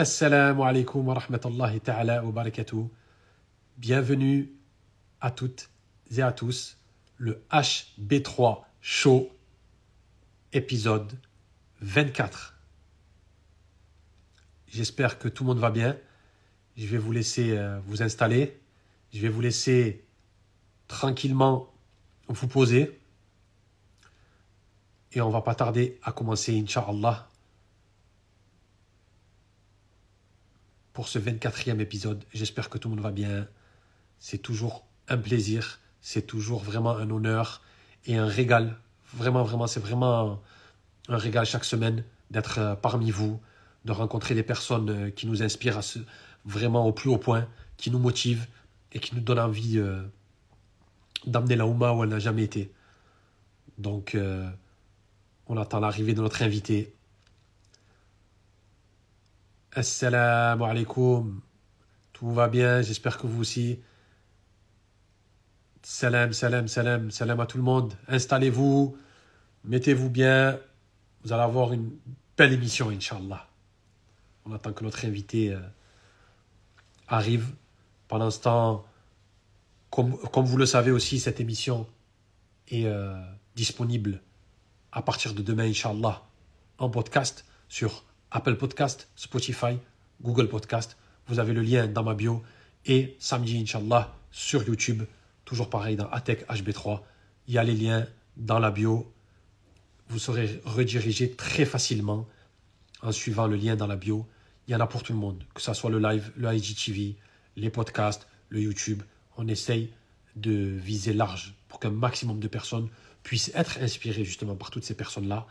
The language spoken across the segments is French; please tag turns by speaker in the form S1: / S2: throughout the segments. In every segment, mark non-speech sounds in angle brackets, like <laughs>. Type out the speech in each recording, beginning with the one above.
S1: Assalamu alaikum wa rahmatullahi ta'ala wa barakatuh. Bienvenue à toutes et à tous. Le HB3 Show, épisode 24. J'espère que tout le monde va bien. Je vais vous laisser euh, vous installer. Je vais vous laisser tranquillement vous poser. Et on va pas tarder à commencer, Inch'Allah, pour ce 24e épisode. J'espère que tout le monde va bien. C'est toujours un plaisir, c'est toujours vraiment un honneur et un régal. Vraiment, vraiment, c'est vraiment un régal chaque semaine d'être euh, parmi vous, de rencontrer des personnes euh, qui nous inspirent à ce, vraiment au plus haut point, qui nous motivent et qui nous donnent envie euh, d'amener la Ouma où elle n'a jamais été. Donc, on attend l'arrivée de notre invité. Assalamu alaikum. Tout va bien, j'espère que vous aussi. Salam, salam, salam, salam à tout le monde. Installez-vous, mettez-vous bien. Vous allez avoir une belle émission, Inch'Allah. On attend que notre invité euh, arrive. Pendant ce temps, comme, comme vous le savez aussi, cette émission est euh, disponible à partir de demain, Inch'Allah, en podcast sur Apple Podcast, Spotify, Google Podcast. Vous avez le lien dans ma bio. Et samedi, Inch'Allah, sur YouTube, toujours pareil dans Atec HB3. Il y a les liens dans la bio. Vous serez redirigé très facilement en suivant le lien dans la bio. Il y en a pour tout le monde, que ce soit le live, le IGTV, les podcasts, le YouTube. On essaye de viser large pour qu'un maximum de personnes puissent être inspirées justement par toutes ces personnes-là,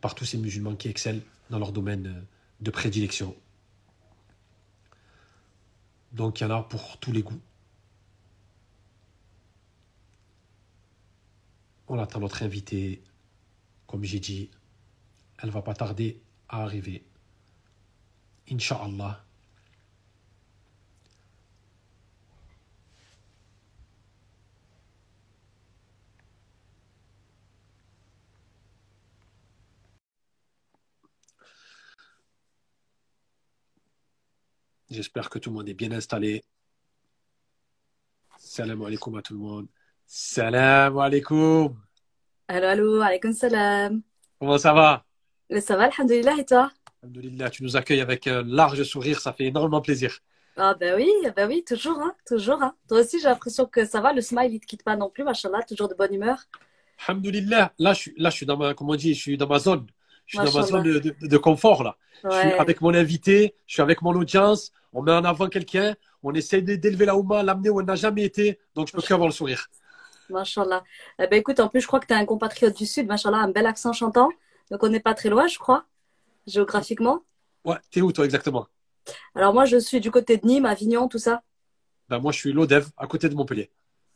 S1: par tous ces musulmans qui excellent dans leur domaine euh, de prédilection. Donc il y en a pour tous les goûts. On attend notre invitée. Comme j'ai dit, elle va pas tarder à arriver. Inch'Allah. J'espère que tout le monde est bien installé. Salam alaikum à tout le monde. Salam alaikum.
S2: Allô, allô, alaykoum salam.
S1: Comment ça va?
S2: Ça va, alhamdoulilah, et toi?
S1: Alhamdoulilah, tu nous accueilles avec un large sourire, ça fait énormément plaisir.
S2: Ah ben oui, ben oui, toujours, hein, toujours. Hein. Toi aussi, j'ai l'impression que ça va, le smile, il te quitte pas non plus, machallah, toujours de bonne humeur.
S1: Alhamdoulilah, là je là, je suis dans ma, comment on dit, je suis dans ma zone. Je suis dans ma zone de, de- de confort là. Je suis avec mon invité, je suis avec mon audience, on met en avant quelqu'un, on essaye de- d'élever la Ouma, l'amener où elle n'a jamais été, donc je peux qu'avoir le sourire.
S2: Machallah. Eh ben écoute, en plus, je crois que tu es un compatriote du Sud, machallah, un bel accent chantant. Donc on n'est pas très loin, je crois, géographiquement.
S1: Ouais, t'es où toi exactement?
S2: Alors moi, je suis du côté de Nîmes, Avignon, tout ça.
S1: Ben moi je suis l'Odev, à côté de Montpellier.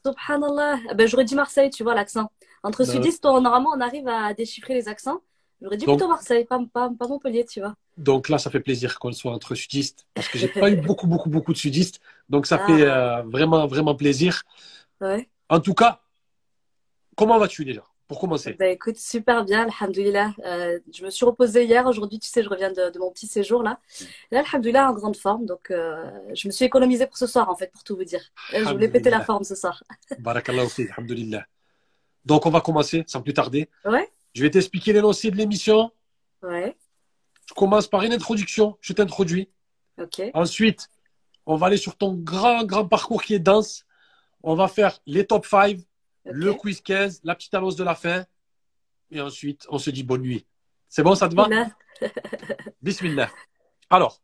S2: Subhanallah. Eh ben j'aurais dit Marseille, tu vois, l'accent. Entre
S1: Ben-
S2: sudistes, normalement, on arrive à déchiffrer les accents. J'aurais dit
S1: Donc-
S2: plutôt Marseille, pas, pas, pas Montpellier, tu vois.
S1: Donc là, ça fait plaisir qu'on soit entre sudistes, parce que j'ai <laughs> pas eu beaucoup, beaucoup, beaucoup de sudistes. Donc ça
S2: Ah.
S1: fait euh, vraiment, vraiment plaisir.
S2: Ouais.
S1: En tout cas, comment vas-tu déjà Pour commencer?
S2: Bah, écoute, super bien, alhamdoulilah. Euh, je me suis reposée hier. Aujourd'hui, tu sais, je reviens de, de mon petit séjour là. Là, alhamdoulilah, en grande forme. Donc, euh, je me suis économisée pour ce soir, en fait, pour tout vous dire. Euh, Je voulais péter la forme ce soir. <laughs>
S1: Fik, alhamdulillah. Donc on va commencer sans plus tarder.
S2: Ouais,
S1: Je vais t'expliquer l'énoncé de l'émission.
S2: ouais,
S1: Je commence par une introduction, je t'introduis.
S2: ok.
S1: Ensuite, on va aller sur ton grand, grand parcours qui est dense. On va faire les top 5,
S2: ok.
S1: le quiz 15, la petite annonce de la fin. Et ensuite, on se dit bonne nuit. C'est bon, ça te va? <laughs> Bismillah. Alors,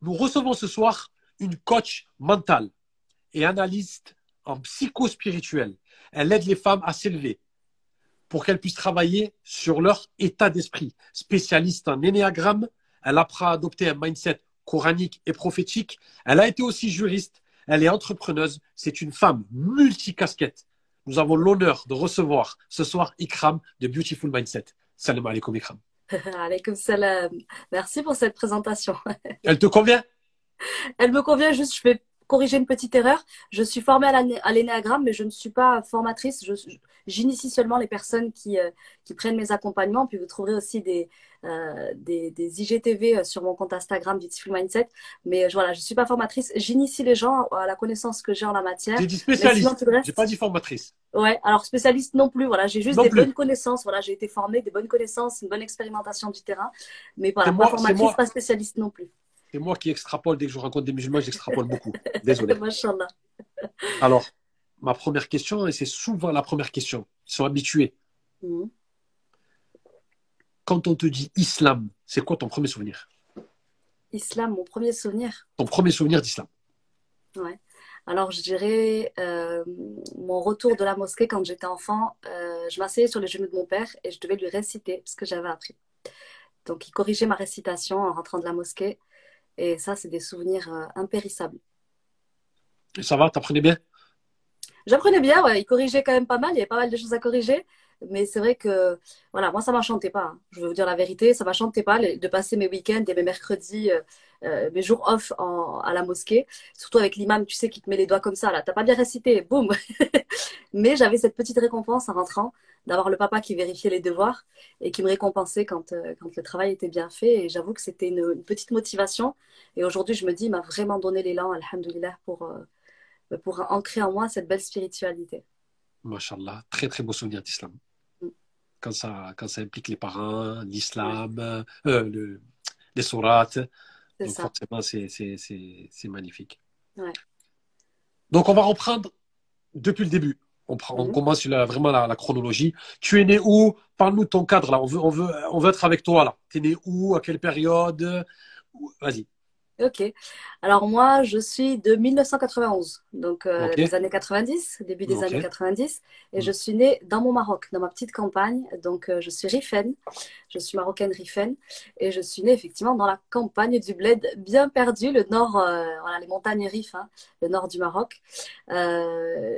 S1: nous recevons ce soir une coach mentale et analyste en psychospirituel. Elle aide les femmes à s'élever pour qu'elles puissent travailler sur leur état d'esprit. Spécialiste en énéagramme, elle apprend à adopter un mindset coranique et prophétique. Elle a été aussi juriste. Elle est entrepreneuse. C'est une femme multicasquette. Nous avons l'honneur de recevoir ce soir Ikram de Beautiful Mindset. Salam alaikum Ikram. <laughs>
S2: alaykoum salam. Merci pour cette présentation.
S1: Elle te convient?
S2: Elle me convient juste, je vais corriger une petite erreur. Je suis formée à l'énéagramme, mais je ne suis pas formatrice. J'initie seulement les personnes qui, euh, qui prennent mes accompagnements. Puis vous trouverez aussi des, euh, des, des, IGTV sur mon compte Instagram Beautiful Mindset. Mais voilà, je suis pas formatrice. J'initie les gens à la connaissance que j'ai en la matière.
S1: J'ai dit spécialiste. J'ai pas dit formatrice.
S2: Ouais, alors spécialiste non plus. Voilà, j'ai juste des bonnes connaissances. Voilà, j'ai été formée, des bonnes connaissances, une bonne expérimentation du terrain. Mais voilà, pas formatrice, pas spécialiste non plus.
S1: C'est moi qui extrapole dès que je rencontre des musulmans, j'extrapole beaucoup. <laughs> Désolé. Alors, ma première question, et c'est souvent la première question, ils sont habitués. Mhm. Quand on te dit islam, c'est quoi ton premier souvenir?
S2: Islam, mon premier souvenir
S1: Ton premier souvenir d'islam
S2: Ouais. Alors, je dirais euh, mon retour de la mosquée quand j'étais enfant. Euh, je m'asseyais sur les genoux de mon père et je devais lui réciter ce que j'avais appris. Donc, il corrigeait ma récitation en rentrant de la mosquée. Et ça, c'est des souvenirs euh, impérissables.
S1: Et ça va, t'apprenais bien?
S2: J'apprenais bien, ouais. Il corrigeait quand même pas mal. Il y avait pas mal de choses à corriger. Mais c'est vrai que, voilà, moi, ça m'enchantait pas. Hein. Je vais vous dire la vérité, ça m'enchantait pas de passer mes week-ends et mes mercredis, euh, euh, mes jours off à la mosquée. Surtout avec l'imam, tu sais, qui te met les doigts comme ça, là. T'as pas bien récité, boum. <laughs> Mais j'avais cette petite récompense en rentrant d'avoir le papa qui vérifiait les devoirs et qui me récompensait quand, euh, quand le travail était bien fait. Et j'avoue que c'était une, petite motivation. Et aujourd'hui, je me dis, il m'a vraiment donné l'élan, alhamdoulilah, pour, pour ancrer en moi cette belle spiritualité.
S1: Mashallah, très très beau souvenir d'islam quand ça, quand ça implique les parents, l'islam, euh, le, les sourates. Donc ça. forcément, c'est magnifique.
S2: Ouais.
S1: Donc on va reprendre depuis le début. On, prend, on commence la, vraiment la, la, chronologie. Tu es né où? Parle-nous de ton cadre là. On veut, on veut, on veut être avec toi là. Tu es né où? À quelle période? Vas-y.
S2: Ok. Alors moi, je suis de 1991, donc euh, les années 90, début des années 90, et je mm. suis née dans mon Maroc, dans ma petite campagne. Donc euh, je suis rifaine, je suis marocaine rifaine, et je suis née effectivement dans la campagne du Bled, bien perdu, le nord, euh, voilà les montagnes Rif, hein, le nord du Maroc.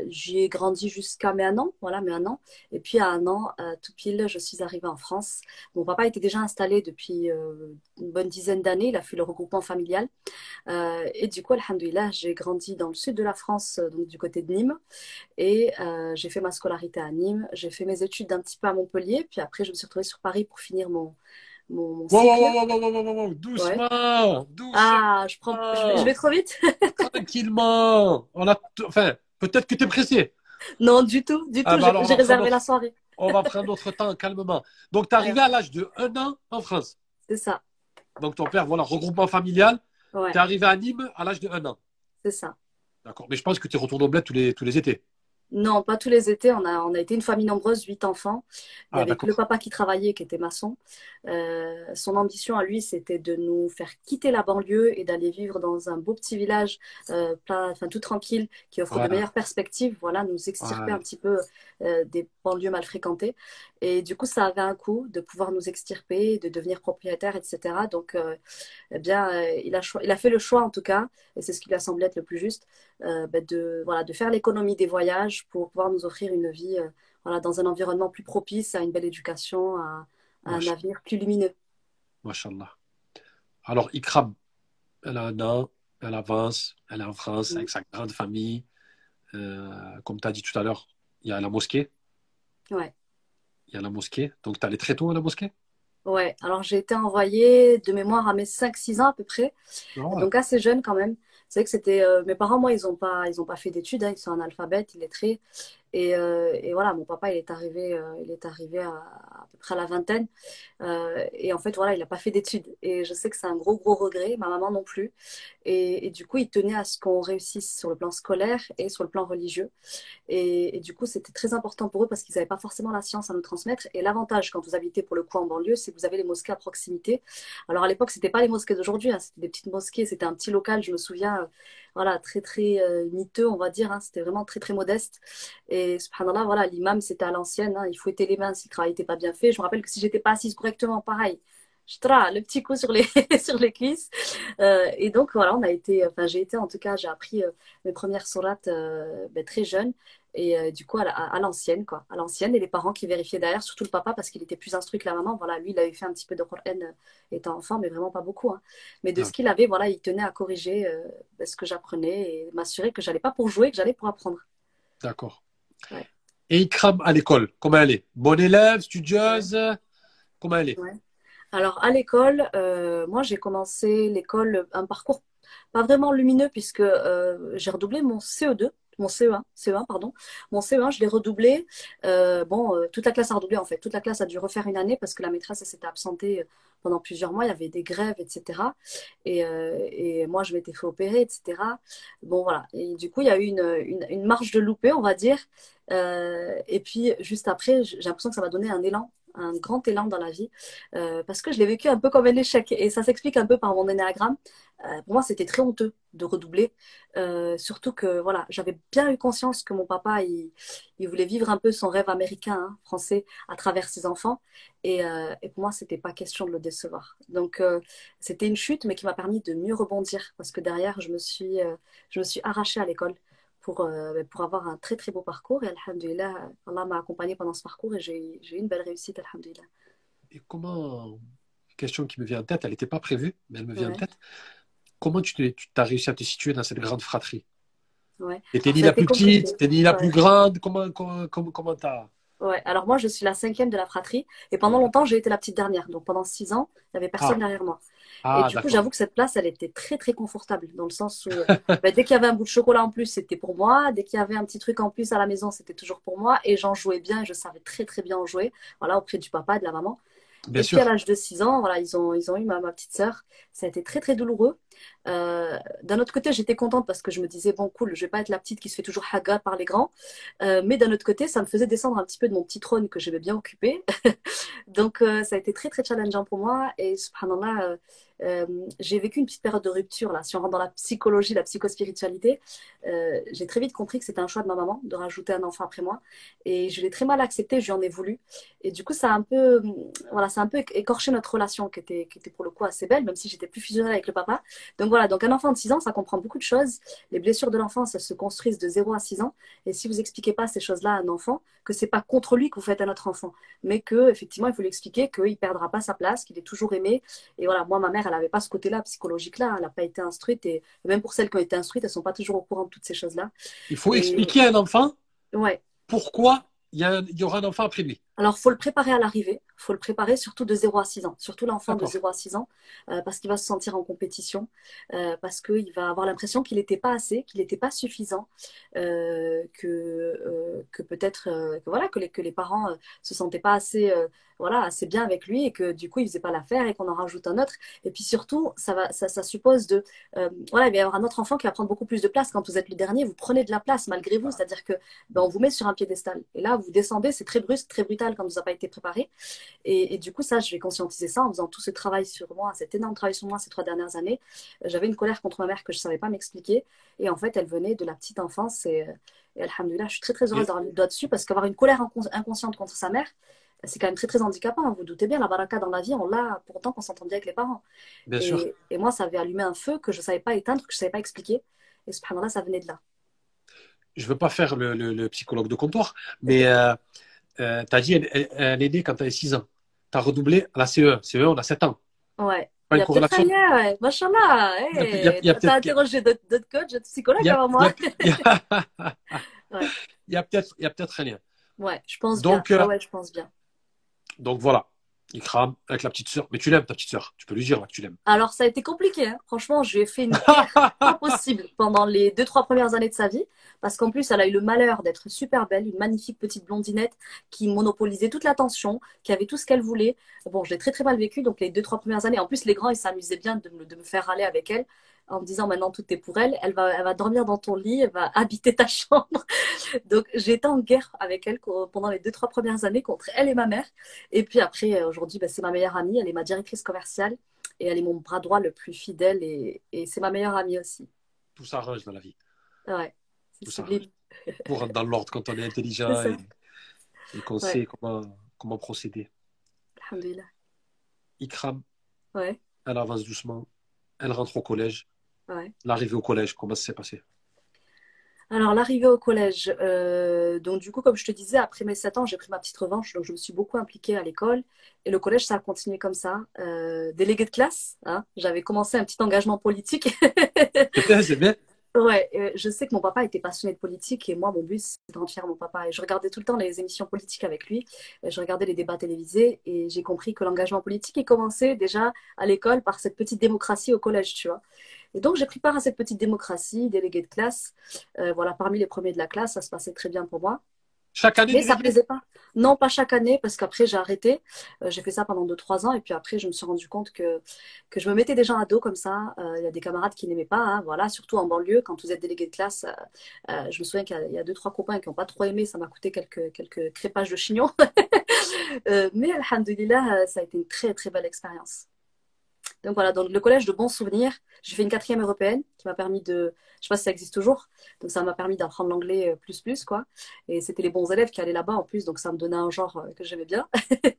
S2: J'y ai grandi jusqu'à mes un an, voilà mes un an, et puis à un an tout pile, je suis arrivée en France. Mon papa était déjà installé depuis une bonne dizaine d'années, il a fait le regroupement familial. Euh, et du coup, alhamdoulilah, j'ai grandi dans le sud de la France, euh, donc du côté de Nîmes. Et euh, j'ai fait ma scolarité à Nîmes. J'ai fait mes études un petit peu à Montpellier. Puis après, je me suis retrouvée sur Paris pour finir mon, mon,
S1: mon doucement, doucement.
S2: Ah, je, prends, je, vais, trop vite. <laughs>
S1: Tranquillement. On a, enfin, peut-être que tu es pressé.
S2: Non, du tout, du ah, tout. Bah j'ai réservé la soirée. <laughs>
S1: on va prendre notre temps calmement. Donc, tu es arrivé à l'âge de 1 an en France.
S2: C'est ça.
S1: Donc, ton père, voilà, regroupement familial. Tu es arrivé à Nîmes à l'âge de 1 an.
S2: C'est ça.
S1: D'accord. Mais je pense que tu retournes au bled tous les, tous les étés.
S2: Non, pas tous les étés. On a, on a été une famille nombreuse, huit enfants. Ah, avec le papa qui travaillait, qui était maçon. Euh, son ambition à lui, c'était de nous faire quitter la banlieue et d'aller vivre dans un beau petit village, euh, plein, enfin, tout tranquille, qui offre de meilleures perspectives. Voilà, nous extirper un petit peu euh, des banlieues mal fréquentées. Et du coup, ça avait un coût de pouvoir nous extirper, de devenir propriétaire, etc. Donc, eh bien, il, a il a fait le choix, en tout cas, et c'est ce qui lui a semblé être le plus juste, ben, de, voilà, de faire l'économie des voyages pour pouvoir nous offrir une vie euh, voilà, dans un environnement plus propice à une belle éducation, à, un avenir plus lumineux.
S1: Masha'Allah. Alors, Ikram, elle a un an, elle avance, elle est en France avec sa grande famille. Euh, comme tu as dit tout à l'heure, il y a la mosquée.
S2: Ouais.
S1: Il y a la mosquée. Donc, tu allé très tôt à la mosquée?
S2: Ouais, alors j'ai été envoyée de mémoire à mes 5-6 ans à peu près. Ah Donc assez jeune quand même. C'est vrai que c'était. Euh, mes parents, moi, ils n'ont pas, ils ont pas fait d'études, hein, ils sont analphabètes, illettrés. Et, euh, et, voilà, mon papa, il est arrivé, euh, il est arrivé à, à, peu près à la vingtaine. Euh, et en fait, voilà, il n'a pas fait d'études. Et je sais que c'est un gros, gros regret. Ma maman non plus. Et, du coup, il tenait à ce qu'on réussisse sur le plan scolaire et sur le plan religieux. Et, du coup, c'était très important pour eux parce qu'ils n'avaient pas forcément la science à nous transmettre. Et l'avantage, quand vous habitez pour le coup en banlieue, c'est que vous avez les mosquées à proximité. Alors à l'époque, c'était pas les mosquées d'aujourd'hui, hein, c'était des petites mosquées. C'était un petit local, je me souviens, voilà, très, très miteux, on va dire. Hein, c'était vraiment très, très modeste. Et subhanallah, voilà, l'imam, c'était à l'ancienne. Hein, il fouettait les mains si le travail n'était pas bien fait. Je me rappelle que si j'étais pas assise correctement, pareil, tra, le petit coup sur les, <laughs> sur les cuisses. Euh, et donc, voilà, on a été, enfin, j'ai été, en tout cas, j'ai appris euh, mes premières sourates euh, ben, très jeune. Et du coup, à, l'ancienne, quoi. À l'ancienne. Et les parents qui vérifiaient derrière, surtout le papa, parce qu'il était plus instruit que la maman. Voilà, lui, il avait fait un petit peu de Qur'an étant enfant, mais vraiment pas beaucoup. Hein. Mais de ce qu'il avait, voilà, il tenait à corriger ben, ce que j'apprenais et m'assurer que j'allais pas pour jouer, que j'allais pour apprendre.
S1: D'accord. Et Ikram à l'école, comment elle est? Bonne élève, studieuse? Comment elle est?
S2: Alors, à l'école, euh, moi, j'ai commencé l'école, un parcours pas vraiment lumineux puisque euh, j'ai redoublé mon CE2 mon CE1, CE1 pardon, mon CE1, je l'ai redoublé. Euh, bon, toute la classe a redoublé en fait. Toute la classe a dû refaire une année parce que la maîtresse s'était absentée pendant plusieurs mois. Il y avait des grèves, etc. Et, moi, je m'étais fait opérer, etc. Bon, voilà. Et du coup, il y a eu une marge de loupé, on va dire. et puis, juste après, j'ai l'impression que ça m'a donné un élan un grand élan dans la vie euh, parce que je l'ai vécu un peu comme un échec. Et ça s'explique un peu par mon énéagramme. Euh, pour moi, c'était très honteux de redoubler, euh, surtout que voilà, j'avais bien eu conscience que mon papa, il, voulait vivre un peu son rêve américain, hein, français, à travers ses enfants, et, et pour moi, c'était pas question de le décevoir. Donc, c'était une chute, mais qui m'a permis de mieux rebondir. Parce que derrière, je me suis, je me suis arrachée à l'école pour, euh, ben, pour avoir un très très beau parcours. Et Alhamdulillah, Allah m'a accompagné pendant ce parcours et j'ai eu une belle réussite, Alhamdulillah.
S1: Et comment, question qui me vient en tête, elle n'était pas prévue, mais elle me vient en tête. Comment tu, tu as réussi à te situer dans cette grande fratrie?
S2: Ouais.
S1: T'étais ni la plus petite, t'étais ni la plus grande. Comment comment comment t'as
S2: Ouais, alors moi, je suis la cinquième de la fratrie. Et pendant longtemps, j'ai été la petite dernière. Donc pendant six ans, il n'y avait personne ah. derrière moi. Ah, et du coup, j'avoue que cette place, elle était très, très confortable. Dans le sens où, <laughs> bah, dès qu'il y avait un bout de chocolat en plus, c'était pour moi. Dès qu'il y avait un petit truc en plus à la maison, c'était toujours pour moi. Et j'en jouais bien. Je savais très, très bien en jouer. Voilà, auprès du papa et de la maman. et puis à l'âge de 6 ans, voilà, ils ont, ils ont eu ma, ma petite sœur. Ça a été très très douloureux. Euh, d'un autre côté, j'étais contente parce que je me disais, bon, cool, je vais pas être la petite qui se fait toujours haga par les grands. Euh, mais d'un autre côté, ça me faisait descendre un petit peu de mon petit trône que j'avais bien occupé. <laughs> Donc, euh, ça a été très, très challengeant pour moi. Et subhanallah, j'ai vécu une petite période de rupture. Là. Si on rentre dans la psychologie, la psychospiritualité, j'ai très vite compris que c'était un choix de ma maman de rajouter un enfant après moi. Et je l'ai très mal accepté, je lui en ai voulu. Et du coup, ça a un peu, voilà, ça a un peu écorché notre relation qui était, qui était pour le coup assez belle, même si j'étais plus fusionnelle avec le papa. Donc voilà, donc un enfant de 6 ans, ça comprend beaucoup de choses. Les blessures de l'enfance, elles se construisent de 0 à 6 ans. Et si vous expliquez pas ces choses-là à un enfant, que c'est pas contre lui que vous faites à notre enfant, mais que effectivement, il faut lui expliquer qu'il perdra pas sa place, qu'il est toujours aimé. Et voilà, moi, ma mère, elle n'avait pas ce côté-là psychologique-là. Elle n'a pas été instruite. Et même pour celles qui ont été instruites, elles sont pas toujours au courant de toutes ces choses-là.
S1: Il faut expliquer à un enfant
S2: ouais.
S1: pourquoi il y, aura un enfant après lui.
S2: Alors, il faut le préparer à l'arrivée. Il faut le préparer surtout de 0 à 6 ans. Surtout l'enfant de 0 à 6 ans, euh, parce qu'il va se sentir en compétition, euh, parce qu'il va avoir l'impression qu'il n'était pas assez, qu'il n'était pas suffisant, euh, que, que peut-être que, voilà, que, les, que les parents se sentaient pas assez, voilà, assez bien avec lui et que du coup, il ne faisait pas l'affaire et qu'on en rajoute un autre. Et puis surtout, ça, va, ça, ça suppose de. voilà, il va y avoir un autre enfant qui va prendre beaucoup plus de place. Quand vous êtes le dernier, vous prenez de la place malgré vous. C'est-à-dire que ben, on vous met sur un piédestal. Et là, vous descendez, c'est très brusque, très brutal quand vous n'avez pas été préparé. Et, du coup, ça, je vais conscientiser ça en faisant tout ce travail sur moi, cet énorme travail sur moi ces trois dernières années. J'avais une colère contre ma mère que je ne savais pas m'expliquer. Et en fait, elle venait de la petite enfance. Et, et alhamdoulilah, je suis très, très heureuse d'avoir le doigt dessus parce qu'avoir une colère inconsciente contre sa mère, c'est quand même très, très handicapant. Vous, vous doutez bien, la baraka dans la vie, on l'a pourtant qu'on s'entend bien avec les parents.
S1: Bien
S2: et,
S1: sûr.
S2: et moi, ça avait allumé un feu que je ne savais pas éteindre, que je ne savais pas expliquer. Et subhanallah, ça venait de là.
S1: Je ne veux pas faire le, psychologue de comptoir, mais euh, euh, tu as dit elle, elle, est née quand tu avais 6 ans tu as redoublé à la CE1. CE1, on a 7 ans.
S2: Ouais. il y a peut-être rien, ouais. Machallah. Hey, tu as interrogé d'autres coachs, d'autres psychologues avant moi.
S1: Il y a peut-être peut rien.
S2: Ouais, je pense donc, bien. Euh, ouais, je pense bien.
S1: Donc voilà. Il crame avec la petite sœur. Mais tu l'aimes, ta petite sœur. Tu peux lui dire que tu l'aimes. <laughs>
S2: Alors, ça a été compliqué. Hein. Franchement, je lui ai fait une <laughs> impossible pendant les deux, trois premières années de sa vie parce qu'en plus, elle a eu le malheur d'être super belle, une magnifique petite blondinette qui monopolisait toute l'attention, qui avait tout ce qu'elle voulait. Bon, je l'ai très très mal vécu, donc les deux, trois premières années. En plus, les grands, ils s'amusaient bien de me, de me faire râler avec elle en me disant maintenant tout est pour elle, elle va, elle va dormir dans ton lit, elle va <laughs> habiter ta chambre. <laughs> Donc j'ai été en guerre avec elle pendant les deux, trois premières années contre elle et ma mère. Et puis après, euh, aujourd'hui, ben, c'est ma meilleure amie, elle est ma directrice commerciale et elle est mon bras droit le plus fidèle et, et c'est ma meilleure amie aussi.
S1: Tout s'arrange dans la vie.
S2: Ouais.
S1: Pour rentrer dans l'ordre quand on est intelligent <laughs> et, qu'on sait comment, comment procéder.
S2: Alhamdulillah.
S1: Ikram,
S2: ouais.
S1: elle avance doucement, elle rentre au collège.
S2: Ouais.
S1: L'arrivée au collège, comment ça s'est passé?
S2: Alors, l'arrivée au collège, euh, donc du coup, comme je te disais, après mes 7 ans, j'ai pris ma petite revanche, donc je me suis beaucoup impliquée à l'école. Et le collège, ça a continué comme ça. Euh, délégué de classe, hein, j'avais commencé un petit engagement politique.
S1: c'est bien. <laughs>
S2: Ouais, euh, je sais que mon papa était passionné de politique et moi, mon but, c'était de rendre mon papa. Et je regardais tout le temps les émissions politiques avec lui. Je regardais les débats télévisés et j'ai compris que l'engagement politique est commencé déjà à l'école par cette petite démocratie au collège, tu vois. Et donc, j'ai pris part à cette petite démocratie, délégué de classe. Euh, voilà, parmi les premiers de la classe, ça se passait très bien pour moi.
S1: Chaque année
S2: Mais ça ne plaisait pas. Non, pas chaque année, parce qu'après, j'ai arrêté. Euh, j'ai fait ça pendant 2-3 ans. Et puis après, je me suis rendu compte que, que je me mettais des gens à dos comme ça. Euh, il y a des camarades qui n'aimaient pas. Hein, voilà, surtout en banlieue, quand vous êtes délégué de classe. je me souviens qu'il y a 2-3 copains qui n'ont pas trop aimé. Ça m'a coûté quelques, quelques crépages de chignon. <laughs> mais, alhamdoulilah, ça a été une très, très belle expérience. Donc voilà, dans le collège de bons souvenirs, j'ai fait une quatrième européenne qui m'a permis de, je sais pas si ça existe toujours, donc ça m'a permis d'apprendre l'anglais euh, plus plus quoi. Et c'était les bons élèves qui allaient là-bas en plus, donc ça me donnait un genre euh, que j'aimais bien.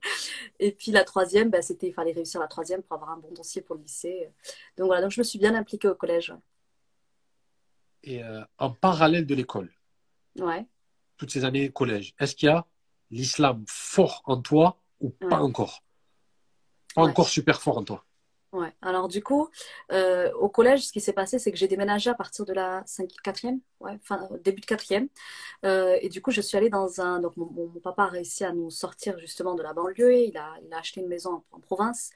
S2: <laughs> et puis la troisième, bah, c'était, il fallait réussir la troisième pour avoir un bon dossier pour le lycée. Donc voilà, donc je me suis bien impliquée au collège.
S1: Et euh, en parallèle de l'école,
S2: ouais.
S1: toutes ces années collège, est-ce qu'il y a l'islam fort en toi ou pas encore? Pas encore super fort en toi?
S2: Ouais. Alors du coup, euh, au collège, ce qui s'est passé, c'est que j'ai déménagé à partir de la 5, 4e, ouais, fin, début de 4e. Euh, et du coup, je suis allée dans un... Donc mon, papa a réussi à nous sortir justement de la banlieue. Il a, il a acheté une maison en, province.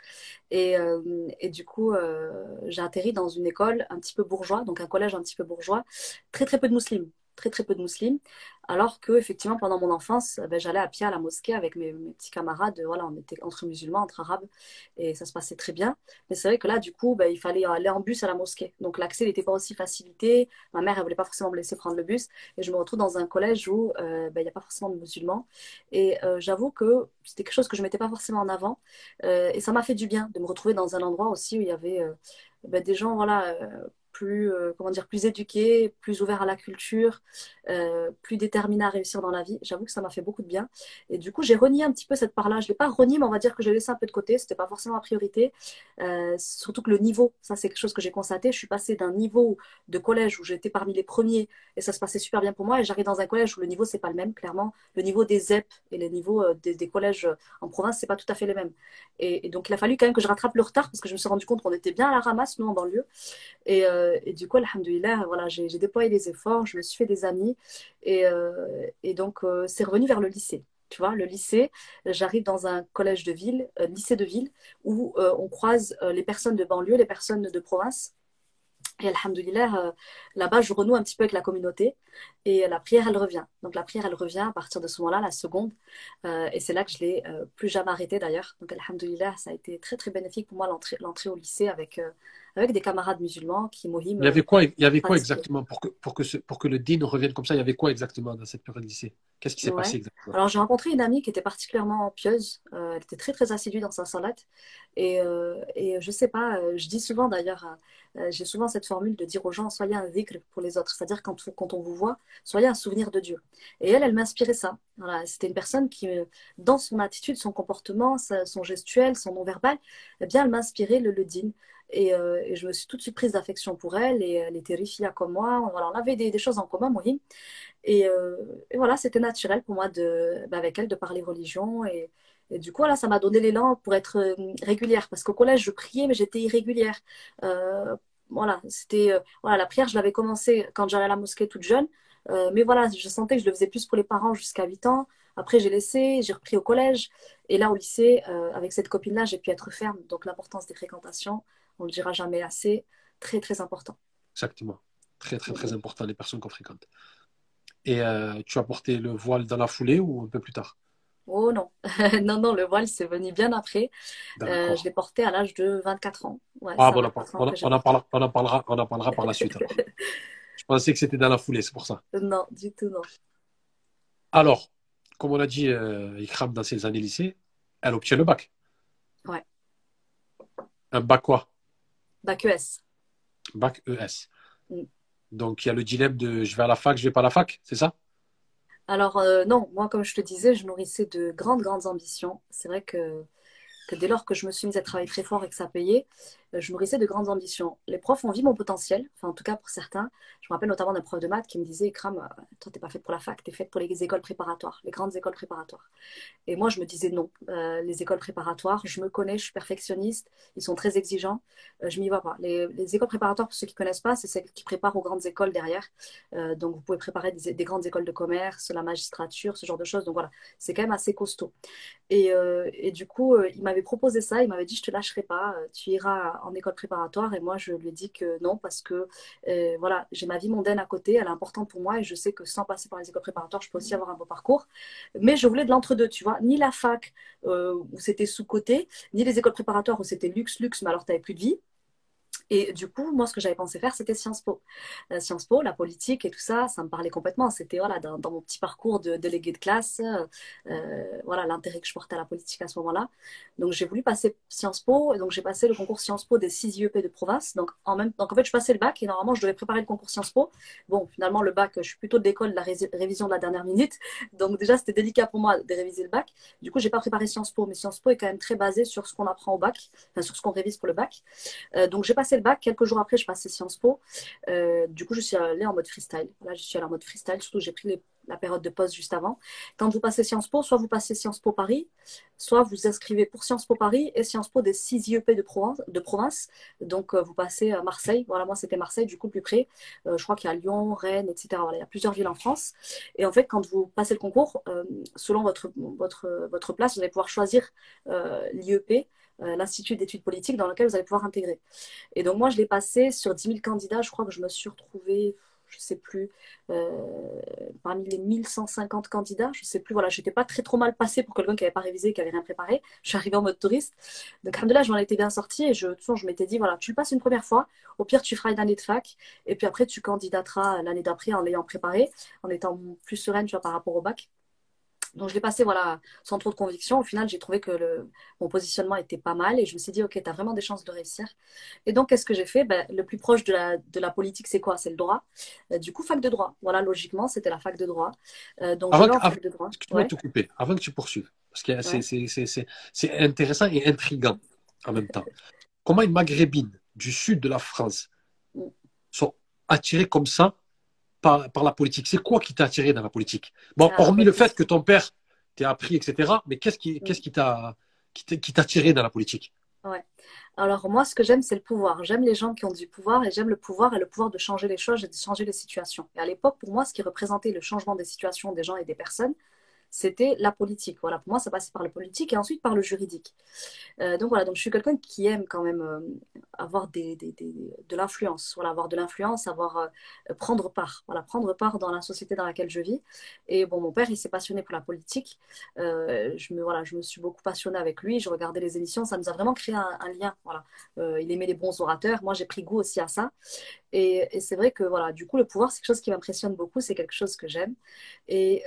S2: Et, euh, et, du coup, euh, j'ai atterri dans une école un petit peu bourgeois, donc un collège un petit peu bourgeois. Très très peu de musulmans très très peu de musulmans, alors que effectivement pendant mon enfance, ben, j'allais à pied à la mosquée avec mes, petits camarades. Voilà, on était entre musulmans, entre arabes, et ça se passait très bien. Mais c'est vrai que là, du coup, ben, il fallait aller en bus à la mosquée, donc l'accès n'était pas aussi facilité. Ma mère, elle voulait pas forcément me laisser prendre le bus, et je me retrouve dans un collège où euh, ben, il n'y a pas forcément de musulmans. Et euh, j'avoue que c'était quelque chose que je mettais pas forcément en avant, euh, et ça m'a fait du bien de me retrouver dans un endroit aussi où il y avait ben, des gens, voilà plus, euh, comment dire, plus éduqué, plus ouvert à la culture, euh, plus déterminé à réussir dans la vie. J'avoue que ça m'a fait beaucoup de bien. Et du coup, j'ai renié un petit peu cette part-là. Je ne l'ai pas renié, mais on va dire que j'ai laissé un peu de côté. Ce n'était pas forcément ma priorité. Euh, surtout que le niveau, ça c'est quelque chose que j'ai constaté. Je suis passée d'un niveau de collège où j'étais parmi les premiers et ça se passait super bien pour moi. Et j'arrive dans un collège où le niveau, c'est pas le même, clairement. Le niveau des ZEP et le niveau des, des, collèges en province, c'est pas tout à fait les mêmes. Et, et, donc, il a fallu quand même que je rattrape le retard parce que je me suis rendu compte qu'on était bien à la ramasse, nous, en banlieue. Et, euh, et du coup, alhamdoulilah, voilà, j'ai déployé des efforts, je me suis fait des amis. Et, euh, et donc, euh, c'est revenu vers le lycée. Tu vois, le lycée, j'arrive dans un collège de ville, lycée de ville, où on croise les personnes de banlieue, les personnes de province. Et alhamdoulilah, là-bas, je renoue un petit peu avec la communauté. Et la prière, elle revient. Donc la prière, elle revient à partir de ce moment-là, la seconde. et c'est là que je l'ai plus jamais arrêtée d'ailleurs. Donc alhamdoulilah, ça a été très très bénéfique pour moi l'entrée au lycée avec avec des camarades musulmans qui mohim.
S1: Il y avait quoi, il y avait quoi exactement pour que, pour, que ce, pour que le din revienne comme ça Il y avait quoi exactement dans cette période lycée? Qu'est-ce qui s'est passé exactement?
S2: Alors j'ai rencontré une amie qui était particulièrement pieuse. Euh, elle était très très assidue dans sa salade. Et, euh, et je sais pas, euh, je dis souvent d'ailleurs, euh, j'ai souvent cette formule de dire aux gens soyez un dhikr pour les autres. C'est-à-dire quand, quand on vous voit, soyez un souvenir de Dieu. Et elle, elle m'inspirait ça. Voilà, C'était une personne qui, dans son attitude, son comportement, son gestuel, son non-verbal, eh bien, elle m'inspirait le, le. Euh, et, je me suis tout de suite prise d'affection pour elle et elle était rifia comme moi. On avait des, choses en commun, Mohim. Et, euh, et voilà, c'était naturel pour moi de, bah, avec elle de parler religion. Et, du coup, là, ça m'a donné l'élan pour être euh, régulière. Parce qu'au collège, je priais, mais j'étais irrégulière. voilà, c'était voilà, la prière, je l'avais commencé quand j'allais à la mosquée toute jeune. mais voilà, je sentais que je le faisais plus pour les parents jusqu'à 8 ans. Après, j'ai laissé, j'ai repris au collège. Et là, au lycée, avec cette copine-là, j'ai pu être ferme. Donc, l'importance des fréquentations, on ne le dira jamais assez, très très important.
S1: Exactement, très très très important les personnes qu'on fréquente. Et euh, tu as porté le voile dans la foulée ou un peu plus tard?
S2: Oh non, <laughs> non, non, le voile c'est venu bien après. Euh, je l'ai porté à l'âge de 24 ans.
S1: ah bon, on, en parlera, on, en parlera, on en parlera par la suite. <laughs> je pensais que c'était dans la foulée, c'est pour ça.
S2: Non, du tout, non.
S1: Alors, comme on a dit, euh, Ikram, dans ses années lycée, elle obtient le bac.
S2: Ouais.
S1: Un bac quoi?
S2: Bac ES.
S1: Bac ES. Mm. Donc il y a le dilemme de je vais à la fac, je vais pas à la fac, c'est ça?
S2: Alors euh, non, moi comme je te disais, je nourrissais de grandes, grandes ambitions. C'est vrai que que dès lors que je me suis mise à travailler très fort et que ça payait, euh, je nourrissais de grandes ambitions. Les profs ont vu mon potentiel, enfin en tout cas pour certains. Je me rappelle notamment d'un prof de maths qui me disait Ikram, euh, toi t'es pas faite pour la fac, t'es faite pour les écoles préparatoires, les grandes écoles préparatoires. Et moi je me disais non, euh, les écoles préparatoires, je me connais, je suis perfectionniste, ils sont très exigeants, je m'y vois pas. Les, écoles préparatoires, pour ceux qui connaissent pas, c'est celles qui préparent aux grandes écoles derrière. donc vous pouvez préparer des, des, grandes écoles de commerce, la magistrature, ce genre de choses. Donc voilà, c'est quand même assez costaud. Et, et du coup, il m'avait proposé ça, il m'avait dit je te lâcherai pas, tu iras en école préparatoire. Et moi je lui ai dit que non parce que euh, voilà j'ai ma vie mondaine à côté elle est importante pour moi et je sais que sans passer par les écoles préparatoires je peux aussi avoir un beau parcours. Mais je voulais de l'entre-deux tu vois. Ni la fac euh, où c'était sous-côté ni les écoles préparatoires où c'était luxe luxe mais alors tu n'avais plus de vie et du coup, moi, ce que j'avais pensé faire, c'était Sciences Po. Euh, Sciences Po, la politique et tout ça, ça me parlait complètement. C'était voilà, dans, mon petit parcours de délégué de classe, euh, voilà l'intérêt que je portais à la politique à ce moment-là. Donc, j'ai voulu passer Sciences Po. Et donc, j'ai passé le concours Sciences Po des 6 IEP de province. Donc, en, même, donc, en fait, je passais le bac et normalement, je devais préparer le concours Sciences Po. Bon, finalement, le bac, je suis plutôt de l'école de la révision de la dernière minute. Donc, déjà, c'était délicat pour moi de réviser le bac. Du coup, j'ai pas préparé Sciences Po. Mais Sciences Po est quand même très basé sur ce qu'on apprend au bac, enfin, sur ce qu'on révise pour le bac. Euh, donc, j'ai passé Quelques jours après, je passais Sciences Po. Euh, du coup, je suis allée en mode freestyle. Là, je suis allée en mode freestyle. Surtout, j'ai pris la période de pause juste avant. Quand vous passez Sciences Po, soit vous passez Sciences Po Paris, soit vous inscrivez pour Sciences Po Paris et Sciences Po des 6 IEP de province. Donc, euh, vous passez à Marseille. Voilà, moi, c'était Marseille, du coup, plus près. Euh, je crois qu'il y a Lyon, Rennes, etc. Voilà, il y a plusieurs villes en France. Et en fait, quand vous passez le concours, selon votre, votre, votre place, vous allez pouvoir choisir l'IEP l'Institut d'études politiques dans lequel vous allez pouvoir intégrer. Et donc moi, je l'ai passé sur 10 000 candidats. Je crois que je me suis retrouvée, je ne sais plus, euh, parmi les 1150 candidats. Je ne sais plus, voilà, je n'étais pas très trop mal passée pour quelqu'un qui n'avait pas révisé, qui n'avait rien préparé. Je suis arrivée en mode touriste. Donc, là, je m'en étais bien sortie et je, de toute façon, je m'étais dit, voilà, tu le passes une première fois. Au pire, tu feras une année de fac. Et puis après, tu candidateras l'année d'après en l'ayant préparé, en étant plus sereine, tu vois, par rapport au bac. Donc je l'ai passé voilà, sans trop de conviction. Au final, j'ai trouvé que le, mon positionnement était pas mal et je me suis dit, OK, tu as vraiment des chances de réussir. Et donc, qu'est-ce que j'ai fait? Ben, Le plus proche de la, de la politique, c'est quoi? C'est le droit. Euh, du coup, fac de droit. Voilà, logiquement, c'était la fac de droit.
S1: Euh, donc, avant, fac de droit. Tu ouais. te couper, avant que tu poursuives, parce que c'est intéressant et intriguant en même temps. Comment une maghrébine du sud de la France mm. sont attirées comme ça par, la politique C'est quoi qui t'a attiré dans la politique? Bon, ah, hormis le fait que ton père t'ait appris, etc., mais qu'est-ce qui qu'est-ce qui t'a qui t'a attiré dans la politique?
S2: Ouais. Alors moi, ce que j'aime, c'est le pouvoir. J'aime les gens qui ont du pouvoir et j'aime le pouvoir et le pouvoir de changer les choses et de changer les situations. Et à l'époque, pour moi, ce qui représentait le changement des situations des gens et des personnes, c'était la politique. Voilà, pour moi, ça passait par le politique et ensuite par le juridique. Euh, donc voilà, donc je suis quelqu'un qui aime quand même euh, avoir des, des, des, de l'influence, voilà, avoir de l'influence, avoir euh, prendre part, voilà, prendre part dans la société dans laquelle je vis. Et bon, mon père, il s'est passionné pour la politique. je me voilà, je me suis beaucoup passionnée avec lui. Je regardais les émissions, ça nous a vraiment créé un, lien. Voilà, il aimait les bons orateurs. Moi, j'ai pris goût aussi à ça. Et, c'est vrai que voilà, du coup, le pouvoir, c'est quelque chose qui m'impressionne beaucoup. C'est quelque chose que j'aime. Et,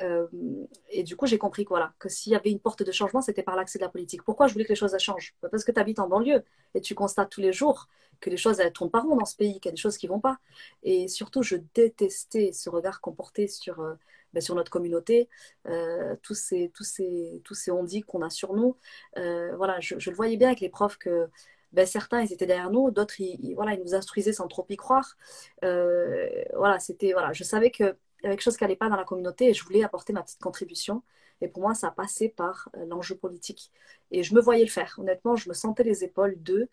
S2: et du coup, j'ai compris que, voilà, que s'il y avait une porte de changement, c'était par l'accès de la politique. Pourquoi je voulais que les choses changent? Parce que tu habites en banlieue et tu constates tous les jours que les choses ne tournent pas rond dans ce pays, qu'il y a des choses qui vont pas. Et surtout, je détestais ce regard qu'on portait sur, euh, ben, sur notre communauté, euh, tous ces, tous ces, tous ces on qu'on a sur nous. Euh, voilà, je, le voyais bien avec les profs que ben, certains ils étaient derrière nous, d'autres ils, voilà, ils nous instruisaient sans trop y croire. voilà, c'était voilà, je savais que il y avait quelque chose qui n'allait pas dans la communauté et je voulais apporter ma petite contribution. Et pour moi, ça passait par euh, l'enjeu politique. Et je me voyais le faire. Honnêtement, je me sentais les épaules d'eux.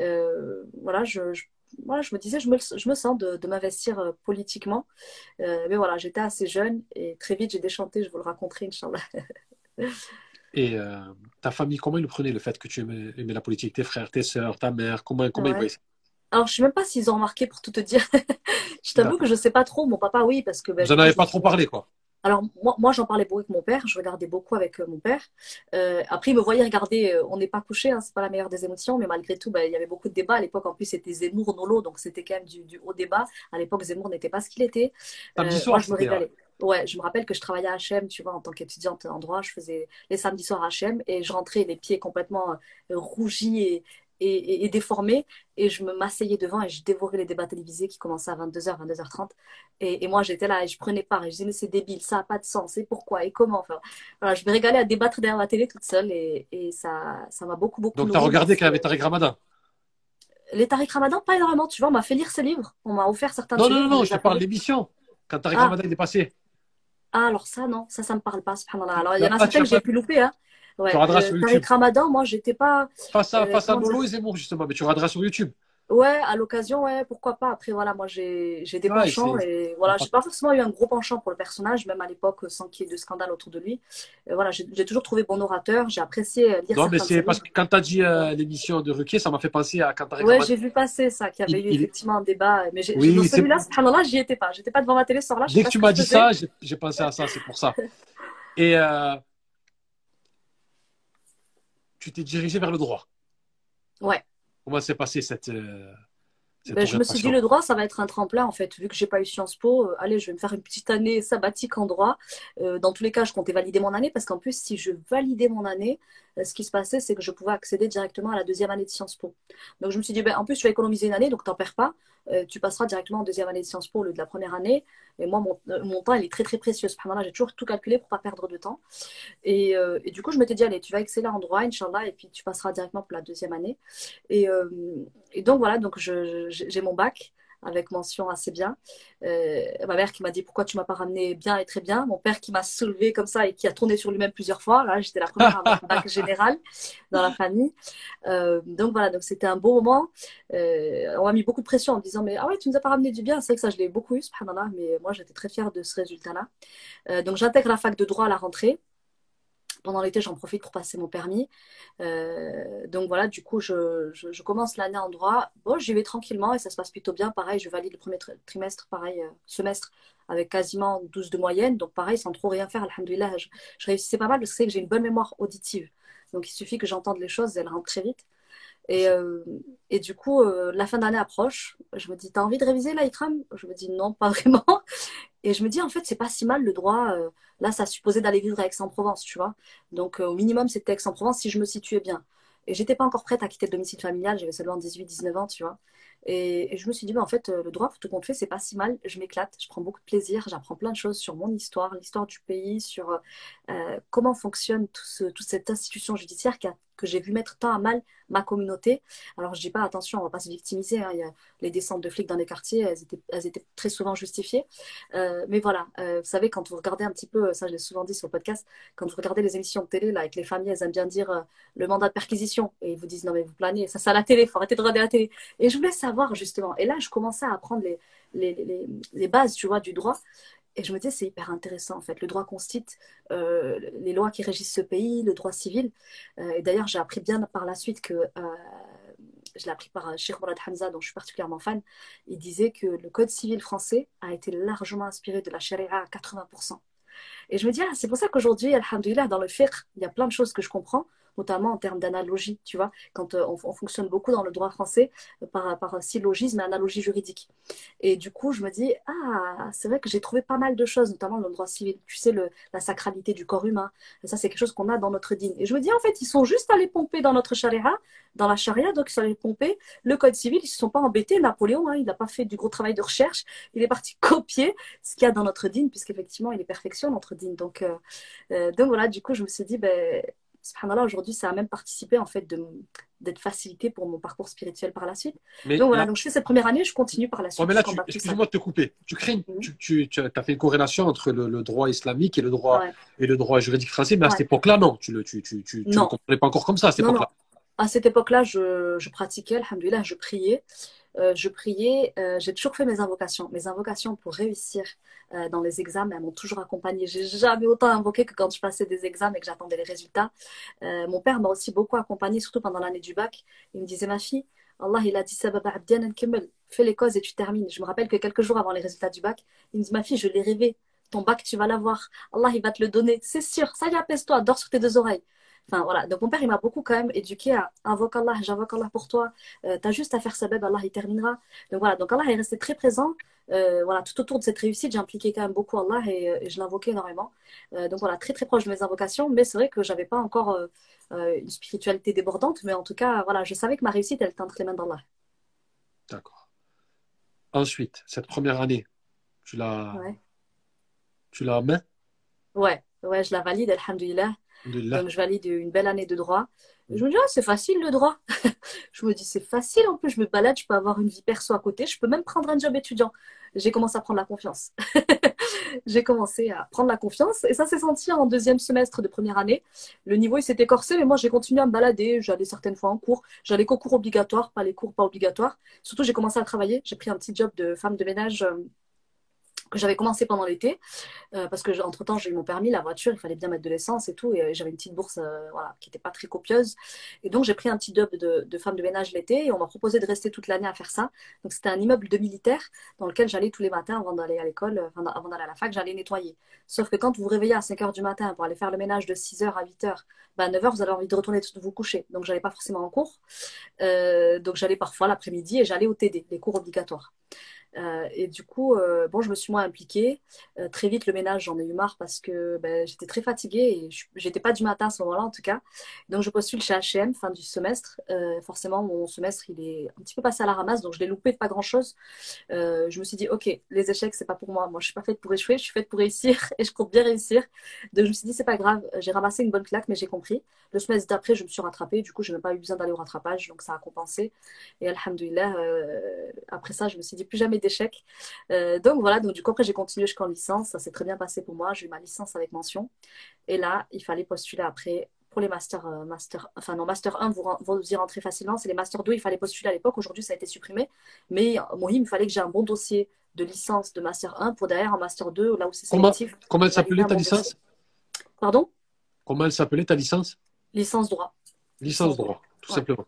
S2: Euh, voilà, je, voilà, je me disais, je me, je me sens de, m'investir euh, politiquement. mais voilà, j'étais assez jeune et très vite, j'ai déchanté, je vous le raconterai, Inch'Allah. <laughs>
S1: et ta famille, comment ils le prenaient, le fait que tu aimais, la politique? Tes frères, tes sœurs, ta mère, comment, comment ils voyaient ça?
S2: Alors, je sais même pas s'ils ont remarqué pour tout te dire. <laughs> je t'avoue que je sais pas trop. Mon papa, oui, parce que.
S1: Ben, Vous n'en avez pas trop parlé, quoi.
S2: Alors, moi, moi j'en parlais beaucoup avec mon père. Je regardais beaucoup avec euh, mon père. Euh, après, il me voyait regarder. Euh, on n'est pas couché, hein, c'est pas la meilleure des émotions, mais malgré tout, ben, il y avait beaucoup de débats. À l'époque, en plus, c'était Zemmour, Nolo, donc c'était quand même du, haut débat. À l'époque, Zemmour n'était pas ce qu'il était.
S1: moi, je me régalais.
S2: Ouais, je me rappelle que je travaillais à HM, tu vois, en tant qu'étudiante en droit. Je faisais les samedis soirs à HM et je rentrais les pieds complètement rougis et, et, déformé. Et je me m'asseyais devant et je dévorais les débats télévisés qui commençaient à 22h, 22h30. Et, moi, j'étais là et je prenais part et je disais, mais c'est débile, ça n'a pas de sens, et pourquoi, et comment. Enfin, voilà, je me régalais à débattre derrière la télé toute seule et, ça ça m'a beaucoup, beaucoup.
S1: Donc, tu as regardé avait Tariq Ramadan?
S2: Les Tariq Ramadan, pas énormément, tu vois, on m'a fait lire ses livres, on m'a offert certains
S1: Non, non, non, non, je parle de l'émission, quand Tariq ah. Ramadan est passé.
S2: Ah, alors ça, non, ça, ça me parle pas, subhanallah. Alors, il y en a certains que j'ai pu louper, hein. Ouais. Tu regarderas euh, sur YouTube. Ramadan, moi, j'étais pas.
S1: Face à, euh, face à Bolo et Zemmour, justement, mais tu regarderas sur YouTube.
S2: Ouais, à l'occasion, ouais, pourquoi pas. Après, voilà, moi, j'ai des penchants et voilà, j'ai pas forcément eu un gros penchant pour le personnage, même à l'époque, sans qu'il y ait de scandale autour de lui. Et voilà, j'ai toujours trouvé bon orateur, j'ai apprécié
S1: lire Non, mais c'est parce que quand tu as dit euh, l'émission de Ruquier, ça m'a fait penser à quand
S2: tu Ouais, j'ai vu passer ça, qu'il y avait eu effectivement un débat. Mais oui, celui-là, subhanallah, j'y étais pas. J'étais pas devant ma télé ce soir-là.
S1: Dès que tu m'as dit ça, j'ai pensé à ça, c'est pour ça. <laughs> Et euh, tu t'es dirigé vers le droit.
S2: Ouais.
S1: Comment s'est passé cette, euh,
S2: ben, je me suis dit le droit, ça va être un tremplin en fait. Vu que j'ai pas eu Sciences Po, euh, allez, je vais me faire une petite année sabbatique en droit. Euh, dans tous les cas, je comptais valider mon année parce qu'en plus, si je validais mon année, ce qui se passait, c'est que je pouvais accéder directement à la deuxième année de Sciences Po. Donc je me suis dit, ben, en plus, tu vas économiser une année, donc t'en perds pas. Tu passeras directement en deuxième année de Sciences Po au lieu de la première année. Et moi, mon, mon temps, il est très très précieux. J'ai toujours tout calculé pour pas perdre de temps. Et, et du coup, je m'étais dit, allez, tu vas exceller en droit, Inch'Allah, et puis tu passeras directement pour la deuxième année. Et, et donc voilà, donc j'ai mon bac avec mention assez bien. Euh, ma mère qui m'a dit pourquoi tu m'as pas ramené bien et très bien? Mon père qui m'a soulevé comme ça et qui a tourné sur lui-même plusieurs fois. Là, j'étais la première à avoir un <laughs> bac général dans la famille. Euh, donc voilà, donc c'était un beau moment. Euh, on m'a mis beaucoup de pression en me disant mais ah ouais tu nous as pas ramené du bien. C'est vrai que ça je l'ai beaucoup eu, subhanallah, mais moi j'étais très fière de ce résultat-là. donc j'intègre la fac de droit à la rentrée pendant l'été, j'en profite pour passer mon permis. Euh, donc voilà, du coup, je, commence l'année en droit. Bon, j'y vais tranquillement et ça se passe plutôt bien. Pareil, je valide le premier trimestre, pareil, euh, semestre, avec quasiment 12 de moyenne. Donc pareil, sans trop rien faire, alhamdoulilah, je, je réussissais pas mal parce que c'est que j'ai une bonne mémoire auditive. Donc il suffit que j'entende les choses, elles rentrent très vite. Et, euh, et du coup, la fin d'année approche. Je me dis, t'as envie de réviser là, Ikram Je me dis, non, pas <laughs> vraiment. Et je me dis, en fait, c'est pas si mal le droit. Euh, là, ça supposait d'aller vivre à Aix-en-Provence, tu vois. Donc, euh, au minimum, c'était Aix-en-Provence si je me situais bien. Et j'étais pas encore prête à quitter le domicile familial, j'avais seulement 18-19 ans, tu vois. Et, je me suis dit, mais en fait, euh, le droit, tout compte fait, c'est pas si mal. Je m'éclate, je prends beaucoup de plaisir, j'apprends plein de choses sur mon histoire, l'histoire du pays, sur comment fonctionne tout toute cette institution judiciaire qui a que j'ai vu mettre tant à mal ma communauté. Alors je dis pas attention, on va pas se victimiser. Hein. Les descentes de flics dans les quartiers, elles étaient, très souvent justifiées. Euh, mais voilà, euh, vous savez quand vous regardez un petit peu, ça je l'ai souvent dit sur le podcast, quand vous regardez les émissions de télé là avec les familles, elles aiment bien dire euh, le mandat de perquisition et ils vous disent non mais vous planez, ça c'est à la télé, faut arrêter de regarder la télé. Et je voulais savoir justement. Et là je commençais à apprendre les, les bases, tu vois, du droit. Et je me disais, c'est hyper intéressant en fait. Le droit constitue euh, les lois qui régissent ce pays, le droit civil. Euh, et d'ailleurs, j'ai appris bien par la suite que, euh, je l'ai appris par Sheikh Mourad Hamza, dont je suis particulièrement fan, il disait que le code civil français a été largement inspiré de la charia à 80%. Et je me dis, ah, c'est pour ça qu'aujourd'hui, alhamdoulilah, dans le fiqh, il y a plein de choses que je comprends notamment en termes d'analogie, tu vois, quand euh, on, fonctionne beaucoup dans le droit français euh, par, par syllogisme et analogie juridique. Et du coup, je me dis, ah, c'est vrai que j'ai trouvé pas mal de choses, notamment dans le droit civil. Tu sais, le, la sacralité du corps humain, ça, c'est quelque chose qu'on a dans notre dîne. Et je me dis, en fait, ils sont juste allés pomper dans notre charia, dans la charia, donc ils sont allés pomper le code civil, ils se sont pas embêtés. Napoléon, hein, il n'a pas fait du gros travail de recherche, il est parti <laughs> copier ce qu'il y a dans notre dîne, puisqu'effectivement, il est perfection, notre dîne. Donc, euh, donc voilà, du coup, je me suis dit, ben, subhanallah, aujourd'hui, ça a même participé en fait d'être facilité pour mon parcours spirituel par la suite. donc voilà, donc je fais cette première année, je continue par la suite.
S1: mais là, excuse-moi de te couper. Tu, crées mhm. tu, tu, as fait une corrélation entre le, droit islamique et le droit, et le droit juridique français, mais à cette époque-là, non, tu ne tu, tu, tu, ne comprenais pas encore comme ça à cette époque-là.
S2: À cette époque-là, je, je pratiquais, alhamdoulilah, je priais. Euh, je priais, euh, j'ai toujours fait mes invocations. Mes invocations pour réussir euh, dans les examens, elles m'ont toujours accompagnée. J'ai jamais autant invoqué que quand je passais des examens et que j'attendais les résultats. mon père m'a aussi beaucoup accompagnée, surtout pendant l'année du bac. Il me disait, ma fille, Allah, il a dit fais les causes et tu termines. Je me rappelle que quelques jours avant les résultats du bac, il me dit, ma fille, je l'ai rêvé. Ton bac, tu vas l'avoir. Allah, il va te le donner. C'est sûr. Ça y apaise-toi. Dors sur tes deux oreilles. Enfin voilà, donc mon père il m'a beaucoup quand même éduqué à invoque Allah, j'invoque Allah pour toi, euh, tu as juste à faire sabab, Allah il terminera. Donc voilà, donc Allah est resté très présent. Euh, voilà, tout autour de cette réussite, j'ai impliqué quand même beaucoup Allah et, je l'invoquais énormément. donc voilà, très très proche de mes invocations, mais c'est vrai que j'avais pas encore une spiritualité débordante, mais en tout cas, voilà, je savais que ma réussite, elle était entre les mains d'Allah.
S1: D'accord. Ensuite, cette première année, tu la, ouais. tu la mets?
S2: Ouais, ouais, je la valide, alhamdulillah. Donc, je valide une belle année de droit. Je me dis, ah, c'est facile le droit. <laughs> je me dis, c'est facile en plus, je me balade, je peux avoir une vie perso à côté, je peux même prendre un job étudiant. J'ai commencé à prendre la confiance. <laughs> j'ai commencé à prendre la confiance et ça s'est senti en deuxième semestre de première année. Le niveau il s'est écorcé, mais moi j'ai continué à me balader. J'allais certaines fois en cours. J'allais qu'aux cours obligatoires, pas les cours pas obligatoires. Surtout, j'ai commencé à travailler. J'ai pris un petit job de femme de ménage euh, j'avais commencé pendant l'été, euh, parce que entre temps j'ai eu mon permis, la voiture, il fallait bien mettre de l'essence et tout, et euh, j'avais une petite bourse euh, voilà, qui n'était pas très copieuse. Et donc j'ai pris un petit job de, femme de ménage l'été, et on m'a proposé de rester toute l'année à faire ça. Donc c'était un immeuble de militaire dans lequel j'allais tous les matins avant d'aller à l'école, avant d'aller à la fac, j'allais nettoyer. Sauf que quand vous vous réveillez à 5 h du matin pour aller faire le ménage de 6 h à 8 h, bah, à 9 h vous avez envie de retourner vous coucher. Donc j'allais pas forcément en cours. donc j'allais parfois l'après-midi et j'allais au TD, les cours obligatoires. Euh, et du coup, euh, bon, je me suis moins impliquée. Euh, très vite, le ménage, j'en ai eu marre parce que ben, j'étais très fatiguée et j'étais pas du matin à ce moment-là, en tout cas. Donc, je postule chez H&M fin du semestre. forcément, mon semestre, il est un petit peu passé à la ramasse, donc je l'ai loupé de pas grand-chose. je me suis dit, ok, les échecs, c'est pas pour moi. Moi, je suis pas faite pour échouer, je suis faite pour réussir <laughs> et je compte bien réussir. Donc, je me suis dit, c'est pas grave. J'ai ramassé une bonne claque, mais j'ai compris. Le semestre d'après, je me suis rattrapée. Du coup, je n'ai pas eu besoin d'aller au rattrapage, donc ça a compensé. Et alhamdoulilah, après ça, je me suis dit, plus jamais d'échec. Euh, donc voilà, donc du coup après j'ai continué jusqu'en licence, ça s'est très bien passé pour moi, j'ai eu ma licence avec mention. Et là, il fallait postuler après pour les masters, euh, master, enfin non, master 1, vous, vous y rentrez facilement, c'est les master 2, il fallait postuler à l'époque, aujourd'hui ça a été supprimé, mais moi il me fallait que j'ai un bon dossier de licence de master 1 pour derrière en master 2, là où c'est
S1: sélectif. Comment elle s'appelait ta licence?
S2: Pardon?
S1: Comment elle s'appelait ta licence?
S2: Licence droit.
S1: Licence droit, tout simplement.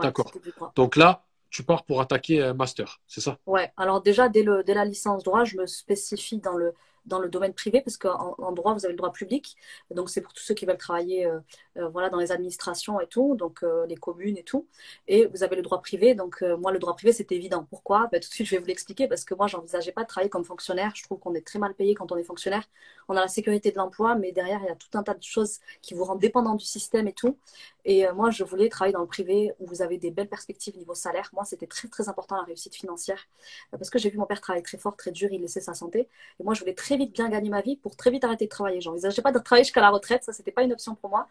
S1: D'accord. Donc là, tu pars pour attaquer un master, c'est ça?
S2: Ouais, alors déjà, dès, la licence droit, je me spécifie dans le, dans le domaine privé, parce qu'en en droit, vous avez le droit public. Donc, c'est pour tous ceux qui veulent travailler euh, euh, voilà, dans les administrations et tout, donc euh, les communes et tout. Et vous avez le droit privé. Donc, moi, le droit privé, c'était évident. Pourquoi? Ben, Tout de suite, je vais vous l'expliquer, parce que moi, j'envisageais pas de travailler comme fonctionnaire. Je trouve qu'on est très mal payé quand on est fonctionnaire. On a la sécurité de l'emploi, mais derrière, il y a tout un tas de choses qui vous rendent dépendant du système et tout. Et moi, je voulais travailler dans le privé où vous avez des belles perspectives niveau salaire. Moi, c'était très, très important la réussite financière, parce que j'ai vu mon père travailler très fort, très dur, il laissait sa santé. Et moi, je voulais très vite bien gagner ma vie pour très vite arrêter de travailler. J'envisageais pas de travailler jusqu'à la retraite, ça c'était pas une option pour moi.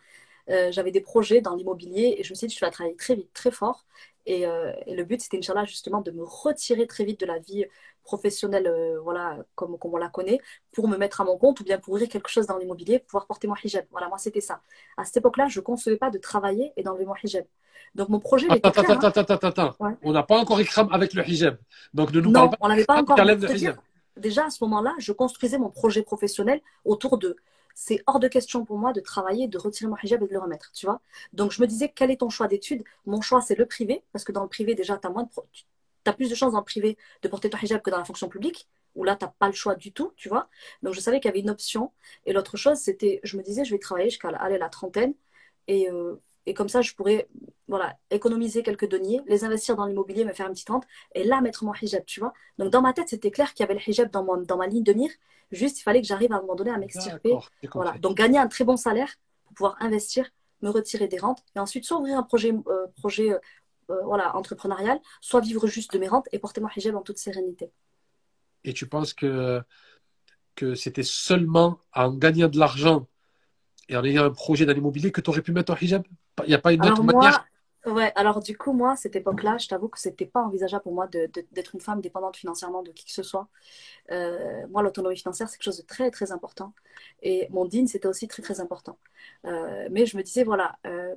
S2: Euh, j'avais des projets dans l'immobilier et je me suis dit je vais travailler très vite, très fort. Et, euh, le but c'était Inch'Allah justement de me retirer très vite de la vie professionnelle, euh, voilà, comme, comme on la connaît, pour me mettre à mon compte ou bien pour ouvrir quelque chose dans l'immobilier, pouvoir porter mon hijab. Voilà, moi c'était ça. À cette époque-là, je ne concevais pas de travailler et d'enlever mon hijab. Donc mon projet.
S1: Attends, attends, hein. attends, attends, attends, On n'a pas encore écram avec le hijab. Donc ne nous
S2: non,
S1: parle pas.
S2: on n'avait pas encore. Le hijab déjà à ce moment-là, je construisais mon projet professionnel autour de c'est hors de question pour moi de travailler, de retirer mon hijab et de le remettre, tu vois. Donc je me disais, quel est ton choix d'études? Mon choix, c'est le privé, parce que dans le privé, déjà, tu as, moins de as plus de chances dans le privé de porter ton hijab que dans la fonction publique, où là, tu n'as pas le choix du tout, tu vois. Donc je savais qu'il y avait une option. Et l'autre chose, c'était, je me disais, je vais travailler jusqu'à la trentaine. Et euh, et comme ça, je pourrais voilà, économiser quelques deniers, les investir dans l'immobilier, me faire une petite rente, et là, mettre mon hijab, tu vois. Donc, dans ma tête, c'était clair qu'il y avait le hijab dans, dans ma ligne de mire. Juste, il fallait que j'arrive à un moment donné à m'extirper. Voilà. Donc, gagner un très bon salaire pour pouvoir investir, me retirer des rentes, et ensuite, soit ouvrir un projet, euh, projet euh, voilà, entrepreneurial, soit vivre juste de mes rentes et porter mon hijab en toute sérénité.
S1: Et tu penses que, que c'était seulement en gagnant de l'argent et en ayant un projet dans l'immobilier que tu aurais pu mettre en hijab? Il n'y a pas une autre manière?
S2: Ouais, alors du coup, moi, cette époque-là, je t'avoue que c'était pas envisageable pour moi d'être une femme dépendante financièrement de qui que ce soit. Euh, moi, l'autonomie financière, c'est quelque chose de très, très important. Et mon DIN, c'était aussi très, très important. Euh, mais je me disais, voilà, euh,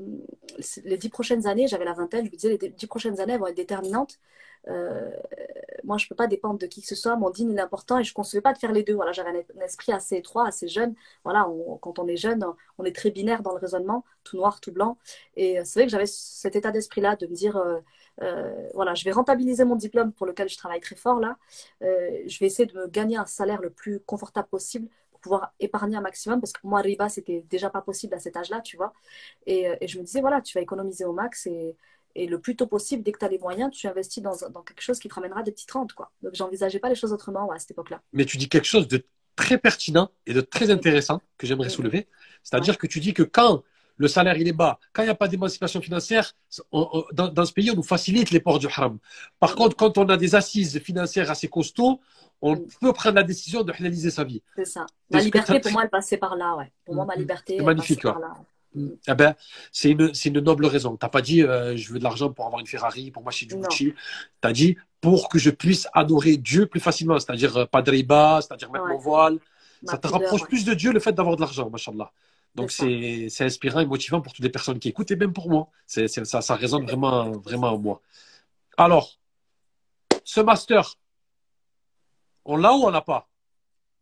S2: les dix prochaines années, j'avais la vingtaine, je me disais, les dix prochaines années vont être déterminantes. Moi, je peux pas dépendre de qui que ce soit. Mon il est important et je ne concevais pas de faire les deux. Voilà, j'avais un, esprit assez étroit, assez jeune. Voilà, quand on est jeune, on est très binaire dans le raisonnement, tout noir, tout blanc. Et c'est vrai que j'avais cet état d'esprit-là de me dire, voilà, je vais rentabiliser mon diplôme pour lequel je travaille très fort là. je vais essayer de me gagner un salaire le plus confortable possible pouvoir épargner un maximum parce que pour moi, Riba, c'était déjà pas possible à cet âge-là, tu vois. Et, et, je me disais, voilà, tu vas économiser au max et, et le plus tôt possible, dès que tu as les moyens, tu investis dans, dans, quelque chose qui te ramènera des petites rentes. Quoi. Donc, j'envisageais pas les choses autrement à cette époque-là.
S1: Mais tu dis quelque chose de très pertinent et de très intéressant que j'aimerais soulever. C'est-à-dire que tu dis que quand le salaire il est bas, quand il n'y a pas d'émancipation financière, dans, ce pays, on nous facilite les ports du haram. Par contre, quand on a des assises financières assez costauds, on peut prendre la décision de réaliser sa vie.
S2: C'est ça. Ma liberté, pour moi, elle passait par là. Ouais. Pour moi, ma liberté, elle
S1: magnifique, passait par là. Eh ben, c'est une, une, noble raison. Tu n'as pas dit euh, je veux de l'argent pour avoir une Ferrari, pour m'acheter du Gucci. Tu as dit pour que je puisse adorer Dieu plus facilement, c'est-à-dire euh, pas de riba, c'est-à-dire mettre mon voile. ça te rapproche plus de Dieu le fait d'avoir de l'argent, machallah. Donc c'est inspirant et motivant pour toutes les personnes qui écoutent et même pour moi. C'est ça, ça résonne vraiment, vraiment en moi. Alors, ce master, on l'a ou on l'a pas?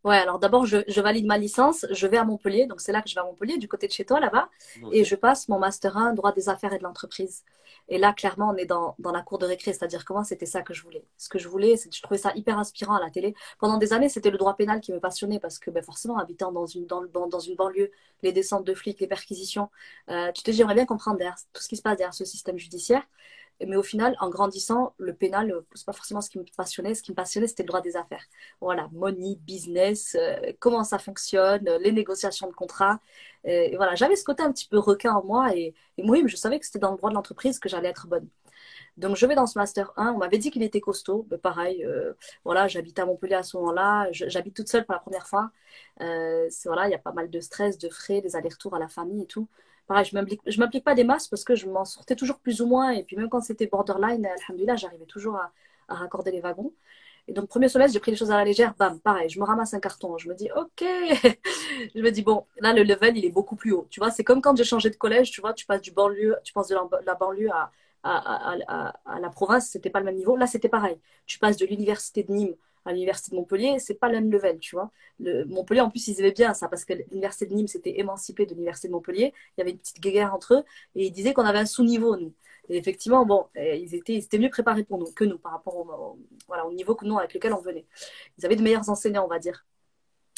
S2: Ouais, alors d'abord, je, je, valide ma licence, je vais à Montpellier, donc c'est là que je vais à Montpellier, du côté de chez toi, là-bas, et je passe mon Master 1, droit des affaires et de l'entreprise. Et là, clairement, on est dans, dans la cour de récré, c'est-à-dire comment c'était ça que je voulais. Ce que je voulais, c'est je trouvais ça hyper inspirant à la télé. Pendant des années, c'était le droit pénal qui me passionnait, parce que ben, forcément, habitant dans une, dans, dans une banlieue, les descentes de flics, les perquisitions, euh, tu te dis, j'aimerais bien comprendre derrière, tout ce qui se passe derrière ce système judiciaire. Mais au final, en grandissant, le pénal, euh, c'est pas forcément ce qui me passionnait. Ce qui me passionnait, c'était le droit des affaires. Voilà, money, business, euh, comment ça fonctionne, les négociations de contrats. Et voilà, j'avais ce côté un petit peu requin en moi. Et, et moi, je savais que c'était dans le droit de l'entreprise que j'allais être bonne. Donc, je vais dans ce Master 1. On m'avait dit qu'il était costaud. Mais pareil, euh, voilà, j'habite à Montpellier à ce moment-là. J'habite toute seule pour la première fois. Euh, voilà, il y a pas mal de stress, de frais, des allers-retours à la famille et tout pareil, je ne m'implique pas des masses parce que je m'en sortais toujours plus ou moins. Et puis même quand c'était borderline, alhamdoulilah, j'arrivais toujours à, raccorder les wagons. Et donc, premier semestre, j'ai pris les choses à la légère, bam, pareil, je me ramasse un carton. Je me dis, OK. <laughs> je me dis, bon, là, le level, il est beaucoup plus haut. Tu vois, c'est comme quand j'ai changé de collège, tu vois, tu passes du banlieue, tu passes de la, banlieue à, à, à, à la province, c'était pas le même niveau. Là, c'était pareil. Tu passes de l'université de Nîmes à l'université de Montpellier, c'est pas le même level, tu vois. Le, Montpellier, en plus, ils aimaient bien ça, parce que l'université de Nîmes s'était émancipée de l'université de Montpellier. Il y avait une petite guerre entre eux, et ils disaient qu'on avait un sous-niveau, nous. Et effectivement, bon, eh, ils étaient, ils étaient mieux préparés pour nous, que nous, par rapport au, voilà, au niveau que nous, avec lequel on venait. Ils avaient de meilleurs enseignants, on va dire.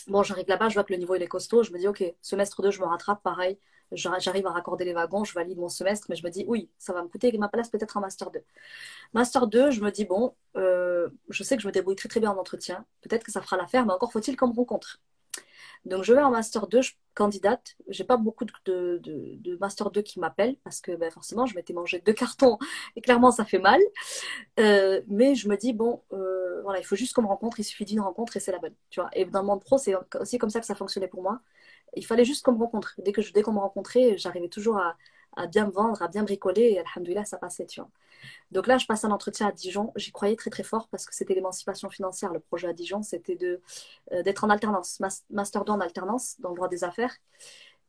S2: Bon, j'arrive là-bas, je vois que le niveau il est costaud. Je me dis, OK, semestre 2, je me rattrape, pareil j'arrive à raccorder les wagons, je valide mon semestre, mais je me dis, oui, ça va me coûter ma place peut-être en Master 2. Master 2, je me dis, bon, euh, je sais que je me débrouille très très bien en entretien, peut-être que ça fera l'affaire, mais encore faut-il qu'on me rencontre. Donc je vais en Master 2, je candidate. J'ai pas beaucoup de, de, Master 2 qui m'appellent parce que ben, forcément je m'étais mangé deux cartons <laughs> et clairement ça fait mal. Euh, mais je me dis bon, euh, voilà, il faut juste qu'on me rencontre, il suffit d'une rencontre et c'est la bonne. Tu vois. Et dans le monde pro, c'est aussi comme ça que ça fonctionnait pour moi il fallait juste qu'on me rencontre. Dès que dès qu'on me rencontrait, j'arrivais toujours à, bien me vendre, à bien bricoler, et alhamdoulilah, ça passait, tu vois. Donc là, je passe un entretien à Dijon. J'y croyais très très fort parce que c'était l'émancipation financière. Le projet à Dijon, c'était de euh, d'être en alternance, master 2 en alternance dans le droit des affaires.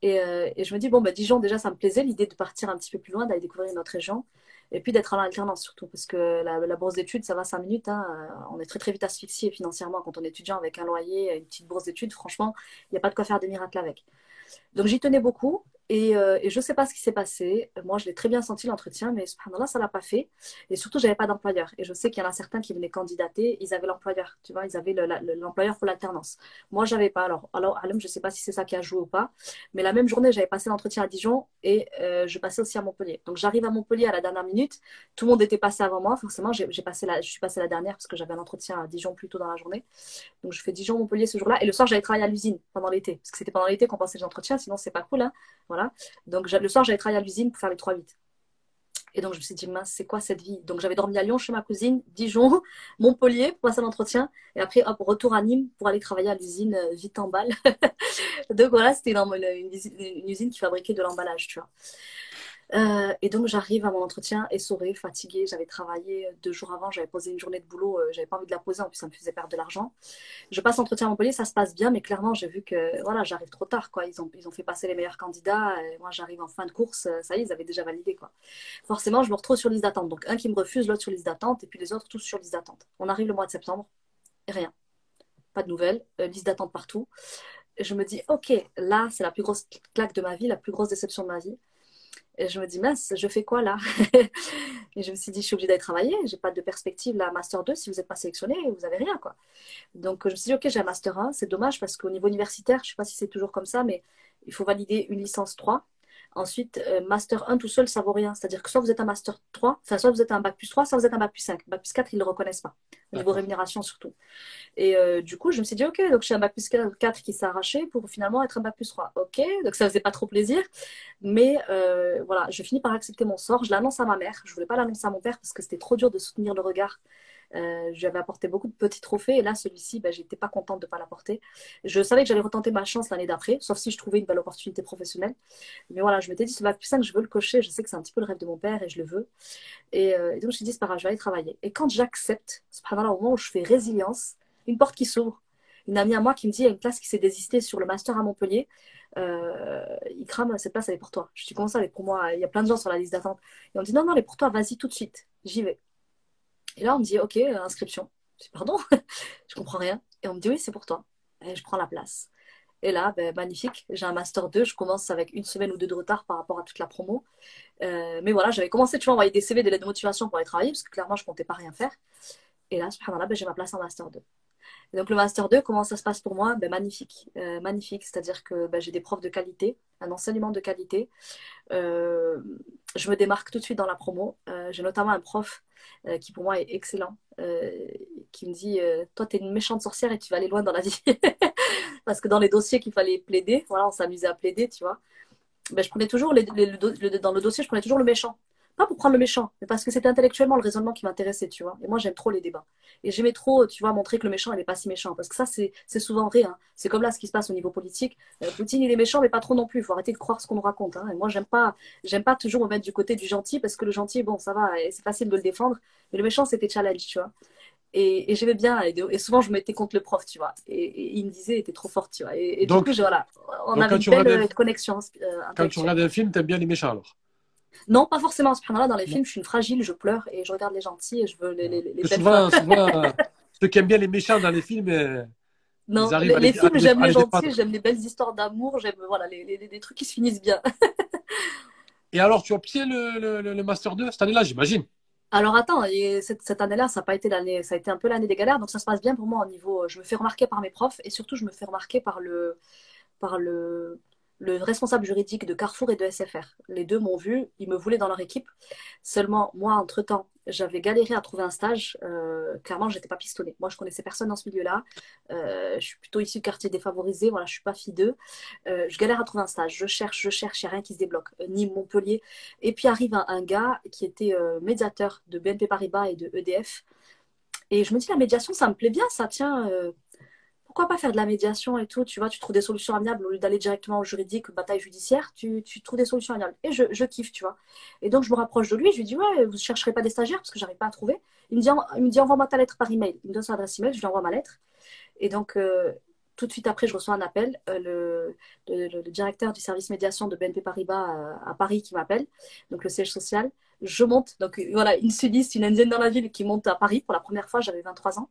S2: Euh, et, je me dis, bon, bah, Dijon, déjà, ça me plaisait, l'idée de partir un petit peu plus loin, d'aller découvrir une autre région. Et puis d'être en alternance surtout, parce que la, bourse d'études, ça va 5 minutes. Hein. On est très très vite asphyxié financièrement quand on est étudiant avec un loyer, une petite bourse d'études. Franchement, il n'y a pas de quoi faire des miracles avec. Donc j'y tenais beaucoup. Et, euh, et, je ne sais pas ce qui s'est passé. Moi, je l'ai très bien senti l'entretien, mais subhanallah, ça ne l'a pas fait. Et surtout, je n'avais pas d'employeur. Et je sais qu'il y en a certains qui venaient candidater, ils avaient l'employeur. Tu vois, ils avaient l'employeur pour l'alternance. Moi, je n'avais pas. Alors, alors je ne sais pas si c'est ça qui a joué ou pas. Mais la même journée, j'avais passé l'entretien à Dijon et euh, je passais aussi à Montpellier. Donc, j'arrive à Montpellier à la dernière minute. Tout le monde était passé avant moi. Forcément, j'ai passé la, je suis passée la dernière parce que j'avais un entretien à Dijon plus tôt dans la journée. Donc, je fais Dijon-Montpellier ce jour-là. Et le soir, j'allais travailler à l'usine pendant l'été. Parce que c'était pendant l'été qu'on passait les. Sinon, c'est pas cool. Hein. Donc, le soir, j'allais travailler à l'usine pour faire les 3-8. Et donc, je me suis dit, mince, c'est quoi cette vie? Donc, j'avais dormi à Lyon chez ma cousine, Dijon, <laughs> Montpellier pour passer l'entretien. Et après, hop, retour à Nîmes pour aller travailler à l'usine euh, vite en balle. <laughs> donc, voilà, c'était une, une, usine qui fabriquait de l'emballage, tu vois. Euh, et donc j'arrive à mon entretien essorée, fatiguée. J'avais travaillé deux jours avant, j'avais posé une journée de boulot, euh, j'avais pas envie de la poser, en plus ça me faisait perdre de l'argent. Je passe l'entretien à Montpellier, ça se passe bien, mais clairement j'ai vu que voilà, j'arrive trop tard. Quoi. Ils, ont, ils ont fait passer les meilleurs candidats, et moi j'arrive en fin de course, euh, ça y est, ils avaient déjà validé. Quoi. Forcément, je me retrouve sur liste d'attente. Donc un qui me refuse, l'autre sur liste d'attente, et puis les autres tous sur liste d'attente. On arrive le mois de septembre, et rien. Pas de nouvelles, liste d'attente partout. Je me dis, ok, là c'est la plus grosse claque de ma vie, la plus grosse déception de ma vie. Et je me dis, mince, je fais quoi là? <laughs> Et je me suis dit, je suis obligée d'aller travailler, j'ai pas de perspective là, Master 2, si vous n'êtes pas sélectionné, vous n'avez rien. quoi. Donc je me suis dit, ok, j'ai un Master 1, c'est dommage parce qu'au niveau universitaire, je sais pas si c'est toujours comme ça, mais il faut valider une licence 3 Ensuite, euh, Master 1 tout seul, ça vaut rien. C'est-à-dire que soit vous êtes un Master 3, enfin, soit vous êtes un Bac plus 3, soit vous êtes un Bac plus 5. Bac plus 4, ils ne le reconnaissent pas, au niveau rémunération surtout. Et euh, du coup, je me suis dit, OK, donc je suis un Bac plus 4 qui s'est arraché pour finalement être un Bac plus 3. OK, donc ça ne faisait pas trop plaisir. Mais euh, voilà, je finis par accepter mon sort. Je l'annonce à ma mère. Je ne voulais pas l'annoncer à mon père parce que c'était trop dur de soutenir le regard euh, J'avais apporté beaucoup de petits trophées et là, celui-ci, ben, j'étais pas contente de ne pas l'apporter. Je savais que j'allais retenter ma chance l'année d'après, sauf si je trouvais une belle opportunité professionnelle. Mais voilà, je m'étais dit, ce bac plus 5, je veux le cocher. Je sais que c'est un petit peu le rêve de mon père et je le veux. Et, euh, donc, je me suis dit, c'est pas grave, je vais aller travailler. Et quand j'accepte, subhanallah, au moment où je fais résilience, une porte qui s'ouvre. Une amie à moi qui me dit, il y a une place qui s'est désistée sur le master à Montpellier. Euh, il crame, cette place, elle est pour toi. Je dis, comment ça, elle est pour moi? Il y a plein de gens sur la liste d'attente. Et on dit, non, non, elle est pour toi, vas-y tout de suite. J'y vais. Et là, on me dit, OK, euh, inscription. Je dis, pardon, <laughs> je comprends rien. Et on me dit, oui, c'est pour toi. Et je prends la place. Et là, ben, magnifique, j'ai un Master 2. Je commence avec une semaine ou deux de retard par rapport à toute la promo. Euh, mais voilà, j'avais commencé, tu vois, à envoyer des CV, des lettres de motivation pour aller travailler, parce que clairement, je ne comptais pas rien faire. Et là, subhanallah, ben, j'ai ma place en Master 2 donc le Master 2, comment ça se passe pour moi? Ben, Magnifique. Euh, magnifique, c'est-à-dire que ben, j'ai des profs de qualité, un enseignement de qualité. Euh, je me démarque tout de suite dans la promo. Euh, j'ai notamment un prof qui pour moi est excellent, qui me dit Toi, tu es une méchante sorcière et tu vas aller loin dans la vie. <laughs> Parce que dans les dossiers qu'il fallait plaider, voilà, on s'amusait à plaider, tu vois. Ben, je prenais toujours dans le dossier, je prenais toujours le méchant. Pas pour prendre le méchant, mais parce que c'était intellectuellement le raisonnement qui m'intéressait, tu vois. Et moi, j'aime trop les débats. Et j'aimais trop, tu vois, montrer que le méchant, il n'est pas si méchant. Parce que ça, c'est souvent vrai. Hein. C'est comme là ce qui se passe au niveau politique. Euh, Poutine, il est méchant, mais pas trop non plus. Il faut arrêter de croire ce qu'on nous raconte. Hein. Et moi, j'aime pas, j'aime pas toujours me mettre du côté du gentil, parce que le gentil, bon, ça va, c'est facile de le défendre. Mais le méchant, c'était challenge, tu vois. Et, j'aimais bien, et, souvent je me mettais contre le prof, tu vois. Et, il me disait, était trop fort, tu vois. Et, donc, du coup, voilà, on avait une belle connexion.
S1: Euh, quand tu regardes un film, t'aimes bien les méchants alors?
S2: Non, pas forcément. là dans les films, je suis une fragile, je pleure et je regarde les gentils et je veux les, les, les
S1: souvent, souvent ceux qui aiment bien les méchants dans les films. Euh,
S2: non, les, films, j'aime les, gentils, j'aime les belles histoires d'amour, j'aime voilà, les, trucs qui se finissent bien. <laughs>
S1: et alors, tu as pied le, le, Master 2 cette année-là, j'imagine
S2: alors attends, cette, cette année-là, ça a pas été l'année, ça a été un peu l'année des galères, donc ça se passe bien pour moi au niveau. Je me fais remarquer par mes profs et surtout je me fais remarquer par le, par le, le responsable juridique de Carrefour et de SFR. Les deux m'ont vu, ils me voulaient dans leur équipe. Seulement, moi, entre-temps, j'avais galéré à trouver un stage. Euh, clairement, j'étais pas pistonnée. Moi, je connaissais personne dans ce milieu-là. Euh, je suis plutôt issue du quartier défavorisé. Voilà, je suis pas fille d'eux. Euh, je galère à trouver un stage. Je cherche, je cherche, il n'y a rien qui se débloque. Ni Montpellier. Et puis arrive un, gars qui était médiateur de BNP Paribas et de EDF. Et je me dis, la médiation, ça me plaît bien, ça tient pourquoi pas faire de la médiation et tout Tu vois, tu trouves des solutions amiables au lieu d'aller directement au juridique, bataille judiciaire, tu, tu trouves des solutions amiables. Et je, kiffe, tu vois. Et donc, je me rapproche de lui, je lui dis, ouais, vous ne chercherez pas des stagiaires parce que j'arrive pas à trouver. Il me dit, il me dit envoie-moi ta lettre par email. Il me donne son adresse email, je lui envoie ma lettre. Et donc, euh, tout de suite après, je reçois un appel. Euh, le, directeur du service médiation de BNP Paribas euh, à, Paris qui m'appelle, donc le siège social. Je monte, donc voilà, une sudiste, une indienne dans la ville qui monte à Paris pour la première fois, j'avais 23 ans.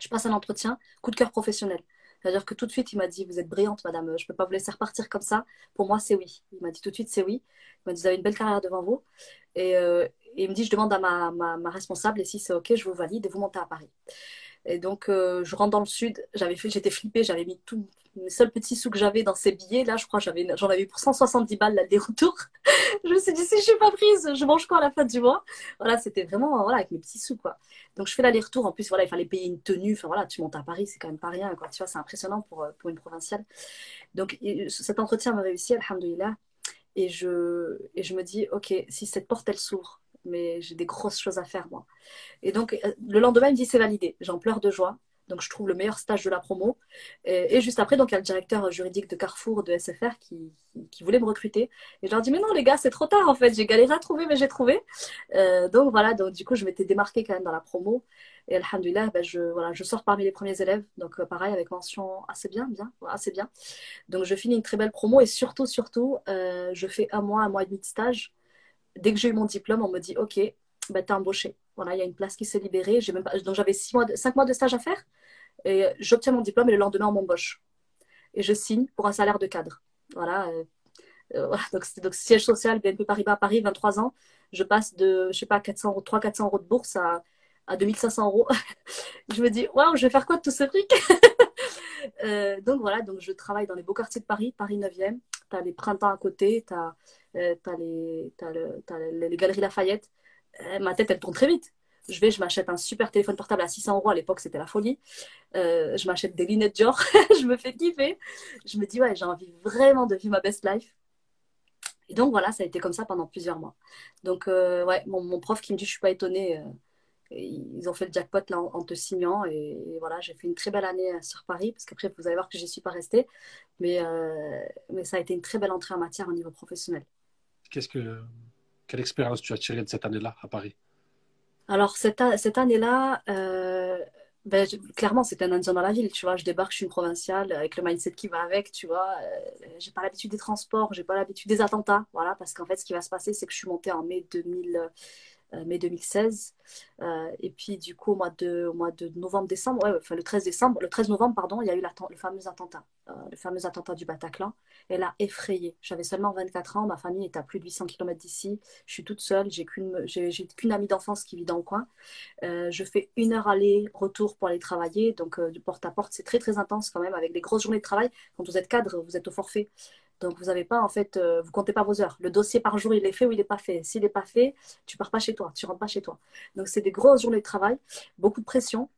S2: Je passe un entretien, coup de cœur professionnel. C'est-à-dire que tout de suite, il m'a dit Vous êtes brillante, madame, je ne peux pas vous laisser repartir comme ça. Pour moi, c'est oui. Il m'a dit tout de suite C'est oui. Il m'a dit Vous avez une belle carrière devant vous. Et, euh, il me dit Je demande à ma, ma, responsable, et si c'est OK, je vous valide et vous montez à Paris. Et donc, euh, je rentre dans le sud. J'avais fait, j'étais flippée, j'avais mis tout, les seuls petits sous que j'avais dans ces billets. Là, je crois j'avais, j'en avais pour 170 balles retours. <laughs> je me suis dit, si je suis pas prise, je mange quoi à la fin du mois? Voilà, c'était vraiment voilà, avec mes petits sous. quoi. Donc, je fais l'aller-retour. En plus, voilà, il fallait payer une tenue. Enfin, voilà, tu montes à Paris, c'est quand même pas rien. Quoi. Tu vois, c'est impressionnant pour, euh, pour une provinciale. Donc, cet entretien m'a réussi, alhamdoulilah. Et je, et je me dis, OK, si cette porte, elle s'ouvre, mais j'ai des grosses choses à faire, moi. Et donc, euh, le lendemain, il me dit, c'est validé. J'en pleure de joie. Donc, je trouve le meilleur stage de la promo. Et, juste après, donc, il y a le directeur juridique de Carrefour, de SFR, qui, voulait me recruter. Et je leur dis, mais non, les gars, c'est trop tard, en fait. J'ai galéré à trouver, mais j'ai trouvé. Euh, donc, voilà. Donc, du coup, je m'étais démarquée quand même dans la promo. Et alhamdoulilah, ben, je, voilà, je sors parmi les premiers élèves. Donc, euh, pareil, avec mention assez bien, bien, assez bien. Donc, je finis une très belle promo. Et surtout, surtout, je fais un mois, un mois et demi de stage. Dès que j'ai eu mon diplôme, on me dit, OK, ben, t'es embauché. Voilà, il y a une place qui s'est libérée. J'ai même. Donc j'avais mois, cinq mois de stage à faire. Et j'obtiens mon diplôme et le lendemain, on m'embauche. Et je signe pour un salaire de cadre. Voilà. Euh, voilà, <laughs> donc, siège social, BNP Paribas, Paris, 23 ans. Je passe de, je sais pas, 400 euros, 300-400 euros de bourse à, à 2500 euros. <laughs> je me dis, waouh, je vais faire quoi de tout ce fric? <laughs> euh, Donc voilà, donc je travaille dans les beaux quartiers de Paris, Paris 9e. Tu as les printemps à côté, tu as, euh, les, galeries Lafayette. Euh, ma tête, elle tourne très vite. Je vais, je m'achète un super téléphone portable à 600 euros. À l'époque, c'était la folie. je m'achète des lunettes Dior. <laughs> je me fais kiffer. Je me dis, ouais, j'ai envie vraiment de vivre ma best life. Et donc voilà, ça a été comme ça pendant plusieurs mois. Donc ouais, mon, mon, prof qui me dit, je suis pas étonnée ils ont fait le jackpot là, en, te signant. Et, voilà, j'ai fait une très belle année euh, sur Paris, parce qu'après, vous allez voir que je n'y suis pas restée. Mais, euh, mais ça a été une très belle entrée en matière au niveau professionnel.
S1: Qu'est-ce que, quelle expérience tu as tirée de cette année-là à Paris?
S2: Alors, cette, cette année-là, euh, ben, clairement, c'était un indien dans la ville, tu vois. Je débarque, je suis une provinciale, avec le mindset qui va avec, tu vois. j'ai pas l'habitude des transports, j'ai pas l'habitude des attentats, voilà, parce qu'en fait, ce qui va se passer, c'est que je suis montée en mai 2000. Euh, mai 2016. Euh, et puis, du coup, au mois de, mois de novembre-décembre, ouais, enfin le 13 décembre, le 13 novembre, pardon, il y a eu le fameux attentat, euh, le fameux attentat du Bataclan. Elle a effrayé. J'avais seulement 24 ans, ma famille est à plus de 800 km d'ici. Je suis toute seule, j'ai qu'une, qu'une amie d'enfance qui vit dans le coin. je fais une heure aller, retour pour aller travailler. Donc, du porte à porte, c'est très, très intense quand même, avec des grosses journées de travail. Quand vous êtes cadre, vous êtes au forfait. Donc, vous n'avez pas, en fait, euh, vous comptez pas vos heures. Le dossier par jour, il est fait ou il n'est pas fait. S'il n'est pas fait, tu pars pas chez toi, tu rentres pas chez toi. Donc, c'est des grosses journées de travail, beaucoup de pression.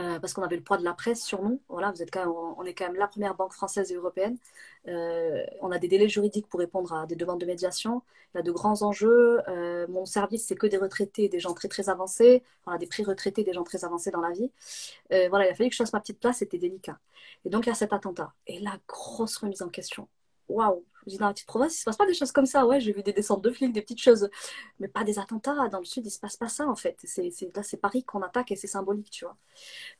S2: Euh, parce qu'on avait le poids de la presse sur nous. Voilà, vous êtes on est quand même la première banque française et européenne. Euh, on a des délais juridiques pour répondre à des demandes de médiation. Il y a de grands enjeux. mon service, c'est que des retraités, des gens très très avancés. On a des pré-retraités, des gens très avancés dans la vie. voilà, il a fallu que je fasse ma petite place, c'était délicat. Et donc il y a cet attentat. Et la grosse remise en question waouh, je dis dans la petite province, il se passe pas des choses comme ça. Ouais, j'ai vu des descentes de flics, des petites choses, mais pas des attentats. Dans le sud, il se passe pas ça en fait. C'est, là, c'est Paris qu'on attaque et c'est symbolique, tu vois.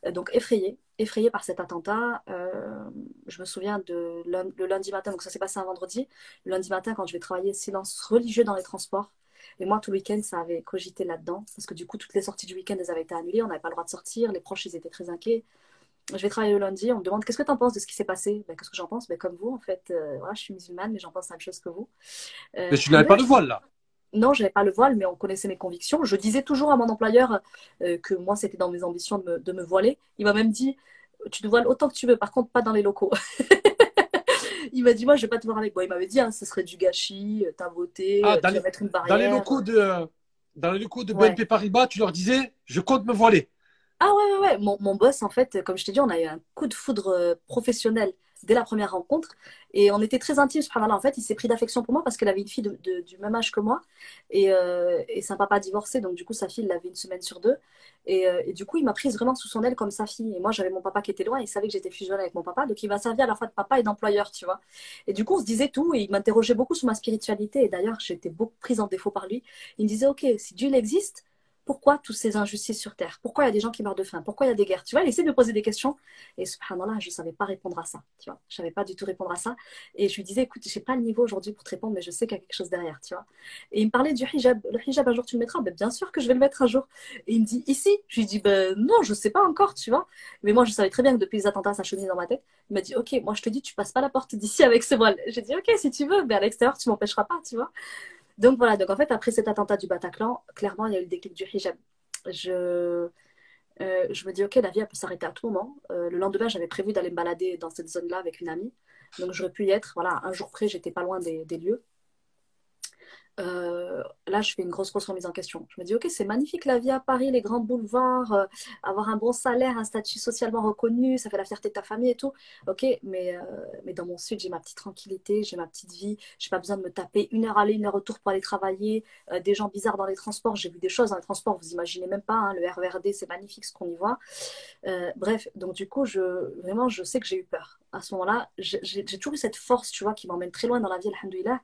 S2: Euh, donc effrayé, effrayé par cet attentat. Euh, je me souviens de le lundi matin, donc ça s'est passé un vendredi. Le lundi matin, quand je vais travailler, silence religieux dans les transports. Et moi, tout le week-end, ça avait cogité là-dedans. Parce que du coup, toutes les sorties du week-end, elles avaient été annulées. On n'avait pas le droit de sortir. Les proches, ils étaient très inquiets je vais travailler le lundi, on me demande qu'est-ce que tu en penses de ce qui s'est passé? Ben, Qu'est-ce que j'en pense? Ben, Comme vous, en fait, euh, voilà, je suis musulmane, mais j'en pense la même chose que vous.
S1: Euh, mais tu n'avais pas le voile là?
S2: Non, je n'avais pas le voile, mais on connaissait mes convictions. Je disais toujours à mon employeur euh, que moi, c'était dans mes ambitions de me, de me voiler. Il m'a même dit Tu te voiles autant que tu veux, par contre, pas dans les locaux. <laughs> il m'a dit Moi, je ne vais pas te voir avec moi. Il m'avait dit hein, Ce serait du gâchis, t'as voté, ah, tu vas mettre une barrière.
S1: Dans les locaux de, dans les locaux de BNP Paribas, tu leur disais Je compte me voiler.
S2: Ah ouais, ouais, ouais. Mon, mon boss, en fait, comme je t'ai dit, on a eu un coup de foudre euh, professionnel dès la première rencontre. Et on était très intimes, subhanallah. En fait, il s'est pris d'affection pour moi parce qu'elle avait une fille de, du même âge que moi. Et, euh, et sa papa divorcé, donc du coup, sa fille l'avait une semaine sur deux. Et, euh, et du coup, il m'a prise vraiment sous son aile comme sa fille. Et moi, j'avais mon papa qui était loin, il savait que j'étais fusionnée avec mon papa. Donc, il m'a servi à la fois de papa et d'employeur, tu vois. Et du coup, on se disait tout. Et il m'interrogeait beaucoup sur ma spiritualité. Et d'ailleurs, j'étais beaucoup prise en défaut par lui. Il me disait, OK, si Dieu existe, pourquoi toutes ces injustices sur Terre? Pourquoi il y a des gens qui meurent de faim? Pourquoi il y a des guerres? Tu vois, il essaie de poser des questions. Et subhanallah, je ne savais pas répondre à ça. Tu vois, je savais pas du tout répondre à ça. Et je lui disais, écoute, je n'ai pas le niveau aujourd'hui pour te répondre, mais je sais qu'il y a quelque chose derrière, tu vois. Et il me parlait du hijab. Le hijab, un jour, tu le mettras? Ben, Bien sûr que je vais le mettre un jour. Et il me dit, ici? Je lui dis, ben non, je ne sais pas encore, tu vois. Mais moi, je savais très bien que depuis les attentats, ça cheminait dans ma tête. Il m'a dit, ok, moi, je te dis, tu passes pas la porte d'ici avec ce voile. J'ai dit, ok, si tu veux, mais à l'extérieur, tu m'empêcheras pas, tu vois. Donc voilà, donc en fait, après cet attentat du Bataclan, clairement, il y a eu le déclic du hijab je, euh, je me dis, ok, la vie, elle peut s'arrêter à tout moment. Euh, le lendemain, j'avais prévu d'aller me balader dans cette zone-là avec une amie. Donc, j'aurais pu y être. Voilà, un jour près, j'étais pas loin des, des lieux. Euh, là, je fais une grosse, grosse remise en question. Je me dis, ok, c'est magnifique la vie à Paris, les grands boulevards, euh, avoir un bon salaire, un statut socialement reconnu, ça fait la fierté de ta famille et tout. Ok, mais, euh, mais dans mon sud, j'ai ma petite tranquillité, j'ai ma petite vie, j'ai pas besoin de me taper une heure aller, une heure retour pour aller travailler, des gens bizarres dans les transports. J'ai vu des choses dans les transports, vous imaginez même pas, hein, le RERD, c'est magnifique ce qu'on y voit. bref, donc du coup, je, vraiment, je sais que j'ai eu peur. À ce moment-là, j'ai toujours eu cette force, tu vois, qui m'emmène très loin dans la vie, alhamdoulilah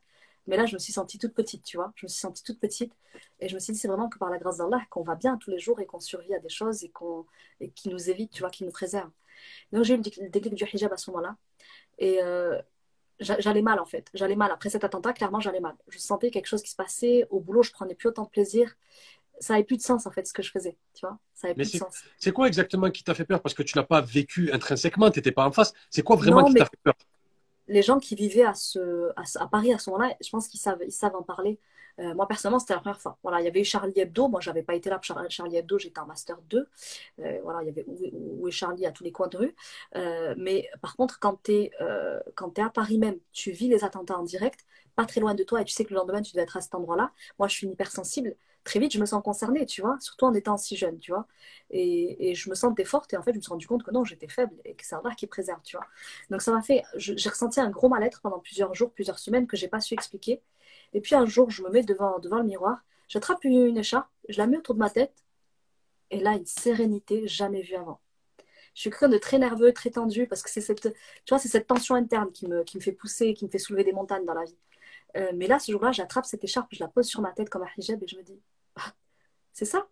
S2: mais là, je me suis sentie toute petite, tu vois. Je me suis sentie toute petite. Et je me suis dit, c'est vraiment que par la grâce d'Allah qu'on va bien tous les jours et qu'on survit à des choses et, qu'on, qui nous évite, tu vois, qui nous préserve. Donc, j'ai eu le déclic du hijab à ce moment-là. Et euh, j'allais mal, en fait. J'allais mal. Après cet attentat, clairement, j'allais mal. Je sentais quelque chose qui se passait. Au boulot, je prenais plus autant de plaisir. Ça n'avait plus de sens, en fait, ce que je faisais. Tu vois Ça avait plus de sens.
S1: C'est quoi exactement qui t'a fait peur? Parce que tu n'as pas vécu intrinsèquement, tu n'étais pas en face. C'est quoi vraiment qui t'a fait peur?
S2: Les gens qui vivaient à, Paris à ce moment-là, je pense qu'ils savent, en parler. Euh, moi, personnellement, c'était la première fois. Voilà, il y avait eu Charlie Hebdo. Moi, j'avais pas été là pour Charlie Hebdo, j'étais en Master 2. Euh, voilà, il y avait où, est Charlie à tous les coins de rue. Euh, mais par contre, quand tu es, es, à Paris même, tu vis les attentats en direct, pas très loin de toi, et tu sais que le lendemain, tu dois être à cet endroit-là. Moi, je suis hypersensible. Très vite, je me sens concernée, tu vois, surtout en étant si jeune, tu vois. Et, et je me sentais forte, et en fait, je me suis rendu compte que non, j'étais faible, et que c'est un qui préserve, tu vois. Donc, ça m'a fait. J'ai ressenti un gros mal-être pendant plusieurs jours, plusieurs semaines, que j'ai pas su expliquer. Et puis un jour, je me mets devant, devant le miroir, j'attrape une, écharpe, je la mets autour de ma tête, et là, une sérénité jamais vue avant. Je suis quelqu'un de très nerveux, très tendu, parce que c'est cette, tu vois, c'est cette tension interne qui me, qui me fait pousser, qui me fait soulever des montagnes dans la vie. Euh, mais là, ce jour-là, j'attrape cette écharpe, je la pose sur ma tête comme un hijab et je me dis, ah, c'est ça.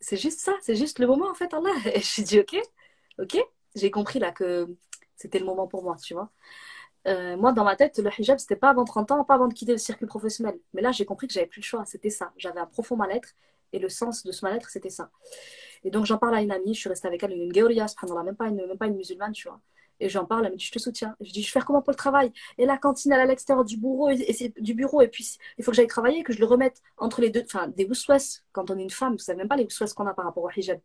S2: C'est juste ça, c'est juste le moment en fait, Allah. <laughs> Et je dis, ok, ok, j'ai compris là que c'était le moment pour moi, tu vois. Euh, moi, dans ma tête, le hijab, c'était pas avant 30 ans, pas avant de quitter le circuit professionnel. Mais là, j'ai compris que j'avais plus le choix. C'était ça. J'avais un profond mal-être. Et le sens de ce mal-être, c'était ça. Et donc, j'en parle à une amie. Je suis restée avec elle, une Georia, même pas une, même pas une musulmane, tu vois. Et j'en parle, elle me dit, je te soutiens. Je dis, je vais faire comment pour le travail? Et la cantine, elle est à l'extérieur du bureau, et, du bureau, et puis il faut que j'aille travailler, que je le remette entre les deux. Enfin, des bousouas, quand on est une femme, vous savez même pas les bousouas qu'on a par rapport au hijab.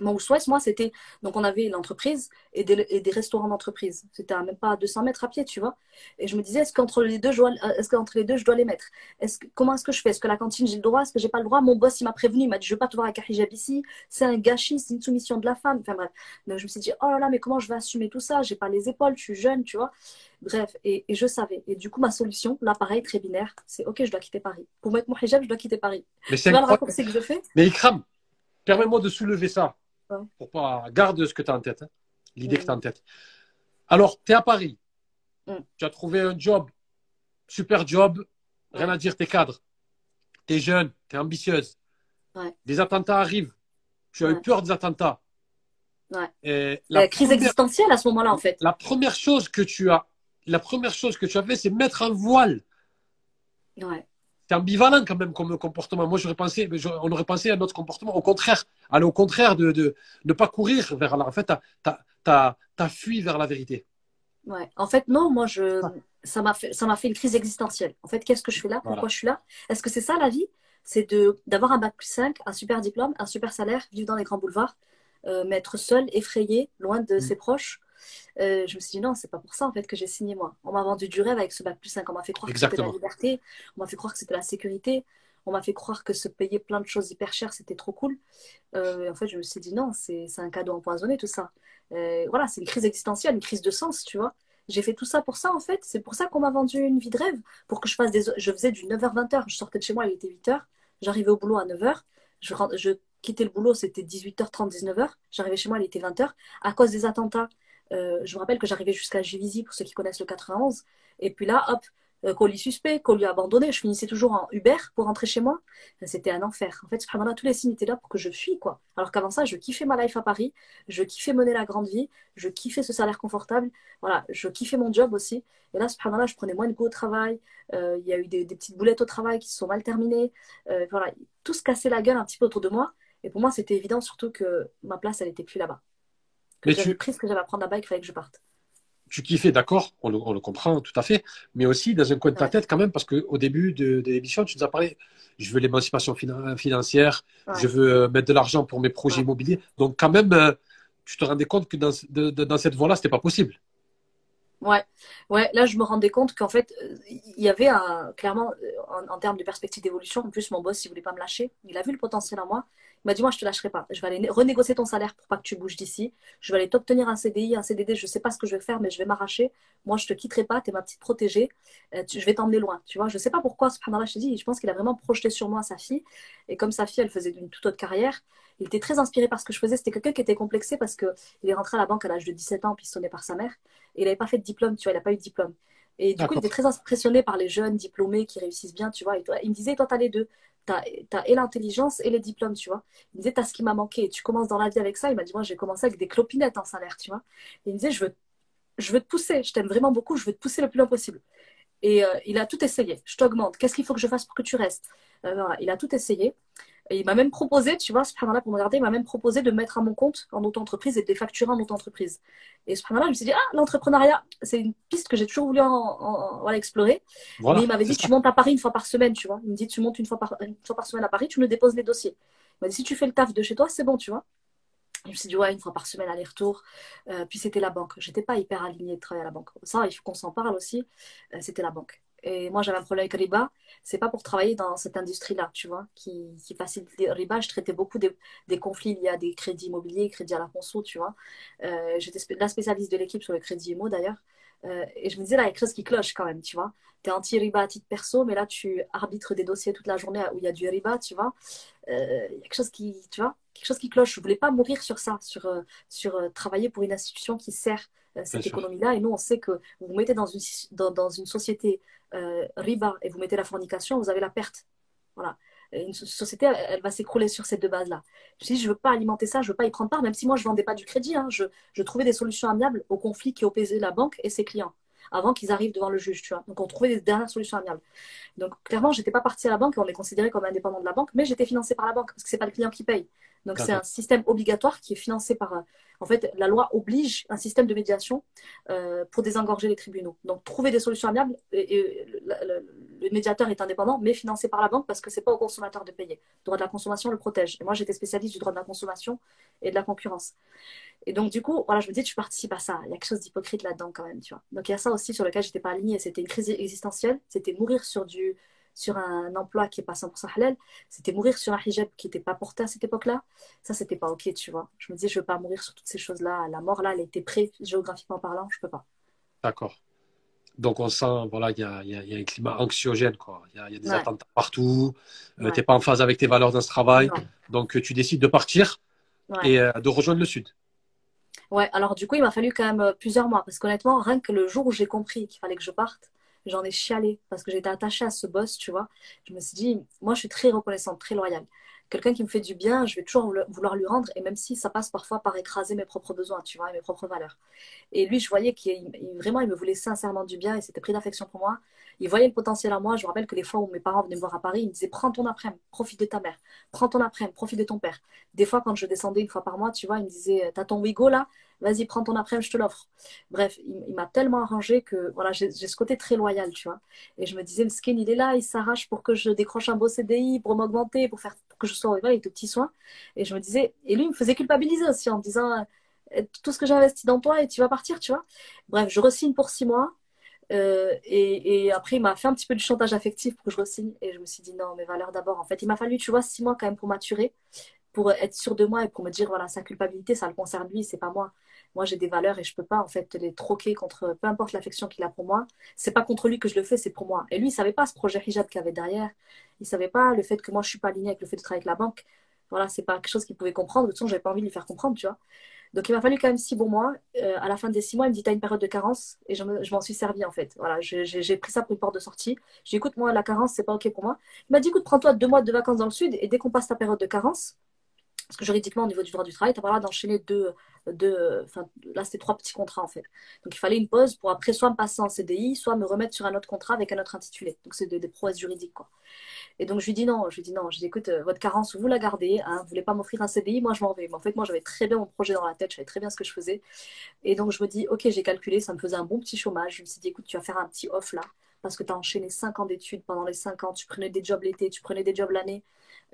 S2: Mon souhait, moi, c'était. Donc, on avait l'entreprise et des, et des restaurants d'entreprise. C'était à même pas 200 mètres à pied, tu vois. Et je me disais, est-ce qu'entre les deux, je dois, est-ce qu'entre les deux, je dois les mettre? Est-ce que, Comment est-ce que je fais? Est-ce que la cantine, j'ai le droit? Est-ce que j'ai pas le droit? Mon boss, il m'a prévenu. Il m'a dit, je veux pas te voir avec un hijab ici. C'est un gâchis, c'est une soumission de la femme. Enfin, bref. Donc, je me suis dit, oh là là, mais comment je vais assumer tout ça? J'ai pas les épaules, je suis jeune, tu vois. Bref, et, je savais. Et du coup, ma solution, là, pareil, très binaire, c'est OK, je dois quitter Paris. Pour mettre mon hijab, je dois quitter Paris.
S1: Mais c'est le raccourci que je fais? Mais Ikram, permets-moi de soulever ça. Pour pas garde ce que tu as en tête, hein. l'idée que tu as en tête. Alors, tu es à Paris. Mm. Tu as trouvé un job, super job, rien à dire, tu es cadre. Tu es jeune, tu es ambitieuse. Des attentats arrivent. Tu as eu peur des attentats.
S2: la, crise existentielle à ce moment-là, en fait.
S1: La première chose que tu as, la première chose que tu as fait, c'est mettre un voile. Ouais c'est ambivalent quand même comme comportement. Moi, j'aurais pensé, on aurait pensé à notre comportement, au contraire, aller au contraire de ne pas courir vers la. En fait, tu as, fui vers la vérité.
S2: Ouais. En fait, non, moi, je, ça m'a fait, fait une crise existentielle. En fait, qu'est-ce que je fais là? Pourquoi je suis là? Est-ce que c'est ça la vie? C'est d'avoir un bac plus 5, un super diplôme, un super salaire, vivre dans les grands boulevards, euh, m'être seul, effrayé, loin de mm. ses proches euh, je me suis dit non, c'est pas pour ça en fait que j'ai signé moi. On m'a vendu du rêve avec ce bac plus 5. On m'a fait croire que c'était la liberté, on m'a fait croire que c'était la sécurité, on m'a fait croire que se payer plein de choses hyper chères c'était trop cool. Euh, en fait, je me suis dit non, c'est un cadeau empoisonné tout ça. Euh, voilà, c'est une crise existentielle, une crise de sens, tu vois. J'ai fait tout ça pour ça en fait. C'est pour ça qu'on m'a vendu une vie de rêve, pour que je fasse des. Je faisais du 9h-20h. Je sortais de chez moi, il était 8h. J'arrivais au boulot à 9h. Je, je quittais le boulot, c'était 18h30, 19h. J'arrivais chez moi, il était 20h. À cause des attentats, euh, je me rappelle que j'arrivais jusqu'à Givisy, pour ceux qui connaissent le 91. Et puis là, hop, euh, colis suspect, colis abandonné. Je finissais toujours en Uber pour rentrer chez moi. C'était un enfer. En fait, là tous les signes étaient là pour que je fuis, quoi. Alors qu'avant ça, je kiffais ma life à Paris. Je kiffais mener la grande vie. Je kiffais ce salaire confortable. Voilà, je kiffais mon job aussi. Et là, là je prenais moins de goût au travail. Euh, il y a eu des, petites boulettes au travail qui se sont mal terminées. voilà, tout se cassait la gueule un petit peu autour de moi. Et pour moi, c'était évident surtout que ma place, elle n'était plus là-bas que j'avais tu... pris ce que j'avais à prendre là-bas? Et qu'il fallait que je parte.
S1: Tu kiffais, d'accord, on, le, comprend tout à fait, mais aussi dans un coin de ta tête quand même, parce qu'au début de, l'émission, tu nous as parlé, je veux l'émancipation financière, je veux euh, mettre de l'argent pour mes projets immobiliers. Donc quand même, euh, tu te rendais compte que dans, dans cette voie-là, ce n'était pas possible.
S2: Ouais, ouais, là je me rendais compte qu'en fait, euh, il y avait un, clairement, en, en termes de perspective d'évolution, en plus mon boss, il voulait pas me lâcher, il a vu le potentiel en moi, il m'a dit, moi, je te lâcherai pas. Je vais aller renégocier ton salaire pour pas que tu bouges d'ici. Je vais aller t'obtenir un CDI, un CDD. Je sais pas ce que je vais faire, mais je vais m'arracher. Moi, je te quitterai pas. Tu es ma petite protégée. Euh, je vais t'emmener loin. Tu vois, je sais pas pourquoi, subhanallah, je te dis, je pense qu'il a vraiment projeté sur moi sa fille. Et comme sa fille, elle faisait une toute autre carrière, il était très inspiré par ce que je faisais. C'était quelqu'un qui était complexé parce qu'il est rentré à la banque à l'âge de 17 ans, pistonné par sa mère. Et il n'avait pas fait de diplôme, tu vois, il n'a pas eu de diplôme. Et du coup, il était très impressionné par les jeunes diplômés qui réussissent bien, tu vois. Et toi, il me disait, toi, tu as les deux tu as, et l'intelligence et les diplômes, tu vois. Il me disait, tu as ce qui m'a manqué. Et tu commences dans la vie avec ça. Il m'a dit, moi, j'ai commencé avec des clopinettes en salaire, tu vois. il me disait, je veux, je veux te pousser. Je t'aime vraiment beaucoup. Je veux te pousser le plus loin possible. Et euh, il a tout essayé. Je t'augmente. Qu'est-ce qu'il faut que je fasse pour que tu restes? Euh, voilà. Il a tout essayé. Et il m'a même proposé, tu vois, subhanallah, pour me regarder, il m'a même proposé de mettre à mon compte en auto-entreprise et de les facturer en auto-entreprise. Et subhanallah, je me suis dit, ah, l'entrepreneuriat, c'est une piste que j'ai toujours voulu en, explorer. Mais il m'avait dit, tu montes à Paris une fois par semaine, tu vois. Il me dit, tu montes une fois par, une fois par semaine à Paris, tu me déposes les dossiers. Il m'a dit, si tu fais le taf de chez toi, c'est bon, tu vois. Je me suis dit, ouais, une fois par semaine, aller-retour. Euh, puis c'était la banque. J'étais pas hyper alignée de travailler à la banque. Ça, il faut qu'on s'en parle aussi. Euh, c'était la banque. Et moi, j'avais un problème avec Riba. C'est pas pour travailler dans cette industrie-là, tu vois, qui, qui facilite Riba. Je traitais beaucoup des, des, conflits liés à des crédits immobiliers, crédits à la conso, tu vois. Euh, J'étais la spécialiste de l'équipe sur le crédit IMO, d'ailleurs. Euh, et je me disais, là, il y a quelque chose qui cloche quand même, tu vois. Tu es anti-riba à titre perso, mais là, tu arbitres des dossiers toute la journée où il y a du riba, tu vois. Euh, il y a quelque chose qui, tu vois, quelque chose qui cloche. Je voulais pas mourir sur ça, sur, sur travailler pour une institution qui sert cette économie-là. Et nous, on sait que vous vous mettez dans une, dans, dans une société riba et vous mettez la fornication, vous avez la perte. Voilà une société, elle, va s'écrouler sur ces deux bases-là. Je dis, je ne veux pas alimenter ça, je ne veux pas y prendre part, même si moi, je ne vendais pas du crédit. Hein. je, je, trouvais des solutions amiables au conflit qui opposait la banque et ses clients avant qu'ils arrivent devant le juge, tu vois. Donc, on trouvait des dernières solutions amiables. Donc, clairement, je n'étais pas partie à la banque, on est considéré comme indépendant de la banque, mais j'étais financée par la banque parce que ce n'est pas le client qui paye. Donc, c'est un système obligatoire qui est financé par. Euh, en fait, la loi oblige un système de médiation euh, pour désengorger les tribunaux. Donc, trouver des solutions amiables. Et, le, médiateur est indépendant, mais financé par la banque parce que ce n'est pas au consommateur de payer. Le droit de la consommation le protège. Et moi, j'étais spécialiste du droit de la consommation et de la concurrence. Et donc, du coup, voilà, je me dis, tu participes à ça. Il y a quelque chose d'hypocrite là-dedans quand même, tu vois. Donc, il y a ça aussi sur lequel j'étais pas alignée. C'était une crise existentielle. C'était mourir sur du, sur un emploi qui n'est pas 100% halal, c'était mourir sur un hijab qui n'était pas porté à cette époque-là. Ça, c'était pas OK, tu vois. Je me disais, je ne veux pas mourir sur toutes ces choses-là. La mort, là, elle était prête, géographiquement parlant, je ne peux pas.
S1: D'accord. Donc, on sent, voilà, il y a, y a, un climat anxiogène, quoi. Il y a, y a, des attentes partout. Euh, tu n'es pas en phase avec tes valeurs dans ce travail. Donc, tu décides de partir et euh, de rejoindre le Sud.
S2: Ouais, alors du coup, il m'a fallu quand même euh, plusieurs mois. Parce qu'honnêtement, rien que le jour où j'ai compris qu'il fallait que je parte, j'en ai chialé parce que j'étais attachée à ce boss, tu vois. Je me suis dit, moi, je suis très reconnaissante, très loyale. Quelqu'un qui me fait du bien, je vais toujours vouloir lui rendre, et même si ça passe parfois par écraser mes propres besoins, tu vois, et mes propres valeurs. Et lui, je voyais qu'il vraiment, il me voulait sincèrement du bien, et c'était pris d'affection pour moi. Il voyait le potentiel à moi. Je me rappelle que les fois où mes parents venaient me voir à Paris, ils me disaient Prends ton après-midi, profite de ta mère. Prends ton après-midi, profite de ton père. Des fois, quand je descendais une fois par mois, tu vois, il me disait T'as ton Wigo là? Vas-y, prends ton après-midi, je te l'offre. Bref, il, m'a tellement arrangé que voilà, j'ai ce côté très loyal, tu vois. Et je me disais Le skin, il est là, il s'arrache pour que je décroche un beau CDI, pour m'augmenter, pour faire que je sois avec de petits soins. Et je me disais Et lui, il me faisait culpabiliser aussi en me disant tout ce que j'ai investi dans toi et tu vas partir, tu vois. Bref, je resigne pour six mois. Euh, et, après, il m'a fait un petit peu du chantage affectif pour que je re-signe. Et je me suis dit, non, mes valeurs d'abord. En fait, il m'a fallu, tu vois, six mois quand même pour maturer, pour être sûr de moi et pour me dire, voilà, sa culpabilité, ça le concerne lui, c'est pas moi. Moi, j'ai des valeurs et je peux pas, en fait, les troquer contre peu importe l'affection qu'il a pour moi. C'est pas contre lui que je le fais, c'est pour moi. Et lui, il savait pas ce projet hijab qu'il avait derrière. Il savait pas le fait que moi, je suis pas alignée avec le fait de travailler avec la banque. Voilà, c'est pas quelque chose qu'il pouvait comprendre. De toute façon, j'avais pas envie de lui faire comprendre, tu vois. Donc il m'a fallu quand même six bons mois. Euh, à la fin des six mois, il me dit, tu as une période de carence. Et je, m'en suis servi en fait. Voilà, j'ai pris ça pour une porte de sortie. J'ai dit, écoute, moi, la carence, c'est pas OK pour moi. Il m'a dit, écoute, prends-toi deux mois de vacances dans le sud et dès qu'on passe ta période de carence, parce que juridiquement, au niveau du droit du travail, tu as pas d'enchaîner deux, deux. Enfin, là, c'était trois petits contrats, en fait. Donc, il fallait une pause pour après soit me passer en CDI, soit me remettre sur un autre contrat avec un autre intitulé. Donc, c'est des, prouesses juridiques, quoi. Et donc, je lui dis non. Je lui dis non. Je lui écoute, euh, votre carence, vous la gardez. Hein, vous voulez pas m'offrir un CDI, moi, je m'en vais. Mais en fait, moi, j'avais très bien mon projet dans la tête. Je très bien ce que je faisais. Et donc, je me dis, OK, j'ai calculé. Ça me faisait un bon petit chômage. Je me suis dit, écoute, tu vas faire un petit off là. Parce que tu as enchaîné 5 ans d'études pendant les 5 ans. Tu prenais des jobs l'été, tu prenais des jobs l'année.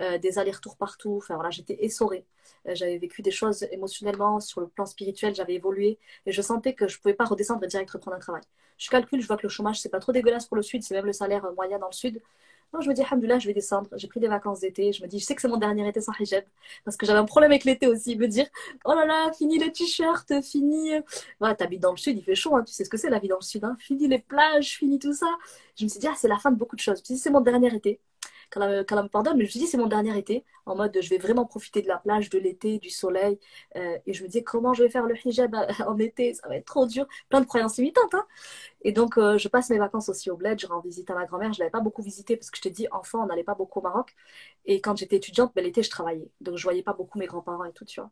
S2: Euh, des allers-retours partout. Enfin voilà, j'étais essorée. Euh, j'avais vécu des choses émotionnellement, sur le plan spirituel, j'avais évolué et je sentais que je pouvais pas redescendre et direct reprendre un travail. Je calcule, je vois que le chômage, c'est pas trop dégueulasse pour le Sud, c'est même le salaire moyen dans le Sud. Non, je me dis, Alhamdoulilah, je vais descendre. J'ai pris des vacances d'été. Je me dis, je sais que c'est mon dernier été sans hijab. Parce que j'avais un problème avec l'été aussi. Me dire, oh là là, fini les t-shirts, fini. Voilà, t'habites dans le sud, il fait chaud. Hein. Tu sais ce que c'est la vie dans le sud. Hein. Fini les plages, fini tout ça. Je me suis dit, ah, c'est la fin de beaucoup de choses. Me c'est mon dernier été qu'elle me pardonne, mais je me suis dit, c'est mon dernier été, en mode, je vais vraiment profiter de la plage, de l'été, du soleil. Euh, et je me disais, comment je vais faire le hijab euh, en été Ça va être trop dur. Plein de croyances limitantes. Hein et donc, euh, je passe mes vacances aussi au bled. Je rends visite à ma grand-mère. Je ne l'avais pas beaucoup visité parce que je t'ai dit, enfant, on n'allait pas beaucoup au Maroc. Et quand j'étais étudiante, ben, l'été, je travaillais. Donc, je voyais pas beaucoup mes grands-parents et tout, tu vois.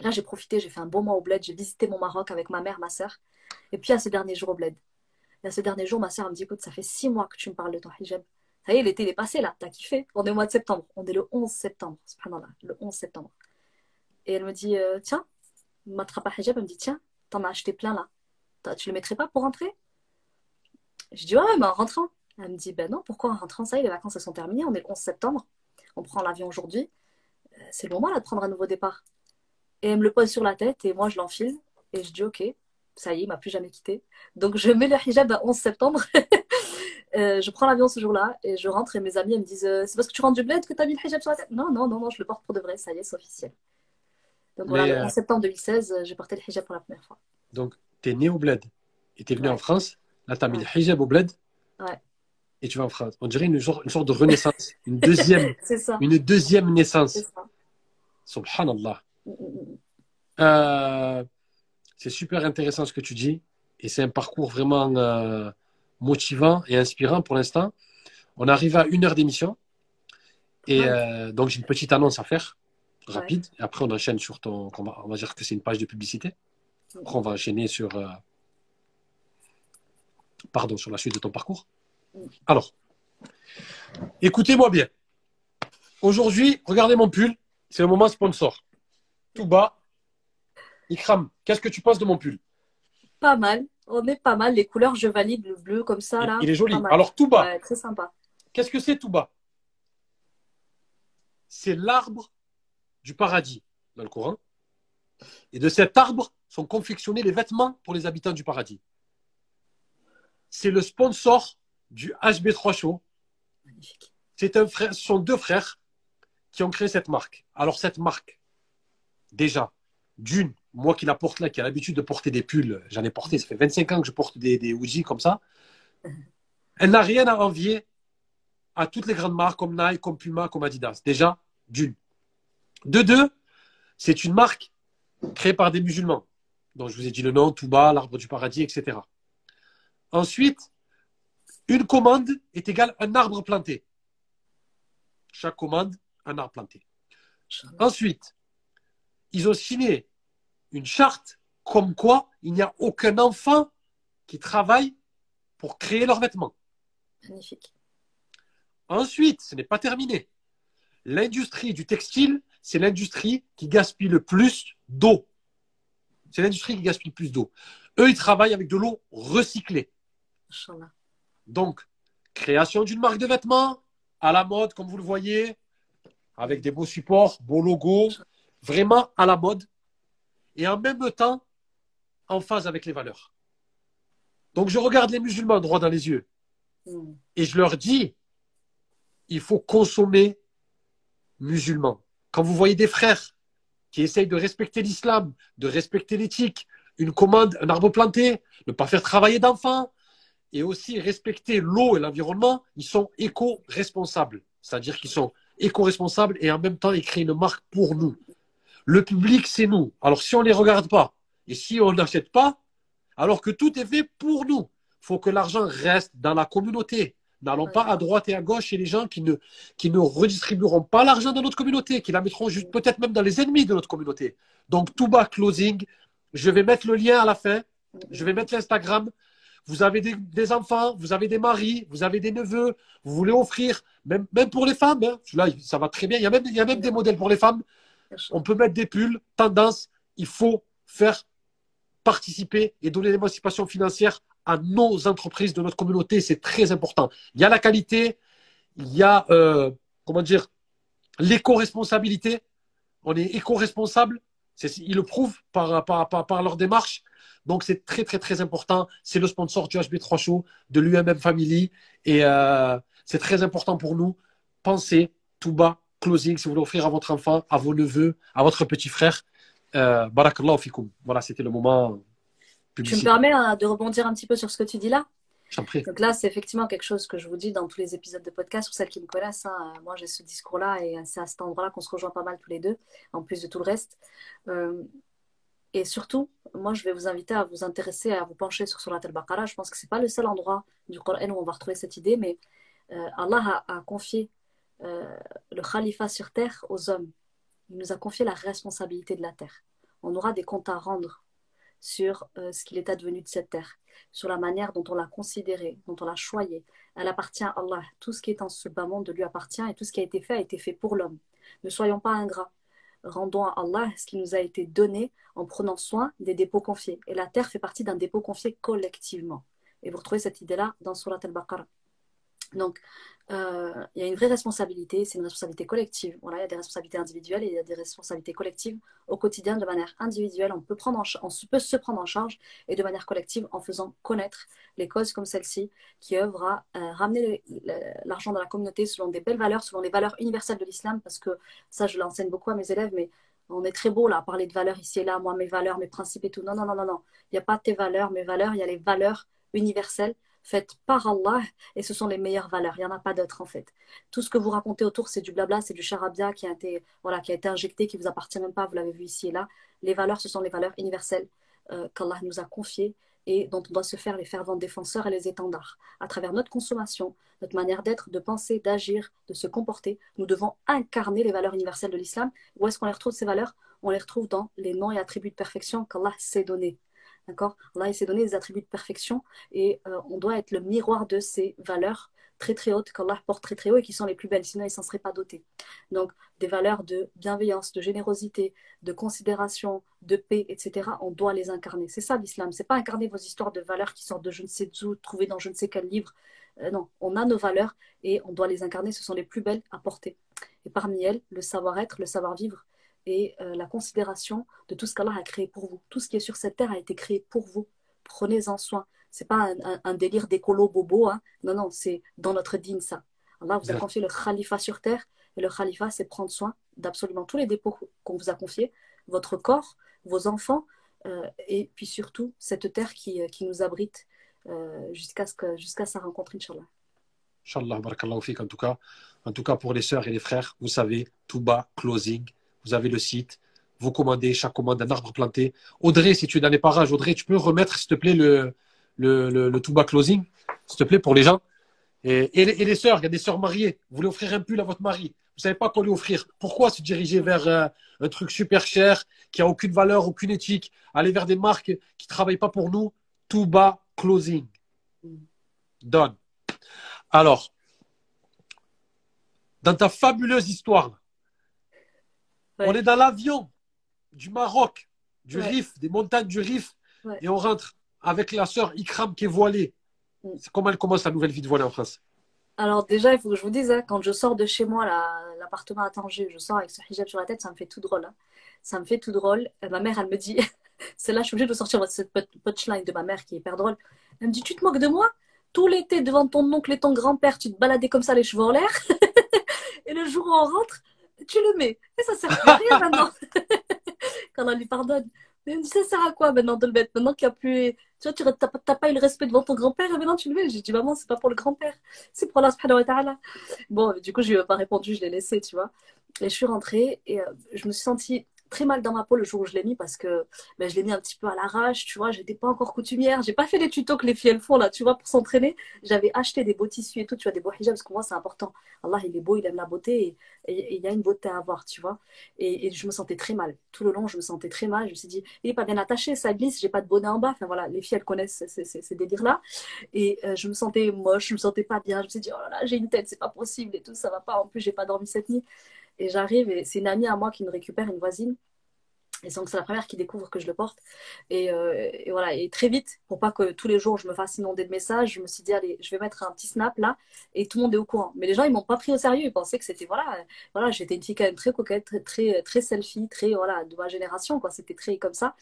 S2: Là, j'ai profité, j'ai fait un bon mois au bled. J'ai visité mon Maroc avec ma mère, ma soeur. Et puis, à ce dernier jour au bled. À ce dernier jour, ma soeur me dit, écoute, ça fait six mois que tu me parles de ton hijab Ça y est, l'été, est passé là, t'as kiffé. On est au mois de septembre. On est le 11 septembre. Subhanallah, le 11 septembre. Et elle me dit, euh, tiens, m'attrape à hijab, elle me dit, tiens, t'en as acheté plein là. Tu le mettrais pas pour rentrer? Je dis, ouais, mais en rentrant. Elle me dit, ben non, pourquoi en rentrant? Ça y est, les vacances, elles sont terminées. On est le 11 septembre. On prend l'avion aujourd'hui. Euh, c'est le moment là de prendre un nouveau départ. Et elle me le pose sur la tête et moi, je l'enfile. Et je dis, ok, ça y est, il m'a plus jamais quitté. Donc, je mets le hijab à 11 septembre. <laughs> Euh, je prends l'avion ce jour-là et je rentre et mes amis me disent euh, C'est parce que tu rentres du bled que tu as mis le hijab sur la tête? Non, non, non, non, je le porte pour de vrai, ça y est, c'est officiel. Donc voilà, en septembre 2016, j'ai porté le hijab pour la première fois.
S1: Donc, tu es né au bled et tu es venu en France. Là, tu as mis le hijab au bled.
S2: Ouais.
S1: Et tu vas en France. On dirait une, sorte, une sorte de renaissance, une deuxième, <laughs> une deuxième naissance. Ça. Subhanallah. Mm, mm, mm. Euh, c'est super intéressant ce que tu dis et c'est un parcours vraiment euh, motivant et inspirant pour l'instant. On arrive à une heure d'émission et euh, donc j'ai une petite annonce à faire rapide. Et après on enchaîne sur ton, on va, dire que c'est une page de publicité. Après on va enchaîner sur, pardon, sur la suite de ton parcours. Alors, écoutez-moi bien. Aujourd'hui, regardez mon pull. C'est le moment sponsor. Tout bas, Ikram, qu'est-ce que tu penses de mon pull?
S2: Pas mal. On est pas mal. Les couleurs, je valide le bleu comme ça. Là.
S1: Il est joli. Alors, tout bas.
S2: très sympa.
S1: Qu'est-ce que c'est tout bas C'est l'arbre du paradis dans le Coran. Et de cet arbre sont confectionnés les vêtements pour les habitants du paradis. C'est le sponsor du HB3 Show. Magnifique. C'est un frère, ce sont deux frères qui ont créé cette marque. Alors cette marque, déjà, d'une, moi qui la porte là, qui a l'habitude de porter des pulls, j'en ai porté, ça fait 25 ans que je porte des, des comme ça. Elle n'a rien à envier à toutes les grandes marques comme Nike, comme Puma, comme Adidas. Déjà, d'une. De deux, c'est une marque créée par des musulmans, dont je vous ai dit le nom, Touba, l'Arbre du Paradis, etc. Ensuite, une commande est égale à un arbre planté. Chaque commande, un arbre planté. Ensuite, ils ont signé une charte comme quoi il n'y a aucun enfant qui travaille pour créer leurs vêtements.
S2: Magnifique.
S1: Ensuite, ce n'est pas terminé. L'industrie du textile, c'est l'industrie qui gaspille le plus d'eau. C'est l'industrie qui gaspille le plus d'eau. Eux, ils travaillent avec de l'eau recyclée. Donc, création d'une marque de vêtements à la mode, comme vous le voyez, avec des beaux supports, beaux logos, vraiment à la mode et en même temps en phase avec les valeurs. Donc je regarde les musulmans droit dans les yeux hmm. et je leur dis, il faut consommer musulman. Quand vous voyez des frères qui essayent de respecter l'islam, de respecter l'éthique, une commande, un arbre planté, ne pas faire travailler d'enfants, et aussi respecter l'eau et l'environnement, ils sont éco-responsables. C'est-à-dire qu'ils sont éco-responsables et en même temps, ils créent une marque pour nous. Le public, c'est nous. Alors, si on ne les regarde pas et si on n'achète pas, alors que tout est fait pour nous, il faut que l'argent reste dans la communauté. N'allons pas à droite et à gauche chez les gens qui ne, redistribueront pas l'argent dans notre communauté, qui la mettront juste peut-être même dans les ennemis de notre communauté. Donc, tout bas closing. Je vais mettre le lien à la fin. Je vais mettre l'Instagram. Vous avez des, enfants, vous avez des maris, vous avez des neveux, vous voulez offrir, même, pour les femmes, hein. là, ça va très bien. Il y a même des modèles pour les femmes. On peut mettre des pulls, tendance, il faut faire participer et donner l'émancipation financière à nos entreprises de notre communauté. C'est très important. Il y a la qualité, il y a, euh, comment dire, l'éco-responsabilité. On est éco-responsable. Ils le prouvent par, par, par, leur démarche. Donc, c'est très, très, très important. C'est le sponsor du HB3 Show, de l'UMM Family. Et euh, c'est très important pour nous. Pensez tout bas closing, si vous voulez offrir à votre enfant, à vos neveux, à votre petit frère. Euh, barakallahu fikoum. Voilà, c'était le moment.
S2: Tu me permets hein, de rebondir un petit peu sur ce que tu dis là? Donc là, c'est effectivement quelque chose que je vous dis dans tous les épisodes de podcast. Pour celles qui me connaissent, hein, moi j'ai ce discours-là et c'est à cet endroit-là qu'on se rejoint pas mal tous les deux, en plus de tout le reste. Euh, et surtout, moi je vais vous inviter à vous intéresser, à vous pencher sur Surat al-Baqarah. Je pense que c'est pas le seul endroit du Coran où on va retrouver cette idée, mais euh, Allah a, a confié euh, le khalifa sur terre aux hommes. Il nous a confié la responsabilité de la terre. On aura des comptes à rendre sur ce qu'il est advenu de cette terre, sur la manière dont on l'a considérée, dont on l'a choyée. Elle appartient à Allah. Tout ce qui est en ce bas monde lui appartient et tout ce qui a été fait a été fait pour l'homme. Ne soyons pas ingrats. Rendons à Allah ce qui nous a été donné en prenant soin des dépôts confiés. Et la terre fait partie d'un dépôt confié collectivement. Et vous retrouvez cette idée-là dans Surat al-Baqarah. Donc, euh, il y a une vraie responsabilité, c'est une responsabilité collective. Voilà, il y a des responsabilités individuelles et il y a des responsabilités collectives au quotidien de manière individuelle. On peut, prendre on peut se prendre en charge et de manière collective en faisant connaître les causes comme celle-ci qui œuvrent à euh, ramener l'argent dans la communauté selon des belles valeurs, selon les valeurs universelles de l'islam, parce que ça, je l'enseigne beaucoup à mes élèves, mais on est très beau là à parler de valeurs ici et là, moi, mes valeurs, mes principes et tout. Non, non, non, non, non. Il n'y a pas tes valeurs, mes valeurs, il y a les valeurs universelles faites par Allah et ce sont les meilleures valeurs. Il n'y en a pas d'autres en fait. Tout ce que vous racontez autour, c'est du blabla, c'est du charabia qui a été, voilà, qui a été injecté, qui vous appartient même pas, vous l'avez vu ici et là. Les valeurs, ce sont les valeurs universelles euh, qu'Allah nous a confiées et dont on doit se faire les fervents défenseurs et les étendards. À travers notre consommation, notre manière d'être, de penser, d'agir, de se comporter, nous devons incarner les valeurs universelles de l'islam. Où est-ce qu'on les retrouve ces valeurs? On les retrouve dans les noms et attributs de perfection qu'Allah s'est donnés. D'accord? Allah s'est donné des attributs de perfection et euh, on doit être le miroir de ces valeurs très très hautes qu'Allah porte très très haut et qui sont les plus belles, sinon il ne s'en serait pas doté. Donc des valeurs de bienveillance, de générosité, de considération, de paix, etc. On doit les incarner. C'est ça l'islam. C'est pas incarner vos histoires de valeurs qui sortent de je ne sais où, trouvées dans je ne sais quel livre. Euh, non, on a nos valeurs et on doit les incarner. Ce sont les plus belles à porter. Et parmi elles, le savoir-être, le savoir-vivre, et euh, la considération de tout ce qu'Allah a créé pour vous. Tout ce qui est sur cette terre a été créé pour vous. Prenez-en soin. C'est pas un, délire d'écolo bobo. Hein. Non, non, c'est dans notre dîne ça. Allah vous a confié le khalifa sur terre et le khalifa, c'est prendre soin d'absolument tous les dépôts qu'on vous a confiés, votre corps, vos enfants euh, et puis surtout cette terre qui, euh, qui nous abrite jusqu'à ce que, jusqu'à sa rencontre, Inch'Allah.
S1: Inch'Allah, barakallahu en tout cas. En tout cas, pour les sœurs et les frères, vous savez, tout bas, closing, vous avez le site, vous commandez chaque commande un arbre planté. Audrey, si tu es dans les parages, Audrey, tu peux remettre, s'il te plaît, le, le, le, tout bas closing, s'il te plaît, pour les gens. Et, et, les, sœurs, il y a des sœurs mariées. Vous voulez offrir un pull à votre mari. Vous savez pas quoi lui offrir. Pourquoi se diriger vers euh, un truc super cher, qui a aucune valeur, aucune éthique, aller vers des marques qui travaillent pas pour nous? Tout bas closing. Donne. Alors, dans ta fabuleuse histoire, on est dans l'avion du Maroc, du Rif, des montagnes du Rif, et on rentre avec la sœur Ikram qui est voilée. Mm. Comment elle commence la nouvelle vie de voilée en France?
S2: Alors déjà, il faut que je vous dise, hein, quand je sors de chez moi, l'appartement à Tanger, je sors avec ce hijab sur la tête, ça me fait tout drôle. Hein. Ça me fait tout drôle. ma mère, elle me dit, <laughs> c'est là, je suis obligée de sortir cette punchline de ma mère qui est hyper drôle. Elle me dit, tu te moques de moi? Tout l'été, devant ton oncle et ton grand-père, tu te baladais comme ça les cheveux en l'air. <laughs> et le jour où on rentre, tu le mets. Et ça sert à rien maintenant. <laughs> Quand on lui pardonne. Mais ça sert à quoi maintenant de le mettre? Maintenant qu'il n'y a plus. Tu vois, tu n'as pas eu le respect devant ton grand-père et maintenant tu le mets. J'ai dit, maman, c'est pas pour le grand-père, c'est pour Allah subhanahu wa ta'ala. Bon, du coup, je lui ai pas répondu, je l'ai laissé, tu vois. Et je suis rentrée et euh, je me suis sentie très mal dans ma peau le jour où je l'ai mis parce que ben, je l'ai mis un petit peu à l'arrache, tu vois. J'étais pas encore coutumière. J'ai pas fait les tutos que les filles elles font là, tu vois, pour s'entraîner. J'avais acheté des beaux tissus et tout, tu vois, des beaux hijabs parce que moi c'est important. Allah il est beau, il aime la beauté et il y a une beauté à avoir, tu vois. Et, je me sentais très mal. Tout le long, je me sentais très mal. Je me suis dit, il est pas bien attaché, ça glisse, j'ai pas de bonnet en bas. Enfin voilà, les filles elles connaissent ces, délires-là. Et euh, je me sentais moche, je me sentais pas bien. Je me suis dit, oh là là, j'ai une tête, c'est pas possible et tout, ça va pas. En plus, j'ai pas dormi cette nuit. Et j'arrive et c'est une amie à moi qui me récupère, une voisine. Et donc, c'est la première qui découvre que je le porte. Euh, et, voilà, et très vite, pour pas que tous les jours je me fasse inonder de messages, je me suis dit, allez, je vais mettre un petit snap là, et tout le monde est au courant. Mais les gens, ils m'ont pas pris au sérieux, ils pensaient que c'était, voilà, voilà j'étais une fille quand même très coquette, très, très, très selfie, très, voilà, de ma génération, quoi. C'était très comme ça.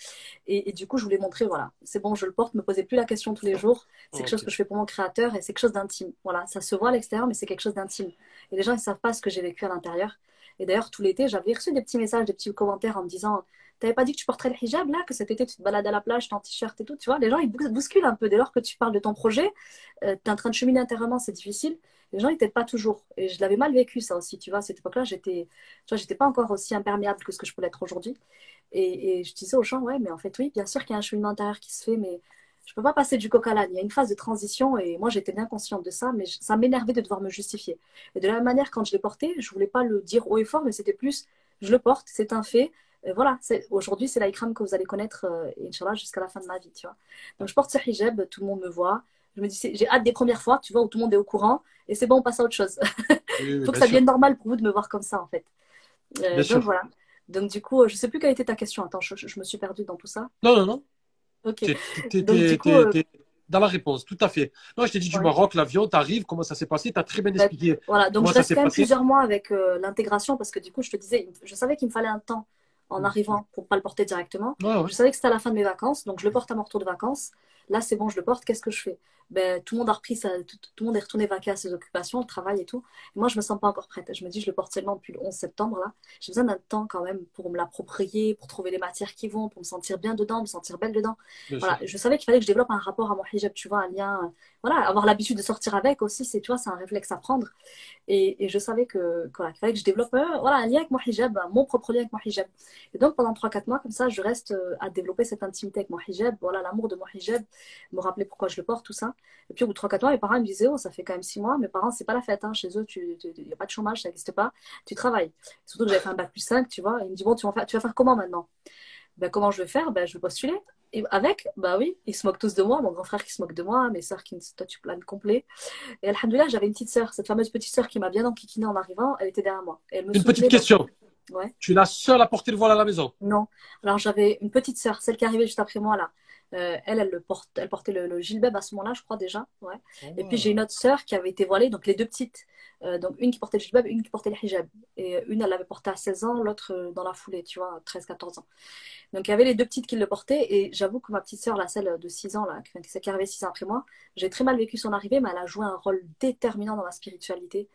S2: Et, du coup, je voulais montrer, voilà, c'est bon, je le porte, me posez plus la question tous les jours. C'est quelque chose que je fais pour mon créateur et c'est quelque chose d'intime. Voilà, ça se voit à l'extérieur, mais c'est quelque chose d'intime. Et les gens, ils savent pas ce que j'ai vécu à l'intérieur. Et d'ailleurs, tout l'été, j'avais reçu des petits messages, des petits commentaires en me disant T'avais pas dit que tu porterais le hijab là, que cet été tu te balades à la plage, en t-shirt et tout, tu vois Les gens ils bousculent un peu dès lors que tu parles de ton projet, euh, tu es en train de cheminer intérieurement, c'est difficile. Les gens ils t'aident pas toujours. Et je l'avais mal vécu ça aussi, tu vois. À cette époque-là, j'étais, tu j'étais pas encore aussi imperméable que ce que je peux l'être aujourd'hui. Et, je disais aux gens, ouais, mais en fait, oui, bien sûr qu'il y a un cheminement intérieur qui se fait, mais je peux pas passer du coq à l'âne. Il y a une phase de transition et moi j'étais bien consciente de ça, mais ça m'énervait de devoir me justifier. Et de la même manière, quand je l'ai porté, je voulais pas le dire haut et fort, mais c'était plus, je le porte, c'est un fait voilà, aujourd'hui, c'est l'Aïkram que vous allez connaître, euh, Inch'Allah, jusqu'à la fin de ma vie, tu vois. Donc, je porte ce hijab, tout le monde me voit. Je me dis, j'ai hâte des premières fois, tu vois, où tout le monde est au courant. Et c'est bon, on passe à autre chose. <laughs> Il faut que ça devienne normal pour vous de me voir comme ça, en fait. Euh, donc, sûr. voilà. Donc, du coup, je sais plus quelle était ta question. Attends, je, me suis perdue dans tout ça.
S1: Non, non, non. Ok. Euh, dans la réponse, tout à fait. Non, je t'ai dit du Maroc, l'avion, t'arrives, comment ça s'est passé, tu as très bien bah, expliqué.
S2: Voilà, donc je reste quand même plusieurs mois avec l'intégration parce que du coup, je te disais, je savais qu'il me fallait un temps en arrivant pour pas le porter directement. Je savais que c'était à la fin de mes vacances, donc je le porte à mon retour de vacances. Là, c'est bon, je le porte. Qu'est-ce que je fais? Ben, Tout le monde a repris, ça, tout, le monde est retourné vaquer à ses occupations, le travail et tout. Et moi, je me sens pas encore prête. Je me dis, je le porte seulement depuis le 11 septembre. là. J'ai besoin d'un temps quand même pour me l'approprier, pour trouver les matières qui vont, pour me sentir bien dedans, me sentir belle dedans. voilà. Je savais qu'il fallait que je développe un rapport à mon hijab, tu vois, un lien. Voilà, avoir l'habitude de sortir avec aussi, c'est, tu vois, c'est un réflexe à prendre. Et, je savais que, qu'il fallait que je développe euh, voilà, un lien avec mon hijab, mon propre lien avec mon hijab. Et donc, pendant 3-4 mois, comme ça, je reste euh, à développer cette intimité avec mon hijab, voilà, l'amour de mon hijab, me rappeler pourquoi je le porte, tout ça. Et puis au bout de 3-4 mois, mes parents me disaient, oh, ça fait quand même 6 mois, mes parents, c'est pas la fête, hein. chez eux, il n'y a pas de chômage, ça n'existe pas, tu travailles. Surtout que j'avais fait un bac plus 5, tu vois. Et ils me disent, bon, tu vas faire, tu vas faire comment maintenant? Ben, Comment je vais faire? Ben, Je vais postuler. Et avec, bah oui, ils se moquent tous de moi, mon grand frère qui se moque de moi, mes soeurs qui me disent, toi tu planes complet. Et alhamdoulilah, j'avais une petite sœur, cette fameuse petite sœur qui m'a bien enquiquinée en arrivant, elle était derrière moi.
S1: une petite question. Ouais. Tu es la seule à porter le voile à la maison?
S2: Non. Alors j'avais une petite sœur, celle qui arrivait juste après moi là. Euh, elle, elle, le porte, elle portait le, le gilbeb à ce moment-là, je crois déjà. Ouais. Et puis j'ai une autre sœur qui avait été voilée, donc les deux petites. Euh, donc une qui portait le gilbeb, une qui portait le hijab. Et une, elle l'avait porté à 16 ans, l'autre euh, dans la foulée, tu vois, 13-14 ans. Donc il y avait les deux petites qui le portaient. Et j'avoue que ma petite sœur, là, celle de 6 ans, là, celle qui arrivait 6 ans après moi, j'ai très mal vécu son arrivée, mais elle a joué un rôle déterminant dans ma spiritualité.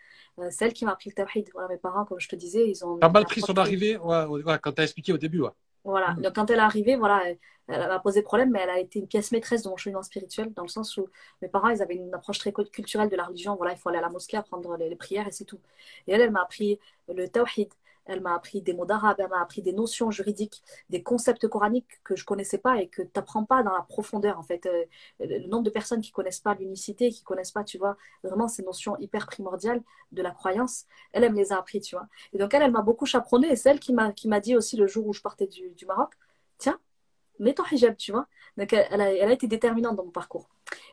S2: celle qui m'a appris le tawhid. Voilà, mes parents, comme je te disais, ils ont.
S1: T'as mal pris son arrivée ouais, ouais, quand t'as expliqué au début, ouais.
S2: Voilà. Mm. Donc, quand elle est arrivée, voilà, elle, m'a posé problème, mais elle a été une pièce maîtresse de mon cheminement spirituel, dans le sens où mes parents, ils avaient une approche très culturelle de la religion. Voilà, il faut aller à la mosquée, apprendre les, les prières et c'est tout. Et elle, elle m'a appris le tawhid, elle m'a appris des mots d'arabe, elle m'a appris des notions juridiques, des concepts coraniques que je connaissais pas et que tu n'apprends pas dans la profondeur. En fait, euh, le nombre de personnes qui connaissent pas l'unicité, qui connaissent pas, tu vois, vraiment ces notions hyper primordiales de la croyance, elle, elle me les a appris, tu vois. Et donc elle, elle m'a beaucoup chaperonné et c'est elle qui m'a qui m'a dit aussi le jour où je partais du, Maroc, tiens, mets ton hijab, tu vois. Donc elle, a, elle, a, été déterminante dans mon parcours.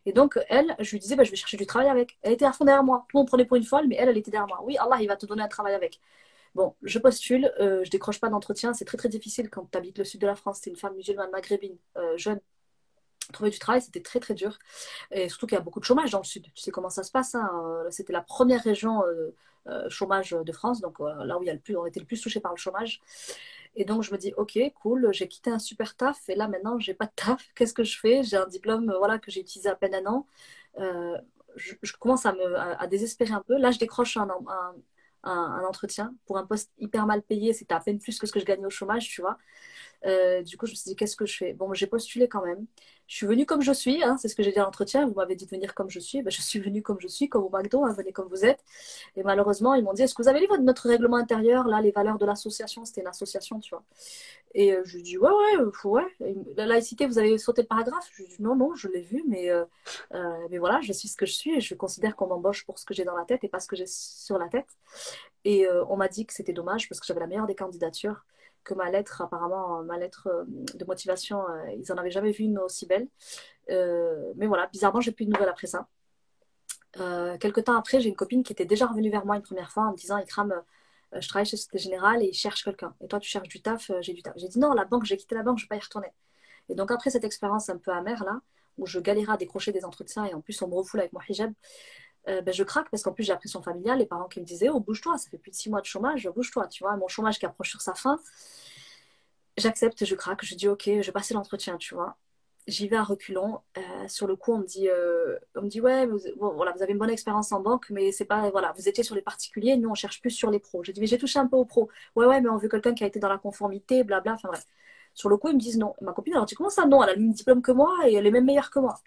S2: Et donc elle, je lui disais, bah, je vais chercher du travail avec. Elle était à fond derrière moi. Tout le monde prenait pour une folle, mais elle, elle était derrière moi. Oui, Allah, il va te donner un travail avec. Bon, je postule, euh, je décroche pas d'entretien. C'est très très difficile quand tu habites le sud de la France. Tu es une femme musulmane maghrébine, euh, jeune. Trouver du travail, c'était très très dur. Et surtout qu'il y a beaucoup de chômage dans le sud. Tu sais comment ça se passe. Hein euh, c'était la première région chômage de France, donc là où il y a le plus, on était le plus touché par le chômage. Et donc je me dis, ok, cool, j'ai quitté un super taf et là maintenant j'ai pas de taf. <laughs> Qu'est-ce que je fais? J'ai un diplôme, voilà, que j'ai utilisé à peine un an. Je, commence à me désespérer un peu. Là, je décroche un, un, entretien pour un poste hyper mal payé. C'était à peine plus que ce que je gagnais au chômage, tu vois. Euh, du coup, je me suis dit, qu'est-ce que je fais? Bon, j'ai postulé quand même. Je suis venue comme je suis, hein, c'est ce que j'ai dit à l'entretien. Vous m'avez dit de venir comme je suis. Ben, je suis venue comme je suis, comme au McDo, hein, venez comme vous êtes. Et malheureusement, ils m'ont dit, est-ce que vous avez lu notre règlement intérieur, là, les valeurs de l'association C'était une association, tu vois. Et euh, je lui dis, ouais, ouais, euh, ouais. la laïcité, vous avez sauté le paragraphe? Je lui dis, non, non, je l'ai vu, mais, mais voilà, je suis ce que je suis et je considère qu'on m'embauche pour ce que j'ai dans la tête et pas ce que j'ai sur la tête. Et on m'a dit que c'était dommage parce que j'avais la meilleure des candidatures que ma lettre, apparemment, ma lettre euh, de motivation, euh, ils n'en avaient jamais vu une aussi belle. Euh, mais voilà, bizarrement, j'ai plus de nouvelles après ça. quelques temps après, j'ai une copine qui était déjà revenue vers moi une première fois en me disant Ikram, je travaille chez Société Générale et ils cherchent quelqu'un. Et toi, tu cherches du taf, j'ai du taf. J'ai dit non, la banque, j'ai quitté la banque, je ne vais pas y retourner. Et donc, après cette expérience un peu amère là, où je galérais à décrocher des entretiens et en plus on me refoule avec mon hijab, ben, je craque parce qu'en plus j'ai la pression familiale, les parents qui me disaient Oh, bouge-toi, ça fait plus de six mois de chômage, bouge-toi, tu vois, mon chômage qui approche sur sa fin. J'accepte, je craque, je dis Ok, je vais passer l'entretien, tu vois. J'y vais à reculons. Euh, sur le coup, on me dit, euh, on me dit Ouais, vous, voilà, vous avez une bonne expérience en banque, mais c'est pas, voilà, vous étiez sur les particuliers, nous on cherche plus sur les pros. J'ai dit Mais j'ai touché un peu aux pros. Ouais, ouais, mais on veut quelqu'un qui a été dans la conformité, blabla, enfin bref. Sur le coup, ils me disent non. ma copine, alors tu comment ça Non, elle a le même diplôme que moi et elle est même meilleure que moi.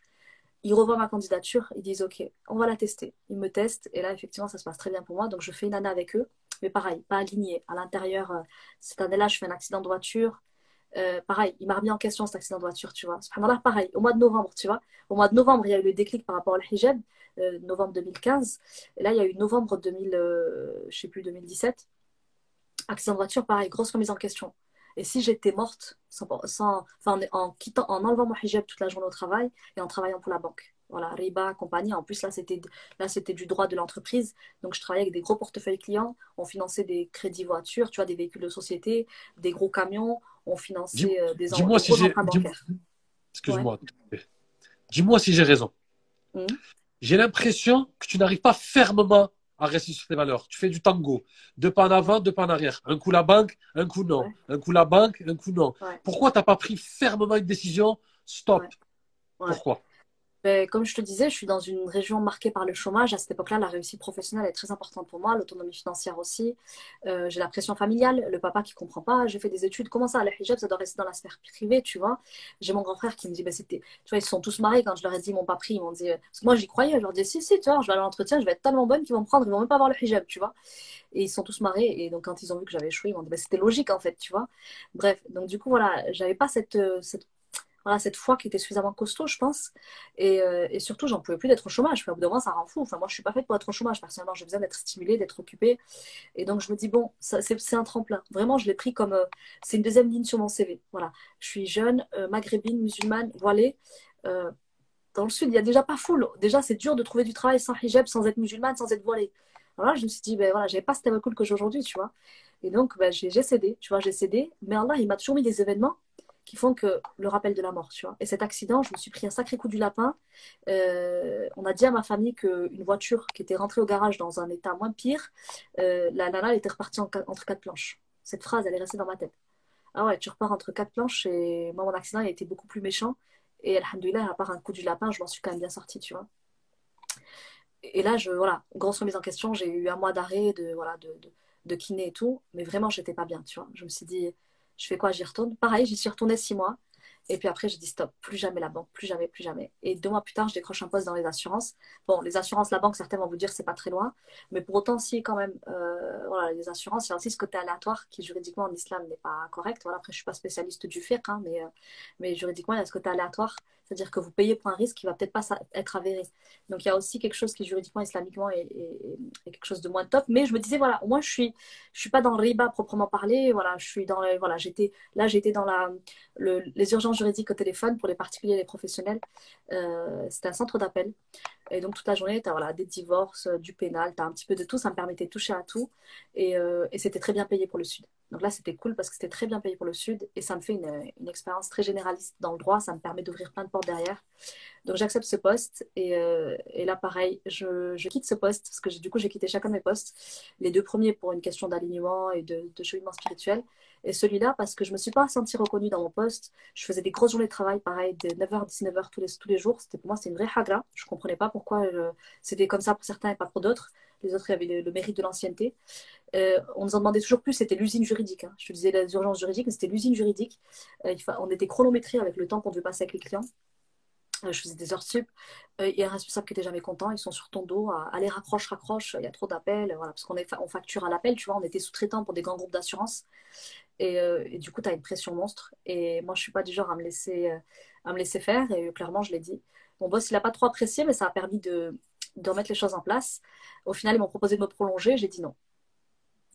S2: Ils revoient ma candidature, ils disent OK, on va la tester. Ils me testent et là, effectivement, ça se passe très bien pour moi. Donc, je fais une année avec eux, mais pareil, pas aligné. À l'intérieur, euh, cette année-là, je fais un accident de voiture. Euh, pareil, il m'a remis en question cet accident de voiture, tu vois. là, pareil, au mois de novembre, tu vois. Au mois de novembre, il y a eu le déclic par rapport au hijab, euh, novembre 2015. Et là, il y a eu novembre 2000, je sais plus, 2017. Accident de voiture, pareil, grosse remise en question. Et si j'étais morte, sans, sans, enfin, en, quittant, en enlevant mon hijab toute la journée au travail et en travaillant pour la banque. Voilà, Riba, compagnie. En plus, là, c'était, là, c'était du droit de l'entreprise. Donc, je travaillais avec des gros portefeuilles clients. On finançait des crédits voitures, tu vois, des véhicules de société, des gros camions. On finançait euh, des,
S1: dis-moi si j'ai, Excuse-moi. Dis-moi si j'ai raison. Hmm. J'ai l'impression que tu n'arrives pas fermement à rester sur tes valeurs. Tu fais du tango. Deux pas en avant, deux pas en arrière. Un coup la banque, un coup non. Un coup la banque, un coup non. Pourquoi tu n'as pas pris fermement une décision? Stop. Pourquoi?
S2: Ben, comme je te disais, je suis dans une région marquée par le chômage. À cette époque-là, la réussite professionnelle est très importante pour moi, l'autonomie financière aussi. Euh, j'ai la pression familiale, le papa qui comprend pas. J'ai fait des études. Comment ça, le hijab, ça doit rester dans la sphère privée, tu vois? J'ai mon grand frère qui me dit, ben, c'était, tu vois, ils sont tous mariés quand je leur ai dit, ils m'ont pas pris. Ils m'ont dit, parce que moi, j'y croyais. Je leur dis, si, si, tu vois, je vais à l'entretien, je vais être tellement bonne qu'ils vont prendre, ils vont même pas voir le hijab, tu vois? Et ils sont tous mariés. Et donc, quand ils ont vu que j'avais échoué, ils m'ont dit, ben, c'était logique, en fait, tu vois? Bref, donc du coup, voilà, j'avais pas cette, cette cette foi qui était suffisamment costaud, je pense. Et, euh, et surtout, j'en pouvais plus d'être au chômage. Au bout d'un moment, ça rend fou. Enfin, moi, je suis pas faite pour être au chômage. Personnellement, j'ai besoin d'être stimulée, d'être occupée. Et donc, je me dis, bon, c'est un tremplin. Vraiment, je l'ai pris comme. Euh, c'est une deuxième ligne sur mon CV. Voilà. Je suis jeune, euh, maghrébine, musulmane, voilée. dans le sud, il y a déjà pas foule. Déjà, c'est dur de trouver du travail sans hijab, sans être musulmane, sans être voilée. Alors je me suis dit, ben voilà, j'avais pas ce cool que j'ai aujourd'hui, tu vois. Et donc, ben, j'ai cédé, tu vois, j'ai cédé. Mais Allah, il m'a toujours mis des événements qui font que le rappel de la mort, tu vois. Et cet accident, je me suis pris un sacré coup du lapin. Euh, on a dit à ma famille qu'une voiture qui était rentrée au garage dans un état moins pire, euh, la nana, elle était repartie entre quatre planches. Cette phrase, elle est restée dans ma tête. Ah ouais, tu repars entre quatre planches et moi, mon accident, il a été beaucoup plus méchant. Et alhamdoulilah, à part un coup du lapin, je m'en suis quand même bien sortie, tu vois. Et là, je, voilà, grosse remise en question, j'ai eu un mois d'arrêt, de, voilà, de, de, kiné et tout. Mais vraiment, j'étais pas bien, tu vois. Je me suis dit, je fais quoi? J'y retourne. Pareil, j'y suis retournée six mois. Et puis après, j'ai dit stop, plus jamais la banque, plus jamais, plus jamais. Et deux mois plus tard, je décroche un poste dans les assurances. Bon, les assurances, la banque, certains vont vous dire c'est pas très loin, mais pour autant, si quand même, euh, voilà, les assurances, il y a aussi ce côté aléatoire qui juridiquement en islam n'est pas correct. Voilà, après, je suis pas spécialiste du fiqh, hein, mais, euh, mais juridiquement, il y a ce côté aléatoire, c'est-à-dire que vous payez pour un risque qui va peut-être pas être avéré. Donc il y a aussi quelque chose qui juridiquement, islamiquement est, quelque chose de moins top. Mais je me disais voilà, moi je suis, je suis pas dans le riba proprement parlé. Voilà, je suis dans voilà, là, j'étais dans les urgences juridiques au téléphone pour les particuliers et les professionnels. Euh, c'était un centre d'appel. Et donc toute la journée, tu as voilà, des divorces, du pénal, tu as un petit peu de tout. Ça me permettait de toucher à tout. Et, euh, et c'était très bien payé pour le Sud. Donc là, c'était cool parce que c'était très bien payé pour le Sud et ça me fait une, expérience très généraliste dans le droit. Ça me permet d'ouvrir plein de portes derrière. Donc j'accepte ce poste et, euh, là, pareil, je, quitte ce poste parce que du coup, j'ai quitté chacun de mes postes. Les deux premiers pour une question d'alignement et de, de, cheminement spirituel. Et celui-là parce que je ne me suis pas sentie reconnue dans mon poste. Je faisais des grosses journées de travail, pareil, de 9h à 19h tous les, tous les jours. C'était, pour moi, c'était une vraie hagra. Je ne comprenais pas pourquoi c'était comme ça pour certains et pas pour d'autres les autres avaient le, mérite de l'ancienneté. Euh, on nous en demandait toujours plus, c'était l'usine juridique. Hein. Je te disais les urgences juridiques, mais c'était l'usine juridique. Euh, on était chronométrés avec le temps qu'on devait passer avec les clients. Euh, je faisais des heures sup. Il y a un responsable qui était jamais content. Ils sont sur ton dos. allez, raccroche, raccroche. Il y a trop d'appels. Voilà, parce qu'on on facture à l'appel. Tu vois, on était sous-traitant pour des grands groupes d'assurance. Et, du coup, tu as une pression monstre. Et moi, je suis pas du genre à me laisser, à me laisser faire. Et clairement, je l'ai dit. Mon boss, il n'a pas trop apprécié, mais ça a permis de, de remettre les choses en place. Au final, ils m'ont proposé de me prolonger. J'ai dit non.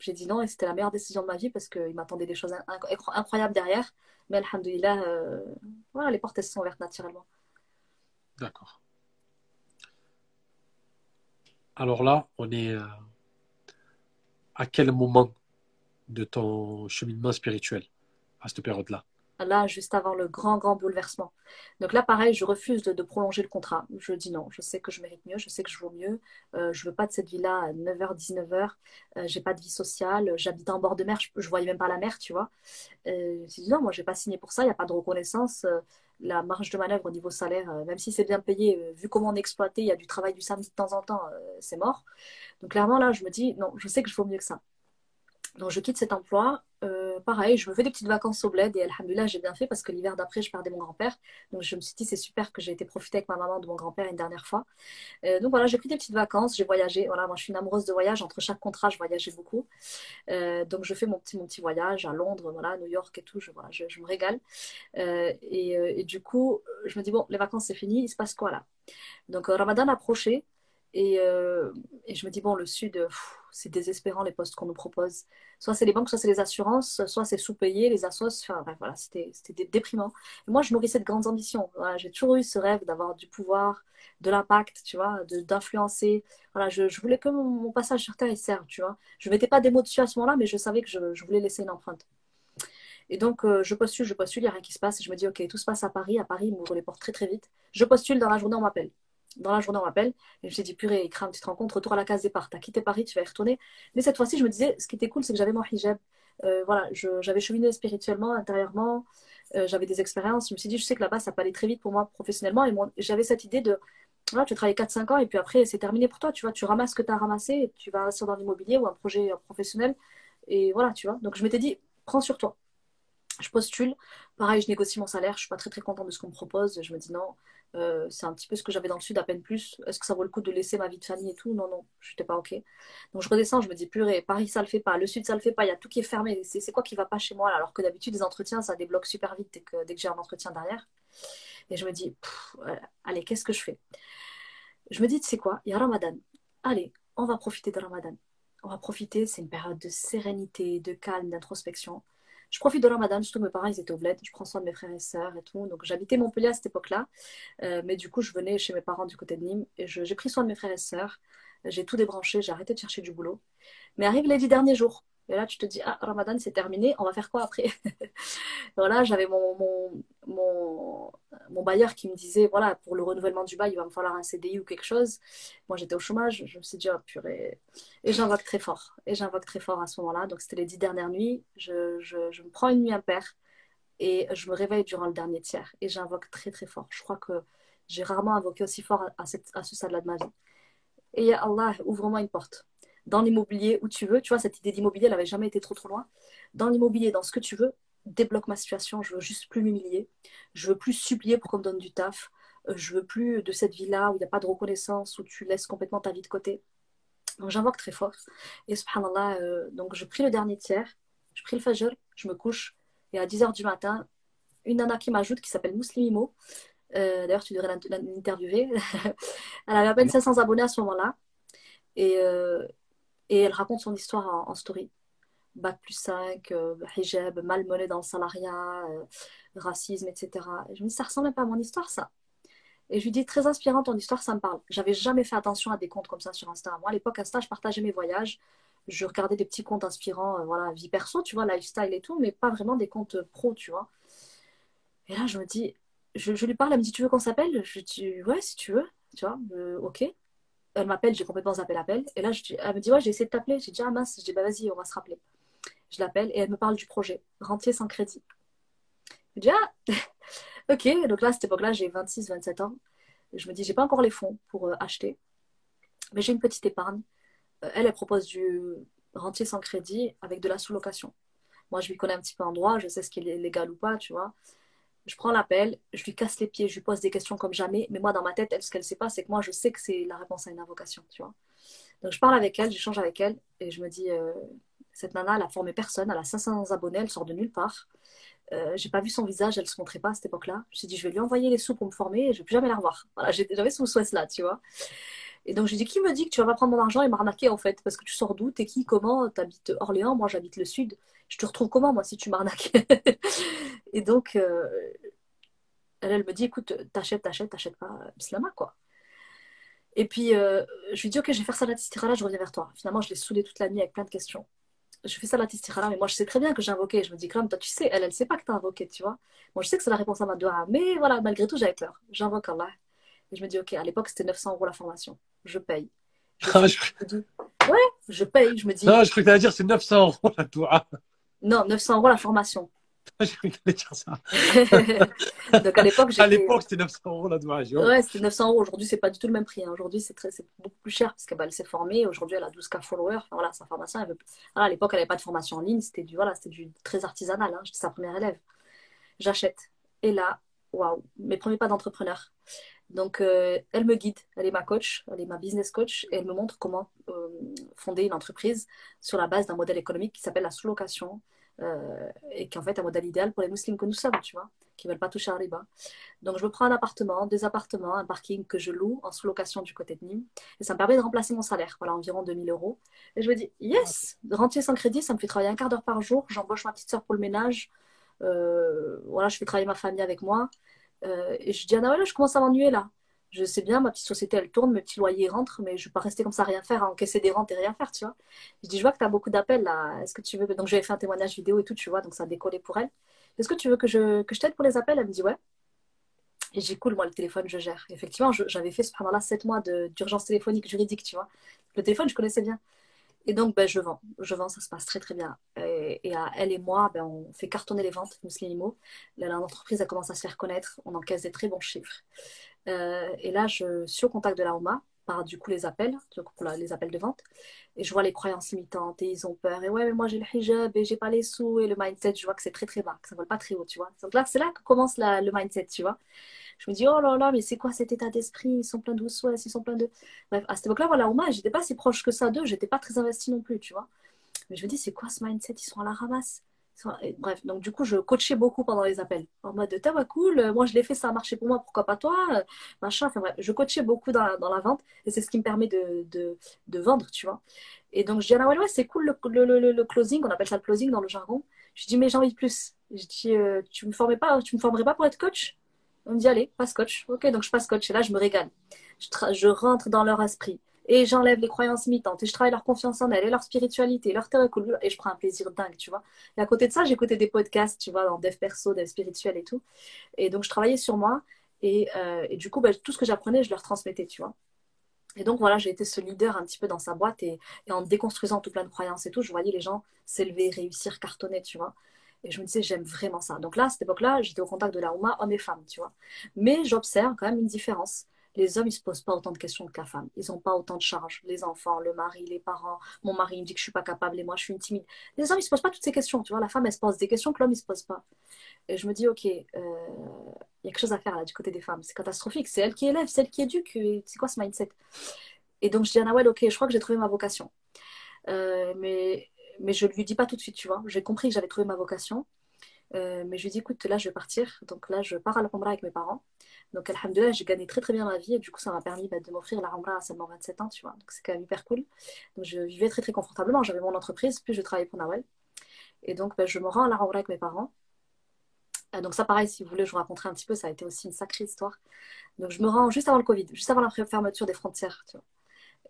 S2: J'ai dit non et c'était la meilleure décision de ma vie parce qu'ils m'attendaient des choses incroyables derrière. Mais alhamdoulilah, euh, voilà, les portes elles sont ouvertes naturellement.
S1: D'accord. Alors là, on est euh, à quel moment de ton cheminement spirituel à cette période-là?
S2: Là, juste avant le grand, grand bouleversement. Donc là, pareil, je refuse de, prolonger le contrat. Je dis non, je sais que je mérite mieux, je sais que je vaux mieux. Euh, je veux pas de cette vie-là à 9h, 19h. Euh, j'ai pas de vie sociale. J'habite en bord de mer, je, je voyais même pas la mer, tu vois. Euh, je dis non, moi, j'ai pas signé pour ça, il n'y a pas de reconnaissance. Euh, la marge de manœuvre au niveau salaire, même si c'est bien payé, vu comment on est exploité, il y a du travail du samedi de temps en temps, c'est mort. Donc clairement, là, je me dis non, je sais que je vaux mieux que ça. Donc je quitte cet emploi. Euh, pareil, je me fais des petites vacances au bled et alhamdoulilah, j'ai bien fait parce que l'hiver d'après, je perdais mon grand-père. Donc je me suis dit, c'est super que j'ai été profiter avec ma maman de mon grand-père une dernière fois. Euh, donc voilà, j'ai pris des petites vacances, j'ai voyagé. Voilà, moi je suis une amoureuse de voyage. Entre chaque contrat, je voyageais beaucoup. Euh, donc je fais mon petit, mon voyage à Londres, voilà, New York et tout. Je, voilà, je, me régale. Et, et, du coup, je me dis, bon, les vacances c'est fini, il se passe quoi là? Donc Ramadan approchait. Et, euh, et, je me dis, bon, le Sud, c'est désespérant les postes qu'on nous propose. Soit c'est les banques, soit c'est les assurances, soit c'est sous-payé, les assos. Enfin, voilà, c'était déprimant. Et moi, je nourrissais de grandes ambitions. J'ai toujours eu ce rêve d'avoir du pouvoir, de l'impact, tu vois, d'influencer. Voilà, je, je, voulais que mon, passage sur Terre il serve, tu vois. Je ne mettais pas des mots dessus à ce moment-là, mais je savais que je, je voulais laisser une empreinte. Et donc, euh, je postule, je postule, il n'y a rien qui se passe. Et je me dis, OK, tout se passe à Paris. À Paris, ils m'ouvrent les portes très, très vite. Je postule, dans la journée, on m'appelle dans la journée, on m'appelle. Et je me suis dit, purée, crame, tu te rends compte, retour à la case départ. Tu as quitté Paris, tu vas y retourner. Mais cette fois-ci, je me disais, ce qui était cool, c'est que j'avais mon hijab. Euh, voilà, j'avais cheminé spirituellement, intérieurement. Euh, j'avais des expériences. Je me suis dit, je sais que là-bas, ça peut aller très vite pour moi professionnellement. Et j'avais cette idée de, voilà, tu travailles 4-5 ans et puis après, c'est terminé pour toi. Tu vois, tu ramasses ce que tu as ramassé et tu vas investir dans l'immobilier ou un projet professionnel. Et voilà, tu vois. Donc, je m'étais dit, prends sur toi je postule. Pareil, je négocie mon salaire. Je suis pas très très contente de ce qu'on me propose. Je me dis non, euh, c'est un petit peu ce que j'avais dans le sud, à peine plus. Est-ce que ça vaut le coup de laisser ma vie de famille et tout? Non, non, je n'étais pas OK. Donc je redescends, je me dis purée, Paris ça le fait pas, le sud ça le fait pas, il y a tout qui est fermé. C'est quoi qui va pas chez moi? Alors que d'habitude, les entretiens ça débloque super vite dès que, dès que j'ai un entretien derrière. Et je me dis, allez, qu'est-ce que je fais? Je me dis, tu sais quoi? Il y a Ramadan. Allez, on va profiter de Ramadan. On va profiter, c'est une période de sérénité, de calme, d'introspection je profite de Ramadan, surtout mes parents, ils étaient au bled, je prends soin de mes frères et sœurs et tout. Donc j'habitais Montpellier à cette époque-là, euh, mais du coup, je venais chez mes parents du côté de Nîmes et j'ai pris soin de mes frères et sœurs. J'ai tout débranché, j'ai arrêté de chercher du boulot. Mais arrivent les dix derniers jours. Et là, tu te dis, ah, Ramadan, c'est terminé, on va faire quoi après? <laughs> Voilà, j'avais mon, mon, mon, bailleur qui me disait, voilà, pour le renouvellement du bail, il va me falloir un CDI ou quelque chose. Moi, j'étais au chômage, je me suis dit, oh purée. Et j'invoque très fort. Et j'invoque très fort à ce moment-là. Donc, c'était les dix dernières nuits. Je, je, je me prends une nuit impaire et je me réveille durant le dernier tiers. Et j'invoque très, très fort. Je crois que j'ai rarement invoqué aussi fort à, cette, à ce stade-là de ma vie. Et Allah, ouvre-moi une porte dans l'immobilier où tu veux. Tu vois, cette idée d'immobilier, elle n'avait jamais été trop trop loin. Dans l'immobilier, dans ce que tu veux, débloque ma situation. Je veux juste plus m'humilier. Je veux plus supplier pour qu'on me donne du taf. Euh, je veux plus de cette vie-là où il n'y a pas de reconnaissance, où tu laisses complètement ta vie de côté. Donc j'invoque très fort. Et subhanallah, euh, donc je prie le dernier tiers, je prie le fajr, je me couche. Et à 10h du matin, une nana qui m'ajoute qui s'appelle Muslimimo. Euh, D'ailleurs, tu devrais l'interviewer. <laughs> elle avait à peine 500 abonnés à ce moment-là. Et, euh, et elle raconte son histoire en, story. Bac plus 5, euh, hijab, malmené dans le salariat, euh, racisme, etc. Et je me dis, ça ressemble pas à mon histoire, ça. Et je lui dis, très inspirant ton histoire, ça me parle. J'avais jamais fait attention à des comptes comme ça sur Insta. Moi, à l'époque, Insta, je partageais mes voyages. Je regardais des petits comptes inspirants, euh, voilà, vie perso, tu vois, lifestyle et tout, mais pas vraiment des comptes pro, tu vois. Et là, je me dis, je, lui parle, elle me dit, tu veux qu'on s'appelle? Je dis, ouais, si tu veux, tu vois, ok elle m'appelle, j'ai complètement zappé l'appel. Et là, elle me dit, ouais, j'ai essayé de t'appeler. J'ai dit, ah mince, je dis, bah vas-y, on va se rappeler. Je l'appelle et elle me parle du projet, rentier sans crédit. Je dis, ah, <laughs> ok. Donc là, à cette époque-là, j'ai 26, 27 ans. Je me dis, j'ai pas encore les fonds pour euh, acheter, mais j'ai une petite épargne. Euh, elle, elle propose du rentier sans crédit avec de la sous-location. Moi, je lui connais un petit peu en droit, je sais ce qui est légal ou pas, tu vois je prends l'appel, je lui casse les pieds, je lui pose des questions comme jamais. Mais moi, dans ma tête, elle, ce qu'elle ne sait pas, c'est que moi, je sais que c'est la réponse à une invocation, tu vois. Donc, je parle avec elle, j'échange avec elle, et je me dis, euh, cette nana, elle a formé personne, elle a 500 abonnés, elle sort de nulle part. Euh, j'ai pas vu son visage, elle se montrait pas à cette époque-là. Je me suis dit, je vais lui envoyer les sous pour me former et je vais plus jamais la revoir. Voilà, j'avais ce souhait-là, tu vois. Et donc, j'ai dit, qui me dit que tu vas pas prendre mon argent? Et m'arnaquer, en fait Parce que tu sors d'où? T'es qui? Comment? T'habites Orléans? Moi, j'habite le sud. Je te retrouve comment, moi, si tu m'arnaques <laughs> Et donc, euh, elle, elle me dit, écoute, t'achètes, t'achètes, t'achètes pas, Slama, quoi. Et puis, euh, je lui dis, ok, je vais faire ça la tistirala, je reviens vers toi. Finalement, je l'ai saoulée toute la nuit avec plein de questions. Je fais ça la tistirala, mais moi, je sais très bien que j'ai invoqué. Je me dis, comme toi, tu sais, elle, elle sait pas que tu as invoqué, tu vois. Moi, je sais que c'est la réponse à ma doigt, mais voilà, malgré tout, j'avais peur. J'invoque Allah. Et je me dis, ok, à l'époque, c'était 900 euros la formation. Je paye. Je, ah, dis, ouais, je paye. Je me dis.
S1: Non, je crois que tu allais dire, c'est 900 euros la doigt.
S2: Non, 900 euros la formation. <laughs>
S1: J'ai cru que dire ça. <laughs>
S2: Donc à l'époque,
S1: à l'époque, c'était 900 euros la douage.
S2: Ouais, c'était 900 euros. Aujourd'hui, c'est pas du tout le même prix. Hein. Aujourd'hui, c'est très, beaucoup plus cher parce qu'elle bah, s'est formée. Aujourd'hui, elle a 12K followers. Enfin, voilà, sa formation, elle veut... voilà, à l'époque, elle n'avait pas de formation en ligne. C'était du, voilà, du très artisanal. Hein. J'étais sa première élève. J'achète. Et là, waouh, mes premiers pas d'entrepreneur. Donc, euh, elle me guide. Elle est ma coach, elle est ma business coach et elle me montre comment euh, fonder une entreprise sur la base d'un modèle économique qui s'appelle la sous-location Euh, et qui en fait un modèle idéal pour les musulmans que nous sommes, tu vois, qui ne veulent pas toucher à riba. Donc je me prends un appartement, deux appartements, un parking que je loue en sous-location du côté de Nîmes, et ça me permet de remplacer mon salaire, voilà, environ 2000 euros. Et je me dis, yes, rentier sans crédit, ça me fait travailler un quart d'heure par jour, j'embauche ma petite soeur pour le ménage, voilà, je fais travailler ma famille avec moi, euh, et je dis, ah voilà, je commence à m'ennuyer là je sais bien, ma petite société, elle tourne, mes petits loyers rentrent, mais je ne vais pas rester comme ça, rien faire, à encaisser des rentes et rien faire, tu vois. Je dis, je vois que tu as beaucoup d'appels là. Est-ce que tu veux. Donc, j'avais fait un témoignage vidéo et tout, tu vois, donc ça a décollé pour elle. Est-ce que tu veux que je, que je t'aide pour les appels? Elle me dit, ouais. Et j'ai cool, moi, le téléphone, je gère. Effectivement, j'avais fait ce là 7 mois d'urgence téléphonique juridique, tu vois. Le téléphone, je connaissais bien. Et donc, ben, je vends. Je vends, ça se passe très, très bien. Et, à elle et moi, ben, on fait cartonner les ventes, Muslimimo. L'entreprise a commencé à se faire connaître. On encaisse des très bons chiffres. Euh, et là, je suis au contact de la OMA par du coup les appels, pour les appels de vente. Et je vois les croyances limitantes et ils ont peur. Et ouais, mais moi j'ai le hijab et j'ai pas les sous et le mindset, je vois que c'est très très bas, que ça vole pas très haut, tu vois. Donc là, c'est là que commence le mindset, tu vois. Je me dis, oh là là, mais c'est quoi cet état d'esprit? Ils sont pleins de souhaits, ils sont pleins de. Bref, à cette époque-là, voilà, OMA, j'étais pas si proche que ça d'eux, j'étais pas très investie non plus, tu vois. Mais je me dis, c'est quoi ce mindset? Ils sont à la ramasse. Bref, donc du coup, je coachais beaucoup pendant les appels. En mode, t'as cool, euh, moi je l'ai fait, ça a marché pour moi, pourquoi pas toi? Euh, Machin, enfin bref, je coachais beaucoup dans la, vente et c'est ce qui me permet de, de, vendre, tu vois. Et donc je dis, ah ouais, ouais, c'est cool le, closing, on appelle ça le closing dans le jargon. Je dis, mais j'ai envie de plus. Je dis, euh, tu me formais pas, tu me formerais pas pour être coach? On me dit, allez, passe coach. Ok, donc je passe coach et là, je me régale. Je, rentre dans leur esprit et j'enlève les croyances limitantes et je travaille leur confiance en elles et leur spiritualité, leur terre et je prends un plaisir dingue, tu vois. Et à côté de ça, j'écoutais des podcasts, tu vois, dans dev perso, dev spirituel et tout. Et donc, je travaillais sur moi et, euh, et du coup, ben, tout ce que j'apprenais, je leur transmettais, tu vois. Et donc voilà, j'ai été ce leader un petit peu dans sa boîte et, et, en déconstruisant tout plein de croyances et tout, je voyais les gens s'élever, réussir, cartonner, tu vois. Et je me disais, j'aime vraiment ça. Donc là, à cette époque-là, j'étais au contact de la Ouma, hommes et femmes, tu vois. Mais j'observe quand même une différence les hommes, ils se posent pas autant de questions que la femme. Ils n'ont pas autant de charges. Les enfants, le mari, les parents. Mon mari me dit que je suis pas capable et moi, je suis une timide. Les hommes, ils se posent pas toutes ces questions. Tu vois, la femme, elle se pose des questions que l'homme, il se pose pas. Et je me dis, ok, euh, il y a quelque chose à faire là du côté des femmes. C'est catastrophique. C'est elle qui élève, c'est elle qui éduque. C'est quoi ce mindset? Et donc, je dis à Nawel, ok, je crois que j'ai trouvé ma vocation. Euh, mais, mais je ne lui dis pas tout de suite, tu vois. J'ai compris que j'avais trouvé ma vocation. Euh, mais je lui dis, écoute, là, je vais partir. Donc là, je pars à la avec mes parents. Donc, alhamdoulilah, j'ai gagné très très bien ma vie et du coup, ça m'a permis bah, de m'offrir la Rambra à seulement 27 ans, tu vois. Donc, c'est quand même hyper cool. Donc, je vivais très très confortablement. J'avais mon entreprise, puis je travaillais pour Nawel. Et donc, bah, je me rends à la Rambra avec mes parents. Euh, donc, ça, pareil, si vous voulez, je vous raconterai un petit peu. Ça a été aussi une sacrée histoire. Donc, je me rends juste avant le Covid, juste avant la fermeture des frontières, tu vois.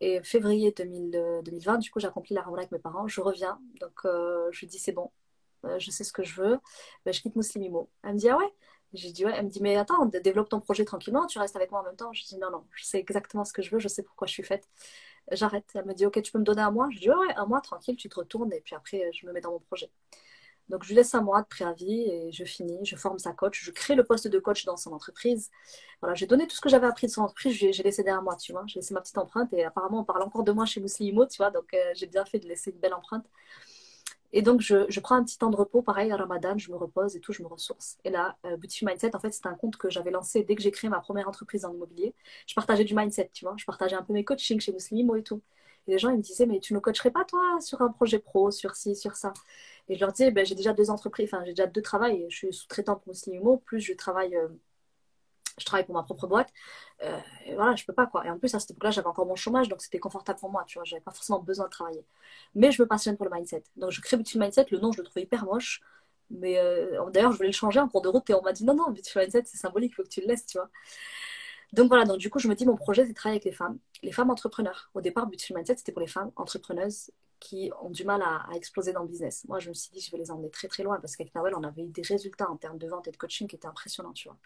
S2: Et février 2020, du coup, j'accomplis la Rambra avec mes parents. Je reviens. Donc, euh, je dis, c'est bon, euh, je sais ce que je veux. je quitte Muslimimo. Elle me dit, ah ouais? J'ai dit ouais, elle me dit mais attends, développe ton projet tranquillement, tu restes avec moi en même temps. Je dis non, non, je sais exactement ce que je veux, je sais pourquoi je suis faite. J'arrête. Elle me dit ok, tu peux me donner un mois? Je dis ouais, ouais, un mois tranquille, tu te retournes et puis après je me mets dans mon projet. Donc je lui laisse un mois de préavis et je finis, je forme sa coach, je crée le poste de coach dans son entreprise. Voilà, j'ai donné tout ce que j'avais appris de son entreprise, j'ai laissé derrière moi, tu vois. J'ai laissé ma petite empreinte et apparemment on parle encore de moi chez Moussilimo, tu vois, donc euh, j'ai bien fait de laisser une belle empreinte. Et donc, je, prends un petit temps de repos, pareil, à Ramadan, je me repose et tout, je me ressource. Et là, euh, Mindset, en fait, c'était un compte que j'avais lancé dès que j'ai créé ma première entreprise en immobilier. Je partageais du mindset, tu vois. Je partageais un peu mes coachings chez Muslimo et tout. Et les gens, ils me disaient, mais tu ne coacherais pas, toi, sur un projet pro, sur ci, sur ça? Et je leur disais, ben, j'ai déjà deux entreprises, enfin, j'ai déjà deux travails. Je suis sous-traitant pour Muslimo, plus je travaille. Euh, je travaille pour ma propre boîte. Euh, et voilà, je peux pas quoi. Et en plus, à cette époque-là, j'avais encore mon chômage, donc c'était confortable pour moi, tu vois. J'avais pas forcément besoin de travailler. Mais je me passionne pour le mindset. Donc je crée Beautiful Mindset. Le nom, je le trouvais hyper moche. Mais euh, d'ailleurs, je voulais le changer en cours de route et on m'a dit non, non, Beautiful Mindset, c'est symbolique, il faut que tu le laisses, tu vois. Donc voilà, donc du coup, je me dis, mon projet, c'est de travailler avec les femmes, les femmes entrepreneurs. Au départ, Beautiful Mindset, c'était pour les femmes entrepreneuses qui ont du mal à, exploser dans le business. Moi, je me suis dit, je vais les emmener très très loin parce qu'avec Nawel, on avait eu des résultats en termes de vente et de coaching qui étaient impressionnants, tu vois.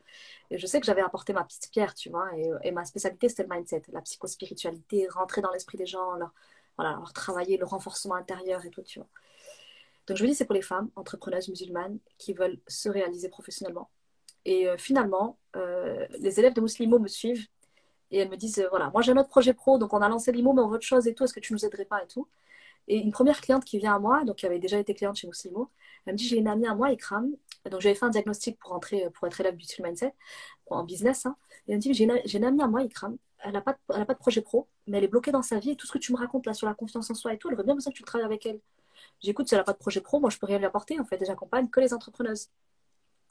S2: Et je sais que j'avais apporté ma petite pierre, tu vois, et, ma spécialité, c'était le mindset, la psychospiritualité, rentrer dans l'esprit des gens, leur, voilà, leur travailler le renforcement intérieur et tout, tu vois. Donc, je me dis, c'est pour les femmes entrepreneuses musulmanes qui veulent se réaliser professionnellement. Et euh, finalement, euh, les élèves de Muslimo me suivent et elles me disent, euh, voilà, moi j'ai un autre projet pro, donc on a lancé l'IMO, mais on veut autre chose et tout, est-ce que tu nous aiderais pas et tout? Et une première cliente qui vient à moi, donc qui avait déjà été cliente chez Muslimo, elle me dit J'ai une amie à moi, Ikram. Donc j'avais fait un diagnostic pour entrer, pour être élève du Mindset, en business. Hein. Et elle me dit J'ai une, amie à moi, Ikram. Elle n'a pas, de, pas de projet pro, mais elle est bloquée dans sa vie. Et tout ce que tu me racontes là sur la confiance en soi et tout, elle aurait bien besoin que tu travailles avec elle. J'écoute, si elle n'a pas de projet pro, moi, je peux rien lui apporter. En fait, j'accompagne que les entrepreneuses.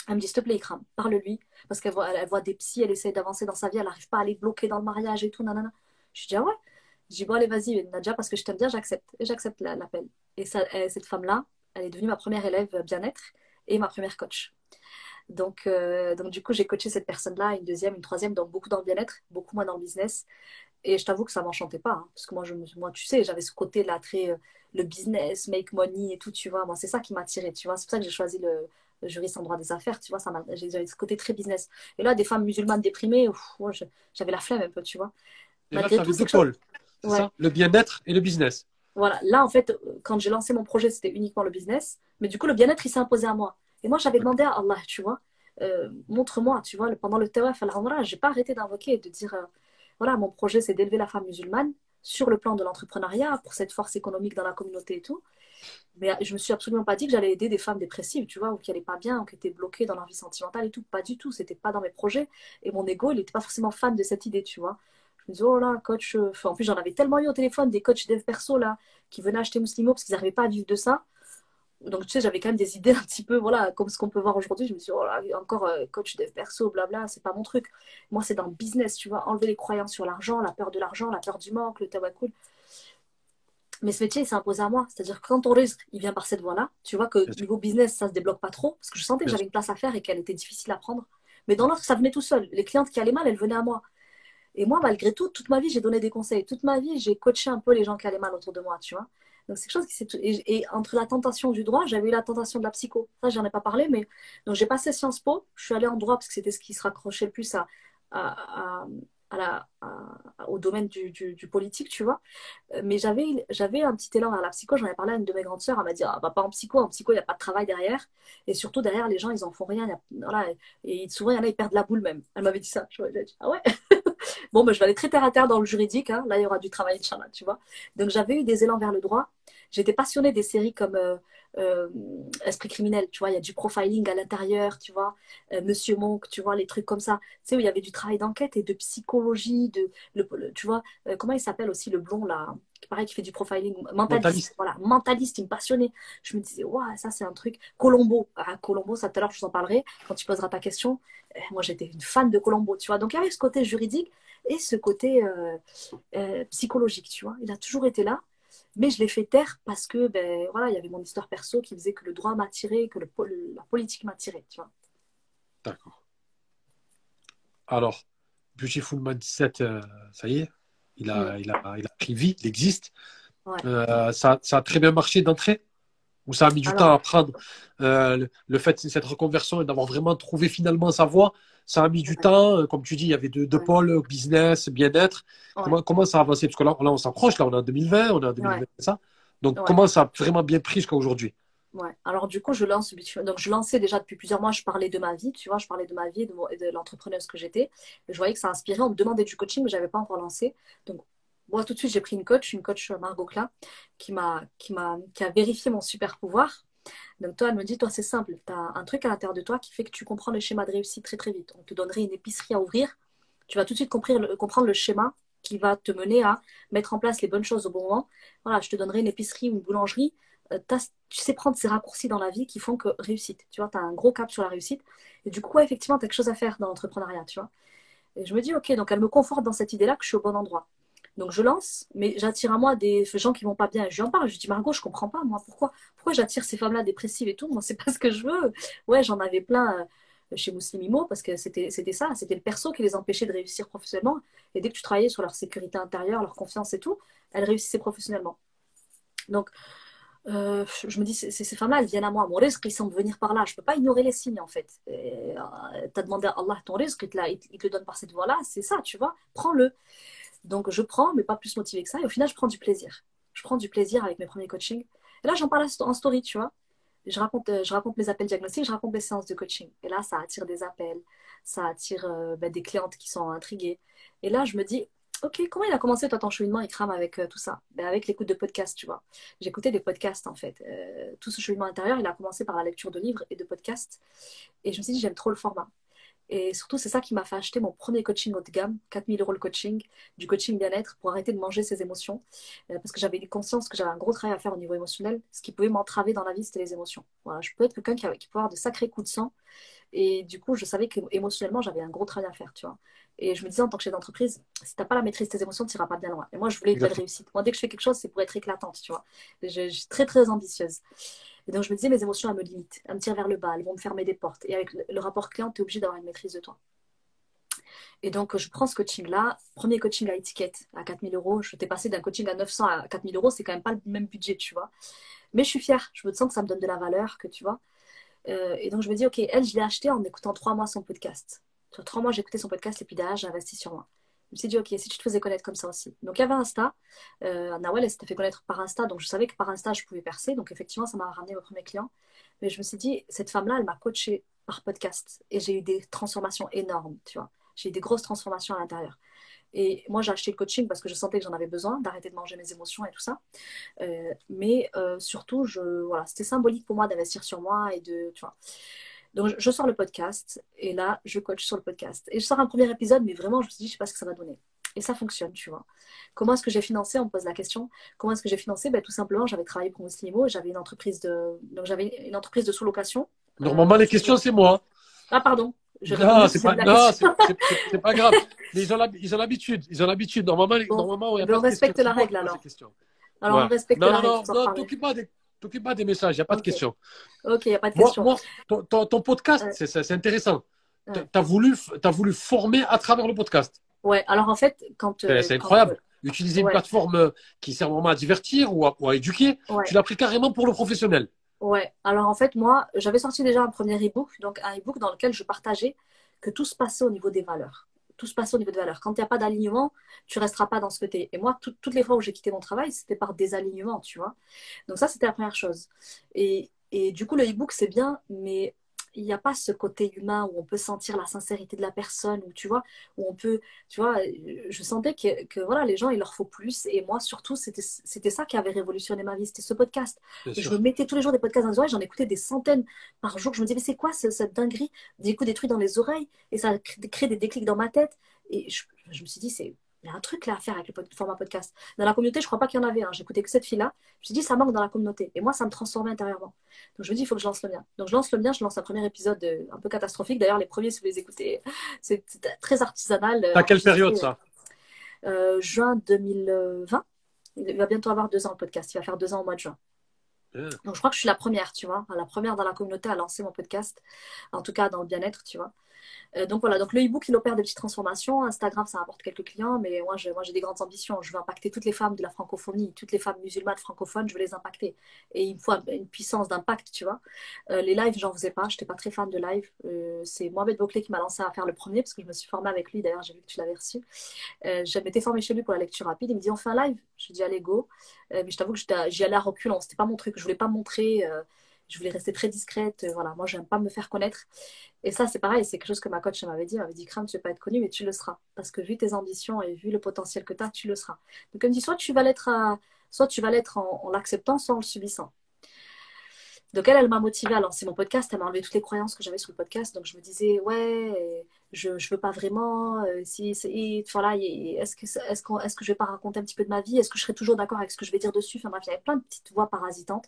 S2: Elle me dit, s'il te plaît, Ikram, parle-lui. Parce qu'elle voit, elle voit des psys, elle essaie d'avancer dans sa vie, elle n'arrive pas à aller bloquer dans le mariage et tout, nanana. Je dis, ah ouais? Je dis, bon, allez, vas-y, Nadja, parce que je t'aime bien, j'accepte. Et j'accepte l'appel. Et cette femme-là, elle est devenue ma première élève bien-être et ma première coach. Donc, euh, donc du coup, j'ai coaché cette personne-là, une deuxième, une troisième, donc beaucoup dans le bien-être, beaucoup moins dans le business. Et je t'avoue que ça m'enchantait pas, hein, parce que moi, tu sais, j'avais ce côté-là, très euh, le business, make money et tout, tu vois. Moi, c'est ça qui m'attirait, tu vois. C'est pour ça que j'ai choisi le, juriste en droit des affaires, tu vois. Ça j'avais ce côté très business. Et là, des femmes musulmanes déprimées, j'avais la flemme un peu, tu vois.
S1: Avais deux pôles, ça le bien-être et le business.
S2: Voilà, là, en fait, quand j'ai lancé mon projet, c'était uniquement le business. Mais du coup, le bien-être, il s'est imposé à moi. Et moi, j'avais demandé à Allah, tu vois, euh, montre-moi, tu vois, pendant le tawaf al je n'ai pas arrêté d'invoquer et de dire, euh, voilà, mon projet, c'est d'élever la femme musulmane sur le plan de l'entrepreneuriat, pour cette force économique dans la communauté et tout. Mais je me suis absolument pas dit que j'allais aider des femmes dépressives, tu vois, ou qui n'allaient pas bien, ou qui étaient bloquées dans leur vie sentimentale et tout. Pas du tout. C'était pas dans mes projets. Et mon ego, il n'était pas forcément fan de cette idée, tu vois. Je me disais, oh là, coach. Euh, en plus, j'en avais tellement eu au téléphone, des coachs dev perso, là, qui venaient acheter Muslimo parce qu'ils n'arrivaient pas à vivre de ça donc tu sais j'avais quand même des idées <laughs> un petit peu voilà comme ce qu'on peut voir aujourd'hui. Je me suis dit oh là, encore euh, coach dev perso blabla c'est pas mon truc. Moi c'est dans le business tu vois. Enlever les croyances sur l'argent la peur de l'argent la peur du manque le cool. Mais ce métier s'est imposé à moi. C'est à dire que quand ton risque il vient par cette voie là tu vois que niveau business ça se débloque pas trop parce que je sentais que j'avais une place à faire et qu'elle était difficile à prendre. Mais dans l'autre ça venait tout seul. Les clientes qui allaient mal elles venaient à moi. Et moi malgré tout toute ma vie j'ai donné des conseils. Toute ma vie j'ai coaché un peu les gens qui allaient mal autour de moi tu vois donc c'est quelque chose qui s'est et, et, entre la tentation du droit, j'avais eu la tentation de la psycho. Ça, j'en ai pas parlé, mais donc j'ai passé Sciences Po. Je suis allée en droit parce que c'était ce qui se raccrochait le plus à, à, à, la, au domaine du, du, politique, tu vois. Mais j'avais j'avais un petit élan vers la psycho. J'en ai parlé à une de mes grandes sœurs. Elle m'a dit ah, bah, pas en psycho. En psycho, il n'y a pas de travail derrière. Et surtout derrière, les gens, ils en font rien. voilà, et souvent, il y en a, ils perdent la boule même. Elle m'avait dit ça. Je dit, ah ouais? Bon, ben, je vais aller très terre à terre dans le juridique. Hein. Là, il y aura du travail, Inch'Allah, tu vois. Donc, j'avais eu des élans vers le droit. J'étais passionnée des séries comme euh, euh, Esprit criminel, tu vois. Il y a du profiling à l'intérieur, tu vois. Euh, Monsieur Monk, tu vois, les trucs comme ça. Tu sais, où il y avait du travail d'enquête et de psychologie, de, le, tu vois, comment il s'appelle aussi le blond, là pareil, qui fait du profiling? Mentaliste. Voilà, mentaliste, il me passionnait. Je me disais, waouh, ça c'est un truc. Colombo, ah, Colombo, ça tout à l'heure je vous en parlerai quand tu poseras ta question. moi j'étais une fan de Colombo, tu vois. Donc il y avait ce côté juridique et ce côté euh, euh, psychologique, tu vois. Il a toujours été là, mais je l'ai fait taire parce que, ben, voilà, il y avait mon histoire perso qui faisait que le droit m'attirait, que le, la politique m'attirait, tu vois.
S1: D'accord. Alors, Beautiful Mindset, euh, ça y est, il a, mm. il, a, il a pris vie, il existe. ça, ça, a très bien marché d'entrée Ou ça a mis du temps à prendre le, le, fait de cette reconversion et d'avoir vraiment trouvé finalement sa voie? Ça a mis du temps. Euh, comme tu dis, il y avait deux, pôles, business, bien-être. Comment, comment ça a avancé? Parce que là, on s'approche, là, on est en 2020, on est en 2020, ça? Donc, comment ça a vraiment bien pris jusqu'à aujourd'hui?
S2: Ouais. Alors du coup, je lance, donc je lançais déjà depuis plusieurs mois, je parlais de ma vie, tu vois, je parlais de ma vie de, de l'entrepreneuse que j'étais. Je voyais que ça inspirait, on me demandait du coaching, mais j'avais pas encore lancé. Donc moi, tout de suite, j'ai pris une coach, une coach Margot Cla, qui m'a, qui m'a, qui a vérifié mon super pouvoir. Donc toi, elle me dit, toi, c'est simple, tu as un truc à l'intérieur de toi qui fait que tu comprends le schéma de réussite très très vite. On te donnerait une épicerie à ouvrir, tu vas tout de suite comprendre le, schéma qui va te mener à mettre en place les bonnes choses au bon moment. Voilà, je te donnerai une épicerie ou une boulangerie. Euh, tu sais prendre ces raccourcis dans la vie qui font que réussite. Tu vois, tu as un gros cap sur la réussite. Et du coup, effectivement, tu as quelque chose à faire dans l'entrepreneuriat, tu vois. Et je me dis, ok, donc elle me conforte dans cette idée-là que je suis au bon endroit. Donc je lance, mais j'attire à moi des gens qui vont pas bien. Je lui en parle, je dis Margot, je comprends pas, moi, pourquoi, pourquoi j'attire ces femmes-là dépressives et tout? Moi, c'est pas ce que je veux. Ouais, j'en avais plein euh, chez Muslimimo parce que c'était ça, c'était le perso qui les empêchait de réussir professionnellement. Et dès que tu travaillais sur leur sécurité intérieure, leur confiance et tout, elles réussissaient professionnellement. Donc, euh, je me dis, ces, femmes-là, elles viennent à moi. Mon risque, ils semble venir par là. Je ne peux pas ignorer les signes, en fait. Euh, tu as demandé à Allah ton risque, il il te le donne par cette voie-là. C'est ça, tu vois. Prends-le. Donc je prends, mais pas plus motivé que ça. Et au final, je prends du plaisir. Je prends du plaisir avec mes premiers coachings. Et là, j'en parle en story, tu vois. Je raconte, euh, je raconte mes appels diagnostiques, je raconte mes séances de coaching. Et là, ça attire des appels, ça attire euh, ben, des clientes qui sont intriguées. Et là, je me dis, ok, comment il a commencé toi ton cheminement crame avec euh, tout ça? Ben, Avec l'écoute de podcasts, tu vois. J'écoutais des podcasts en fait. tout ce cheminement intérieur, il a commencé par la lecture de livres et de podcasts. Et je me suis dit, j'aime trop le format. Et surtout, c'est ça qui m'a fait acheter mon premier coaching haut de gamme, 4000 euros le coaching, du coaching bien-être pour arrêter de manger ses émotions. Euh, parce que j'avais conscience que j'avais un gros travail à faire au niveau émotionnel. Ce qui pouvait m'entraver dans la vie, c'était les émotions. Voilà, je peux être quelqu'un qui, qui peut avoir de sacrés coups de sang. Et du coup, je savais qu'émotionnellement, j'avais un gros travail à faire, tu vois. Et je me disais, en tant que chef d'entreprise, si tu n'as pas la maîtrise de tes émotions, tu n'iras pas bien loin. Et moi, je voulais une belle réussite. Moi, dès que je fais quelque chose, c'est pour être éclatante, tu vois. Je, suis très, très ambitieuse. Et donc, je me disais, mes émotions, elles me limitent. Elles me tirent vers le bas. Elles vont me fermer des portes. Et avec le, rapport client, tu es obligé d'avoir une maîtrise de toi. Et donc, je prends ce coaching-là. Premier coaching à étiquette à 4000 euros. Je t'ai passé d'un coaching à 900 à 4000 euros. C'est quand même pas le même budget, tu vois. Mais je suis fière. Je me sens que ça me donne de la valeur, que tu vois. Euh, et donc, je me dis, OK, elle, je l'ai acheté en écoutant trois mois son podcast. Sur trois mois, j'ai écouté son podcast et puis derrière, j'ai investi sur moi. Je me suis dit, ok, si tu te faisais connaître comme ça aussi. Donc, il y avait Insta. Euh, Nawel, elle s'était fait connaître par Insta. Donc, je savais que par Insta, je pouvais percer. Donc, effectivement, ça m'a ramené au premier client. Mais je me suis dit, cette femme-là, elle m'a coachée par podcast. Et j'ai eu des transformations énormes, tu vois. J'ai eu des grosses transformations à l'intérieur. Et moi, j'ai acheté le coaching parce que je sentais que j'en avais besoin, d'arrêter de manger mes émotions et tout ça. Euh, mais euh, surtout, je, voilà, c'était symbolique pour moi d'investir sur moi et de, tu vois. Donc, je, sors le podcast et là, je coach sur le podcast. Et je sors un premier épisode, mais vraiment, je me suis dit, je sais pas ce que ça va donner. Et ça fonctionne, tu vois. Comment est-ce que j'ai financé On me pose la question. Comment est-ce que j'ai financé? Ben, Tout simplement, j'avais travaillé pour Muslimo, j'avais une entreprise de, donc j'avais une entreprise de sous-location.
S1: Normalement, les questions, c'est moi.
S2: Ah, pardon.
S1: non, c'est pas, pas, grave. <laughs> Mais ils ont l'habitude. Ils ont l'habitude. Normalement, normalement
S2: on, on respecte la règle alors. Alors, on respecte la règle.
S1: Non, non, non, t'occupe pas des t'occupes pas des messages, il n'y a pas de questions.
S2: Ok, il n'y a pas de questions.
S1: Moi, ton, podcast, c'est intéressant. Tu as, voulu, as voulu former à travers le podcast.
S2: Ouais, alors en fait, quand.
S1: c'est euh, incroyable. Utiliser une plateforme qui sert vraiment à divertir ou à, éduquer, tu l'as pris carrément pour le professionnel.
S2: Ouais, alors en fait, moi, j'avais sorti déjà un premier e-book, donc un e-book dans lequel je partageais que tout se passait au niveau des valeurs tout se passe au niveau de valeur. Quand il n'y a pas d'alignement, tu resteras pas dans ce que tu. Et moi, toutes les fois où j'ai quitté mon travail, c'était par désalignement, tu vois. Donc ça, c'était la première chose. Et, et du coup, le e-book, c'est bien, mais il n'y a pas ce côté humain où on peut sentir la sincérité de la personne, où tu vois, où on peut, tu vois, je sentais que, que voilà, les gens, il leur faut plus. Et moi, surtout, c'était ça qui avait révolutionné ma vie, c'était ce podcast. je me mettais tous les jours des podcasts dans les oreilles, j'en écoutais des centaines par jour. Je me disais, mais c'est quoi cette dinguerie? D'écouter des trucs dans les oreilles Et ça crée des déclics dans ma tête. Et je, je me suis dit, c'est il y a un truc là à faire avec le format podcast. Dans la communauté, je crois pas qu'il y en avait. Hein. J'écoutais que cette fille-là. Je me suis dit, ça manque dans la communauté. Et moi, ça me transformait intérieurement. Donc, je me dis, il faut que je lance le mien. Donc, je lance le mien. Je lance un premier épisode euh, un peu catastrophique. D'ailleurs, les premiers, si vous les écoutez, <laughs> c'est très artisanal.
S1: À quelle période ça?
S2: Euh, Juin 2020. Il va bientôt avoir deux ans le podcast. Il va faire deux ans au mois de juin. Donc, je crois que je suis la première, tu vois, la première dans la communauté à lancer mon podcast, en tout cas dans le bien-être, tu vois. Euh, donc voilà, donc le e-book, il opère des petites transformations. Instagram, ça apporte quelques clients, mais moi, j'ai, moi, des grandes ambitions. Je veux impacter toutes les femmes de la francophonie, toutes les femmes musulmanes francophones, je veux les impacter. Et il me faut une puissance d'impact, tu vois. Euh, les lives, j'en faisais pas, je n'étais pas très fan de live. Euh, c'est Mohamed Boclé qui m'a lancé à faire le premier, parce que je me suis formée avec lui, d'ailleurs, j'ai vu que tu l'avais reçu. je m'étais formée chez lui pour la lecture rapide. Il me dit, on fait un live. Je dis, allez, go. mais je t'avoue que j'y allais à reculons, c'était pas mon truc, je voulais pas montrer je voulais rester très discrète. Euh, voilà, moi, j'aime pas me faire connaître. Et ça, c'est pareil, c'est quelque chose que ma coach m'avait dit. Elle m'avait dit, Crème, tu ne veux pas être connue, mais tu le seras. Parce que vu tes ambitions et vu le potentiel que tu as, tu le seras. Donc, elle me dit, soit tu vas l'être, soit tu vas l'être en, l'acceptant, soit en le subissant. Donc, elle, elle m'a motivée à lancer mon podcast. Elle m'a enlevé toutes les croyances que j'avais sur le podcast. Donc, je me disais, ouais, je ne veux pas vraiment. Euh, si, voilà, est-ce que, est-ce, qu'on, est-ce que je vais pas raconter un petit peu de ma vie? Est-ce que je serai toujours d'accord avec ce que je vais dire dessus? Enfin bref, il y avait plein de petites voix parasitantes.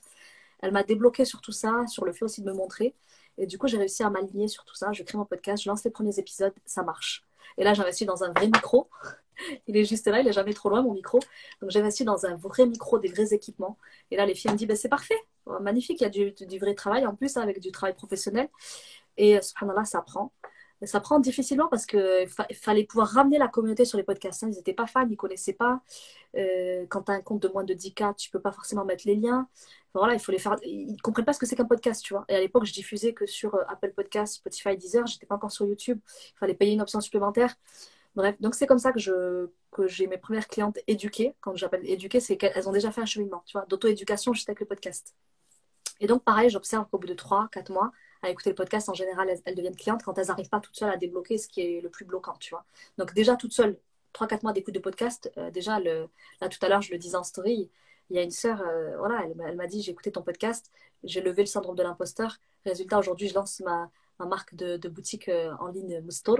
S2: Elle m'a débloqué sur tout ça, sur le fait aussi de me montrer. Et du coup, j'ai réussi à m'aligner sur tout ça. Je crée mon podcast, je lance les premiers épisodes, ça marche. Et là, j'investis dans un vrai micro. <laughs> il est juste là, il est jamais trop loin, mon micro. Donc, j'investis dans un vrai micro, des vrais équipements. Et là, les filles me disent, ben, c'est parfait, oh, magnifique, il y a du, vrai travail en plus, hein, avec du travail professionnel. Et subhanallah, ça prend ça prend difficilement parce qu'il fallait pouvoir ramener la communauté sur les podcasts. Hein. Ils n'étaient pas fans, ils ne connaissaient pas. Euh, quand tu as un compte de moins de 10K, tu ne peux pas forcément mettre les liens. voilà, il faut les faire. Ils ne comprennent pas ce que c'est qu'un podcast, tu vois. Et à l'époque, je diffusais que sur euh, Apple Podcasts, Spotify, Deezer. Je n'étais pas encore sur YouTube. Il fallait payer une option supplémentaire. Bref, donc c'est comme ça que j'ai mes premières clientes éduquées. Quand j'appelle éduquées, c'est qu'elles ont déjà fait un cheminement, tu vois, d'auto-éducation juste avec le podcast. Et donc, pareil, j'observe qu'au bout de 3, 4 mois, à écouter le podcast, en général, elles, deviennent clientes quand elles n'arrivent pas toutes seules à débloquer ce qui est le plus bloquant, tu vois. Donc déjà, toutes seules, 3-4 mois d'écoute de podcast, euh, déjà, le, là, tout à l'heure, je le disais en story, il y a une sœur, euh, voilà, elle, m'a dit, j'ai écouté ton podcast, j'ai levé le syndrome de l'imposteur. Résultat, aujourd'hui, je lance ma, ma marque de, boutique en ligne Moustor.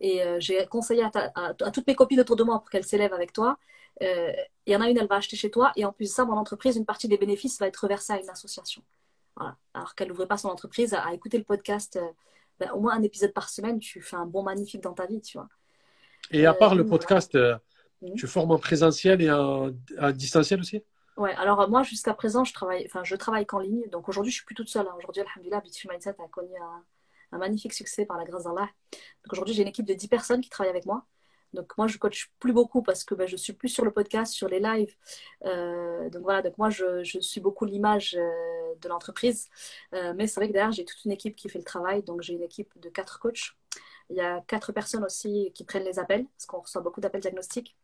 S2: Et j'ai conseillé à, toutes mes copines autour de moi pour qu'elles s'élèvent avec toi. Il y en a une, elle va acheter chez toi. Et en plus de ça, mon entreprise, une partie des bénéfices va être reversée à une association. Voilà. Alors qu'elle n'ouvrait pas son entreprise, à, écouter le podcast, ben, au moins un épisode par semaine, tu fais un bon magnifique dans ta vie, tu vois.
S1: Et à part le podcast, tu formes en présentiel et en, en distanciel aussi?
S2: Ouais, alors moi jusqu'à présent, je travaille, enfin, je travaille qu'en ligne. Donc aujourd'hui, je suis plus toute seule. Hein. Aujourd'hui, Alhamdulillah, Bitch Mindset a connu un, magnifique succès par la grâce d'Allah. Donc aujourd'hui, j'ai une équipe de 10 personnes qui travaillent avec moi. Donc moi, je coach plus beaucoup parce que ben, je suis plus sur le podcast, sur les lives. Euh, donc voilà, donc moi, je, suis beaucoup l'image euh, de l'entreprise. Euh, mais c'est vrai que derrière, j'ai toute une équipe qui fait le travail. Donc j'ai une équipe de 4 coachs. Il y a 4 personnes aussi qui prennent les appels parce qu'on reçoit beaucoup d'appels diagnostiques.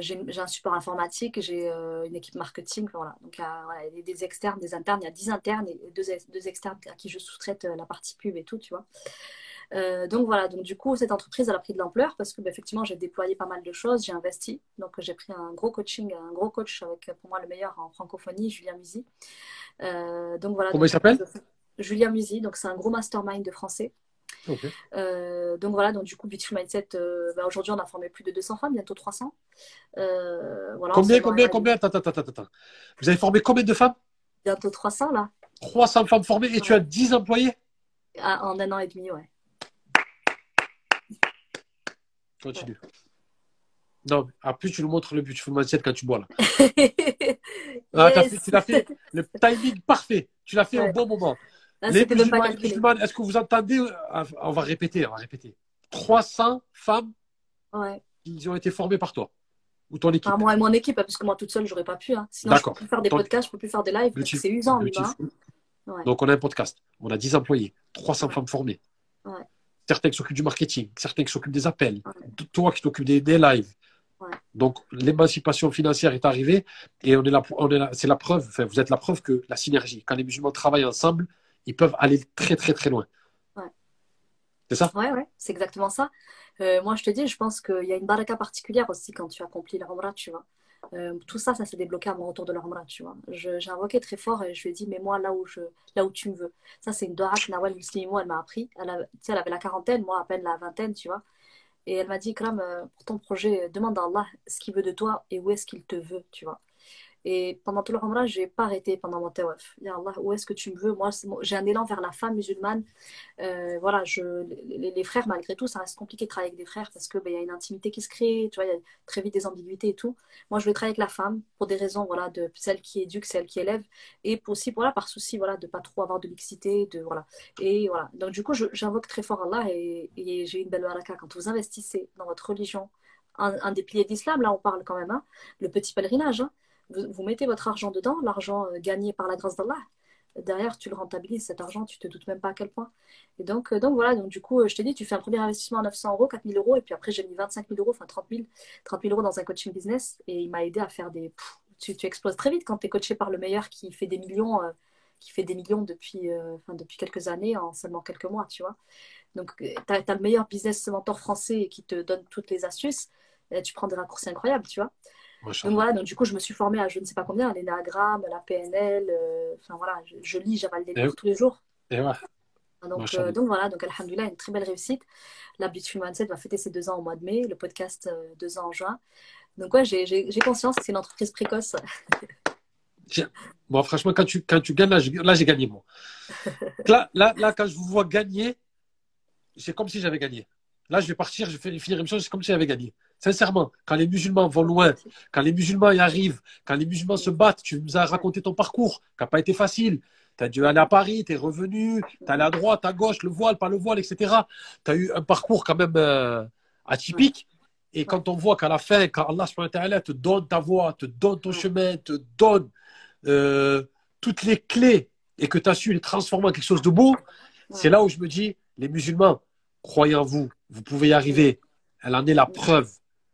S2: J'ai un support informatique, j'ai une équipe marketing. Voilà. Donc, il y a des externes, des internes. Il y a 10 internes et deux, deux externes à qui je sous-traite la partie pub et tout, tu vois. Donc voilà, donc du coup, cette entreprise, elle a pris de l'ampleur parce que bah, effectivement, j'ai déployé pas mal de choses, j'ai investi. Donc j'ai pris un gros coaching, un gros coach avec pour moi le meilleur en francophonie, Julien Musi. donc voilà.
S1: Comment il s'appelle
S2: Julien Musi, donc c'est un gros mastermind de français. Euh, donc voilà, donc du coup, Beautiful Mindset, euh, bah, aujourd'hui, on a formé plus de 200 femmes, bientôt 300.
S1: Euh, voilà, combien, combien, combien? Attends, attends, attends, attends. Vous avez formé combien de femmes?
S2: Bientôt 300 là.
S1: 300 femmes formées et tu as 10 employés?
S2: Ah, En un an et demi, ouais.
S1: Continue. Non, en plus, tu nous montres le Beautiful Mindset quand tu bois là. <laughs> ah, tu l'as fait le timing parfait. Tu l'as fait au bon moment les musulmans, est-ce que vous entendez euh, On va répéter, on va répéter. 300 femmes
S2: ouais.
S1: qui ont été formées par toi ou ton équipe.
S2: moi et mon équipe, parce que moi toute seule, j'aurais pas pu. Hein. Sinon, je peux plus faire des podcasts, je peux plus faire des lives. C'est usant,
S1: ouais. Donc, on a un podcast, on a 10 employés, 300 femmes formées. Certains qui s'occupent du marketing, certains qui s'occupent des appels, toi qui t'occupes des, des lives. Donc l'émancipation financière est arrivée et on est là, on est là, c'est la preuve, enfin, vous êtes la preuve que la synergie, quand les musulmans travaillent ensemble, ils peuvent aller très, très, très loin.
S2: Ouais.
S1: C'est ça?
S2: Ouais, ouais, c'est exactement ça. Euh, moi, je te dis, je pense qu'il y a une baraka particulière aussi quand tu accomplis l'Umrah, tu vois. Euh, tout ça, ça s'est débloqué à mon retour de l'Umrah, tu vois. J'ai invoqué très fort et je lui ai dit, mais moi, là où, je, là où tu me veux. Ça, c'est une doha que Nawal elle m'a appris. Elle, elle avait la quarantaine, moi, à peine la vingtaine, tu vois. Et elle m'a dit, Kram, euh, pour ton projet, demande à Allah ce qu'il veut de toi et où est-ce qu'il te veut, tu vois. Et pendant tout le Ramadan, je n'ai pas arrêté pendant mon tawaf. Ya où est-ce que tu me veux? Moi, j'ai un élan vers la femme musulmane. Euh, voilà, les, frères, malgré tout, ça reste compliqué de travailler avec des frères parce qu'il ben, y a une intimité qui se crée, tu vois, il y a très vite des ambiguïtés et tout. Moi, je veux travailler avec la femme pour des raisons, voilà, de celle qui éduque, celle qui élève, et aussi, par souci, voilà, de pas trop avoir de mixité. Et voilà. Donc, du coup, j'invoque très fort Allah et, j'ai une belle baraka. Quand vous investissez dans votre religion, un, des piliers d'islam, là, on parle quand même, hein, le petit pèlerinage, hein, vous, mettez votre argent dedans, l'argent euh, gagné par la grâce d'Allah. Derrière, tu le rentabilises, cet argent, tu te doutes même pas à quel point. Et donc, euh, donc voilà, donc du coup, euh, je t'ai dit, tu fais un premier investissement à 900 euros, 4000 euros, et puis après, j'ai mis 25 000 euros, enfin 30 000, 30 000 euros dans un coaching business, et il m'a aidé à faire des. tu, exploses très vite quand tu es coaché par le meilleur qui fait des millions, qui fait des millions depuis, depuis quelques années, en seulement quelques mois, tu vois. Donc, tu as, le meilleur business mentor français qui te donne toutes les astuces, tu prends des raccourcis incroyables, tu vois. Donc voilà, donc du coup, je me suis formée à je ne sais pas combien, l'énagramme, la PNL, euh, enfin voilà, je, lis, j'avale des livres tous les jours.
S1: Et ouais.
S2: Donc, euh, donc voilà, donc Alhamdulillah, une très belle réussite. La Beautiful Mindset va fêter ses deux ans au mois de mai, le podcast euh, deux ans en juin. Donc ouais, j'ai conscience que c'est une entreprise précoce. <laughs>
S1: Bon, franchement, quand tu, quand tu gagnes, là, j'ai gagné, moi. Là, là, là, quand je vous vois gagner, c'est comme si j'avais gagné. Là, je vais partir, je vais finir une chose, c'est comme si j'avais gagné. Sincèrement, quand les musulmans vont loin, quand les musulmans y arrivent, quand les musulmans se battent, tu nous as raconté ton parcours, qui n'a pas été facile. Tu as dû aller à Paris, tu es revenu, tu allé à droite, à gauche, le voile, pas le voile, etc. Tu as eu un parcours quand même euh, atypique. Et quand on voit qu'à la fin, quand Allah te donne ta voix, te donne ton chemin, te donne euh, toutes les clés et que tu as su les transformer en quelque chose de beau, c'est là où je me dis, les musulmans, croyez en vous, vous pouvez y arriver. Elle en est la preuve.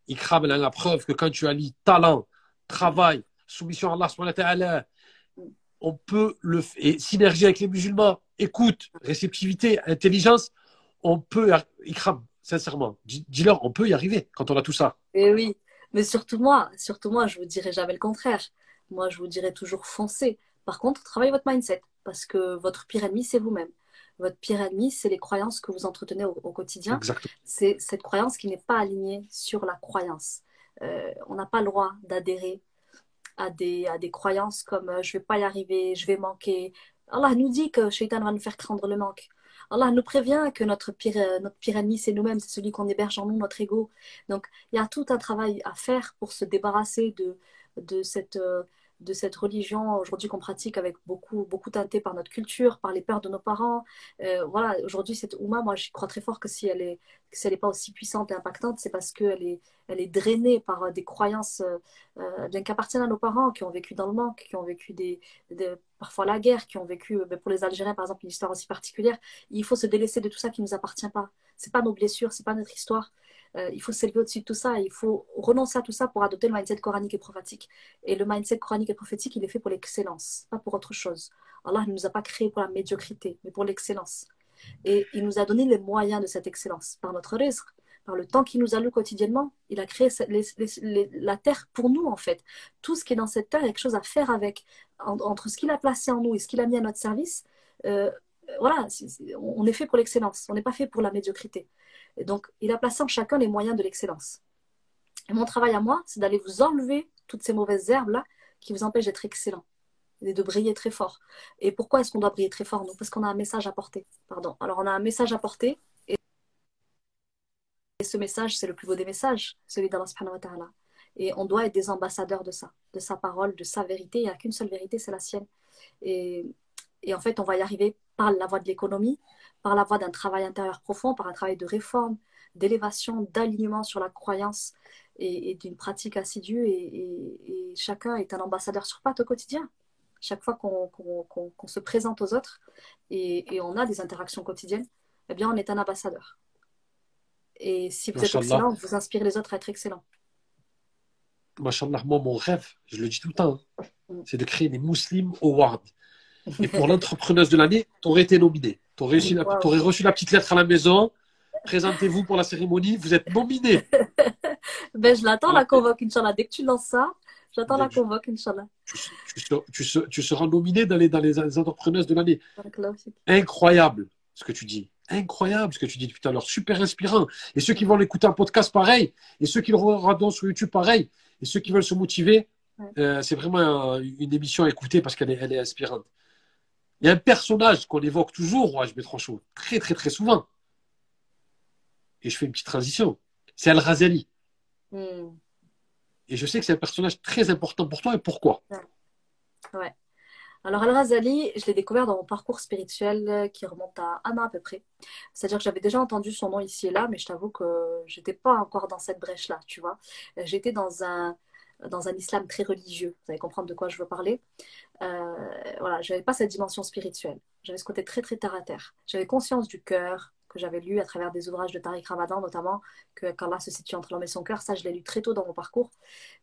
S1: Ikram, elle est la preuve que quand tu allies talent, travail, soumission à Allah, on peut le et synergie avec les musulmans, écoute, réceptivité, intelligence, on peut, Ikram, sincèrement, dis-leur, on peut y arriver quand on a tout ça.
S2: Et eh oui, mais surtout moi, surtout moi, je vous dirais jamais le contraire. Moi, je vous dirais toujours foncez. Par contre, travaillez votre mindset parce que votre pire ennemi, c'est vous-même. Votre pire ennemi, c'est les croyances que vous entretenez au, quotidien. C'est cette croyance qui n'est pas alignée sur la croyance. Euh, on n'a pas le droit d'adhérer à des, à des croyances comme euh, je ne vais pas y arriver, je vais manquer. Allah nous dit que Shaitan va nous faire craindre le manque. Allah nous prévient que notre pire, euh, notre pire ennemi, c'est nous-mêmes, c'est celui qu'on héberge en nous, notre ego. Donc, il y a tout un travail à faire pour se débarrasser de, de cette, de cette religion aujourd'hui qu'on pratique avec beaucoup, beaucoup teinté par notre culture, par les peurs de nos parents. Euh, voilà, aujourd'hui, cette Ouma, moi, je crois très fort que si elle est, si elle n'est pas aussi puissante et impactante, c'est parce qu'elle est, elle est drainée par euh, des croyances euh, bien qu'appartiennent à nos parents, qui ont vécu dans le manque, qui ont vécu des, parfois la guerre, qui ont vécu, ben, pour les Algériens, par exemple, une histoire aussi particulière. Il faut se délaisser de tout ça qui ne nous appartient pas. C'est pas nos blessures, c'est pas notre histoire. Euh, il faut s'élever au-dessus de tout ça. Il faut renoncer à tout ça pour adopter le mindset coranique et prophétique. Et le mindset coranique et prophétique, il est fait pour l'excellence, pas pour autre chose. Allah ne nous a pas créé pour la médiocrité, mais pour l'excellence. Et il nous a donné les moyens de cette excellence par notre risque, par le temps qu'il nous alloue quotidiennement. Il a créé la terre pour nous, en fait. Tout ce qui est dans cette terre, il y a quelque chose à faire avec. entre ce qu'il a placé en nous et ce qu'il a mis à notre service, euh, voilà, on est fait pour l'excellence. On n'est pas fait pour la médiocrité. Donc, il a placé en chacun les moyens de l'excellence. Et mon travail à moi, c'est d'aller vous enlever toutes ces mauvaises herbes-là qui vous empêchent d'être excellent et de briller très fort. Et pourquoi est-ce qu'on doit briller très fort Parce qu'on a un message à porter. Pardon. Alors, on a un message à porter. Et, ce message, c'est le plus beau des messages, celui d'Allah subhanahu wa ta'ala. Et on doit être des ambassadeurs de ça, de sa parole, de sa vérité. Il n'y a qu'une seule vérité, c'est la sienne. Et en fait, on va y arriver par la voie de l'économie, par la voie d'un travail intérieur profond, par un travail de réforme, d'élévation, d'alignement sur la croyance et, d'une pratique assidue. Et, chacun est un ambassadeur sur patte au quotidien. Chaque fois qu'on se présente aux autres et, on a des interactions quotidiennes, eh bien, on est un ambassadeur. Et si vous êtes excellent, vous inspirez les autres à être excellents.
S1: Machallah, moi, mon rêve, je le dis tout le temps, hein, mm. c'est de créer des Muslim Awards. Et pour <laughs> l'entrepreneuse de l'année, tu aurais été nominé. Tu aurais, reçu la petite lettre à la maison. Présentez-vous pour la cérémonie. Vous êtes nominé. <laughs>
S2: ben, je l'attends, la convoque, Inch'Allah. Dès que tu lances ça, j'attends la convoque, Inch'Allah.
S1: Tu, seras nominé dans les, dans les entrepreneuses de l'année. Incroyable ce que tu dis. Incroyable ce que tu dis depuis tout à l'heure. Super inspirant. Et ceux qui vont l'écouter en podcast, pareil. Et ceux qui le regardent sur YouTube, pareil. Et ceux qui veulent se motiver, euh, c'est vraiment une émission à écouter parce qu'elle est, elle est inspirante. Il y a un personnage qu'on évoque toujours, mets trop chaud, très, très, très souvent. Et je fais une petite transition. C'est Al-Razali. Hmm. Et je sais que c'est un personnage très important pour toi et pourquoi?
S2: Ouais. Alors, Al-Razali, je l'ai découvert dans mon parcours spirituel euh, qui remonte à un an à peu près. C'est-à-dire que j'avais déjà entendu son nom ici et là, mais je t'avoue que j'étais pas encore dans cette brèche-là, tu vois. J'étais dans un, dans un islam très religieux. Vous allez comprendre de quoi je veux parler. Euh, voilà, j'avais pas cette dimension spirituelle. J'avais ce côté très très terre à terre. J'avais conscience du cœur que j'avais lu à travers des ouvrages de Tariq Ramadan notamment, que qu'Allah se situe entre l'homme et son cœur. Ça, je l'ai lu très tôt dans mon parcours.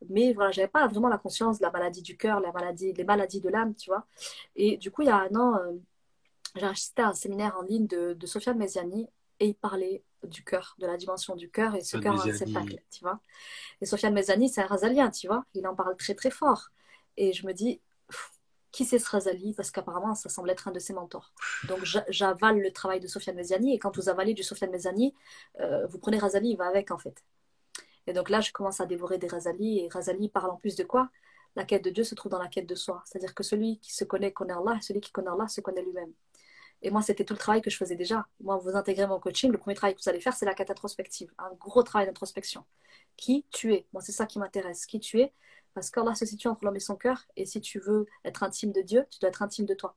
S2: Mais voilà, j'avais pas vraiment la conscience de la maladie du cœur, la maladie, les maladies de l'âme, tu vois. Et du coup, il y a un an, euh, j'ai assisté à un séminaire en ligne de, de Sofiane Meziani et il parlait du cœur, de la dimension du cœur, et ce cœur un réceptacle, tu vois. Et Sofiane Mezani, c'est un Razalien, tu vois. Il en parle très très fort. Et je me dis, qui c'est ce Razali? Parce qu'apparemment, ça semble être un de ses mentors. Donc j'avale le travail de Sofiane Mezani, et quand vous avalez du Sofiane Mezani, euh, vous prenez Razali, il va avec en fait. Et donc là, je commence à dévorer des Razali, et Razali parle en plus de quoi? La quête de Dieu se trouve dans la quête de soi. C'est-à-dire que celui qui se connaît connaît Allah, et celui qui connaît Allah se connaît lui-même. Et moi, c'était tout le travail que je faisais déjà. Moi, vous intégrez mon coaching, le premier travail que vous allez faire, c'est la quête introspective. Un gros travail d'introspection. Qui tu es? Moi, c'est ça qui m'intéresse. Qui tu es? Parce qu'Allah se situe entre l'homme et son cœur. Et si tu veux être intime de Dieu, tu dois être intime de toi.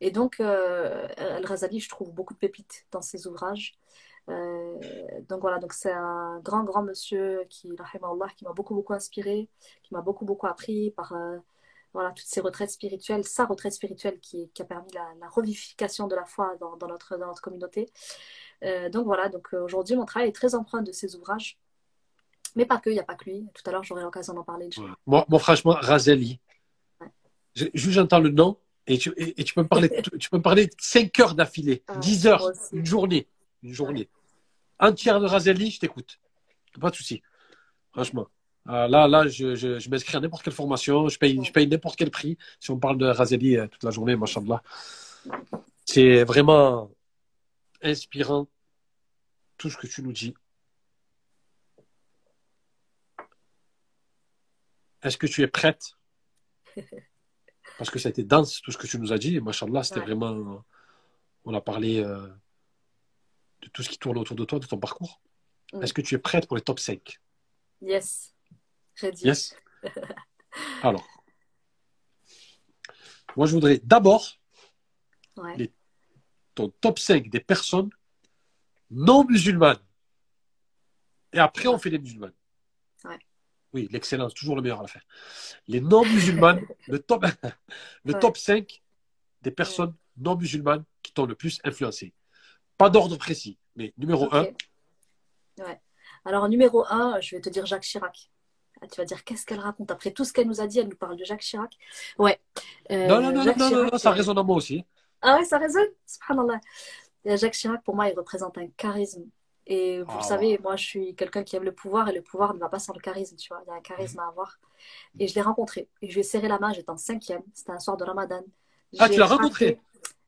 S2: Et donc, euh, Al-Razali, je trouve beaucoup de pépites dans ses ouvrages. Euh, donc voilà, donc c'est un grand, grand monsieur qui, qui m'a beaucoup, beaucoup inspiré, qui m'a beaucoup, beaucoup appris par, euh, voilà, toutes ces retraites spirituelles, sa retraite spirituelle qui, a permis la, revivification de la foi dans, notre, dans notre communauté. Euh, donc voilà, donc euh, aujourd'hui, mon travail est très empreint de ces ouvrages. Mais pas que, il n'y a pas que lui. Tout à l'heure, j'aurai l'occasion d'en parler.
S1: Moi, franchement, Razeli, ouais. j'entends le nom et tu, et, tu, peux me parler, tu peux me parler 5 heures d'affilée, 10 ah, heures, une journée. Une journée. Entière de Razeli, je t'écoute. Pas de souci. Franchement. Euh, là, là, je, je, je m'inscris à n'importe quelle formation, je paye, je paye n'importe quel prix si on parle de Razeli euh, toute la journée, machallah. C'est vraiment inspirant tout ce que tu nous dis. Est-ce que tu es prête? <laughs> Parce que ça a été dense tout ce que tu nous as dit. Machallah, c'était vraiment. On a parlé euh, de tout ce qui tourne autour de toi, de ton parcours. Est-ce que tu es prête pour les top 5
S2: Yes.
S1: Yes. Alors, moi, je voudrais d'abord ton top 5 des personnes non musulmanes. Et après, on fait les musulmanes. Oui, l'excellence, toujours le meilleur à la fin. Les non musulmanes, <laughs> le, top, le top 5 des personnes non musulmanes qui t'ont le plus influencé. Pas d'ordre précis, mais numéro 1.
S2: Ouais. Alors, numéro 1, je vais te dire Jacques Chirac. Tu vas dire qu'est-ce qu'elle raconte après tout ce qu'elle nous a dit elle nous parle de Jacques Chirac. Ouais.
S1: Euh, non, non, non, non, non, ça euh, résonne à moi aussi.
S2: Ah ouais ça résonne subhanallah. Jacques Chirac pour moi il représente un charisme. Et vous ah, savez moi je suis quelqu'un qui aime le pouvoir et le pouvoir ne va pas sans le charisme tu vois. Il y a un charisme à avoir. Et je l'ai rencontré. Et je lui ai serré la main j'étais en cinquième. C'était un soir de Ramadan.
S1: Ah tu l'as rencontré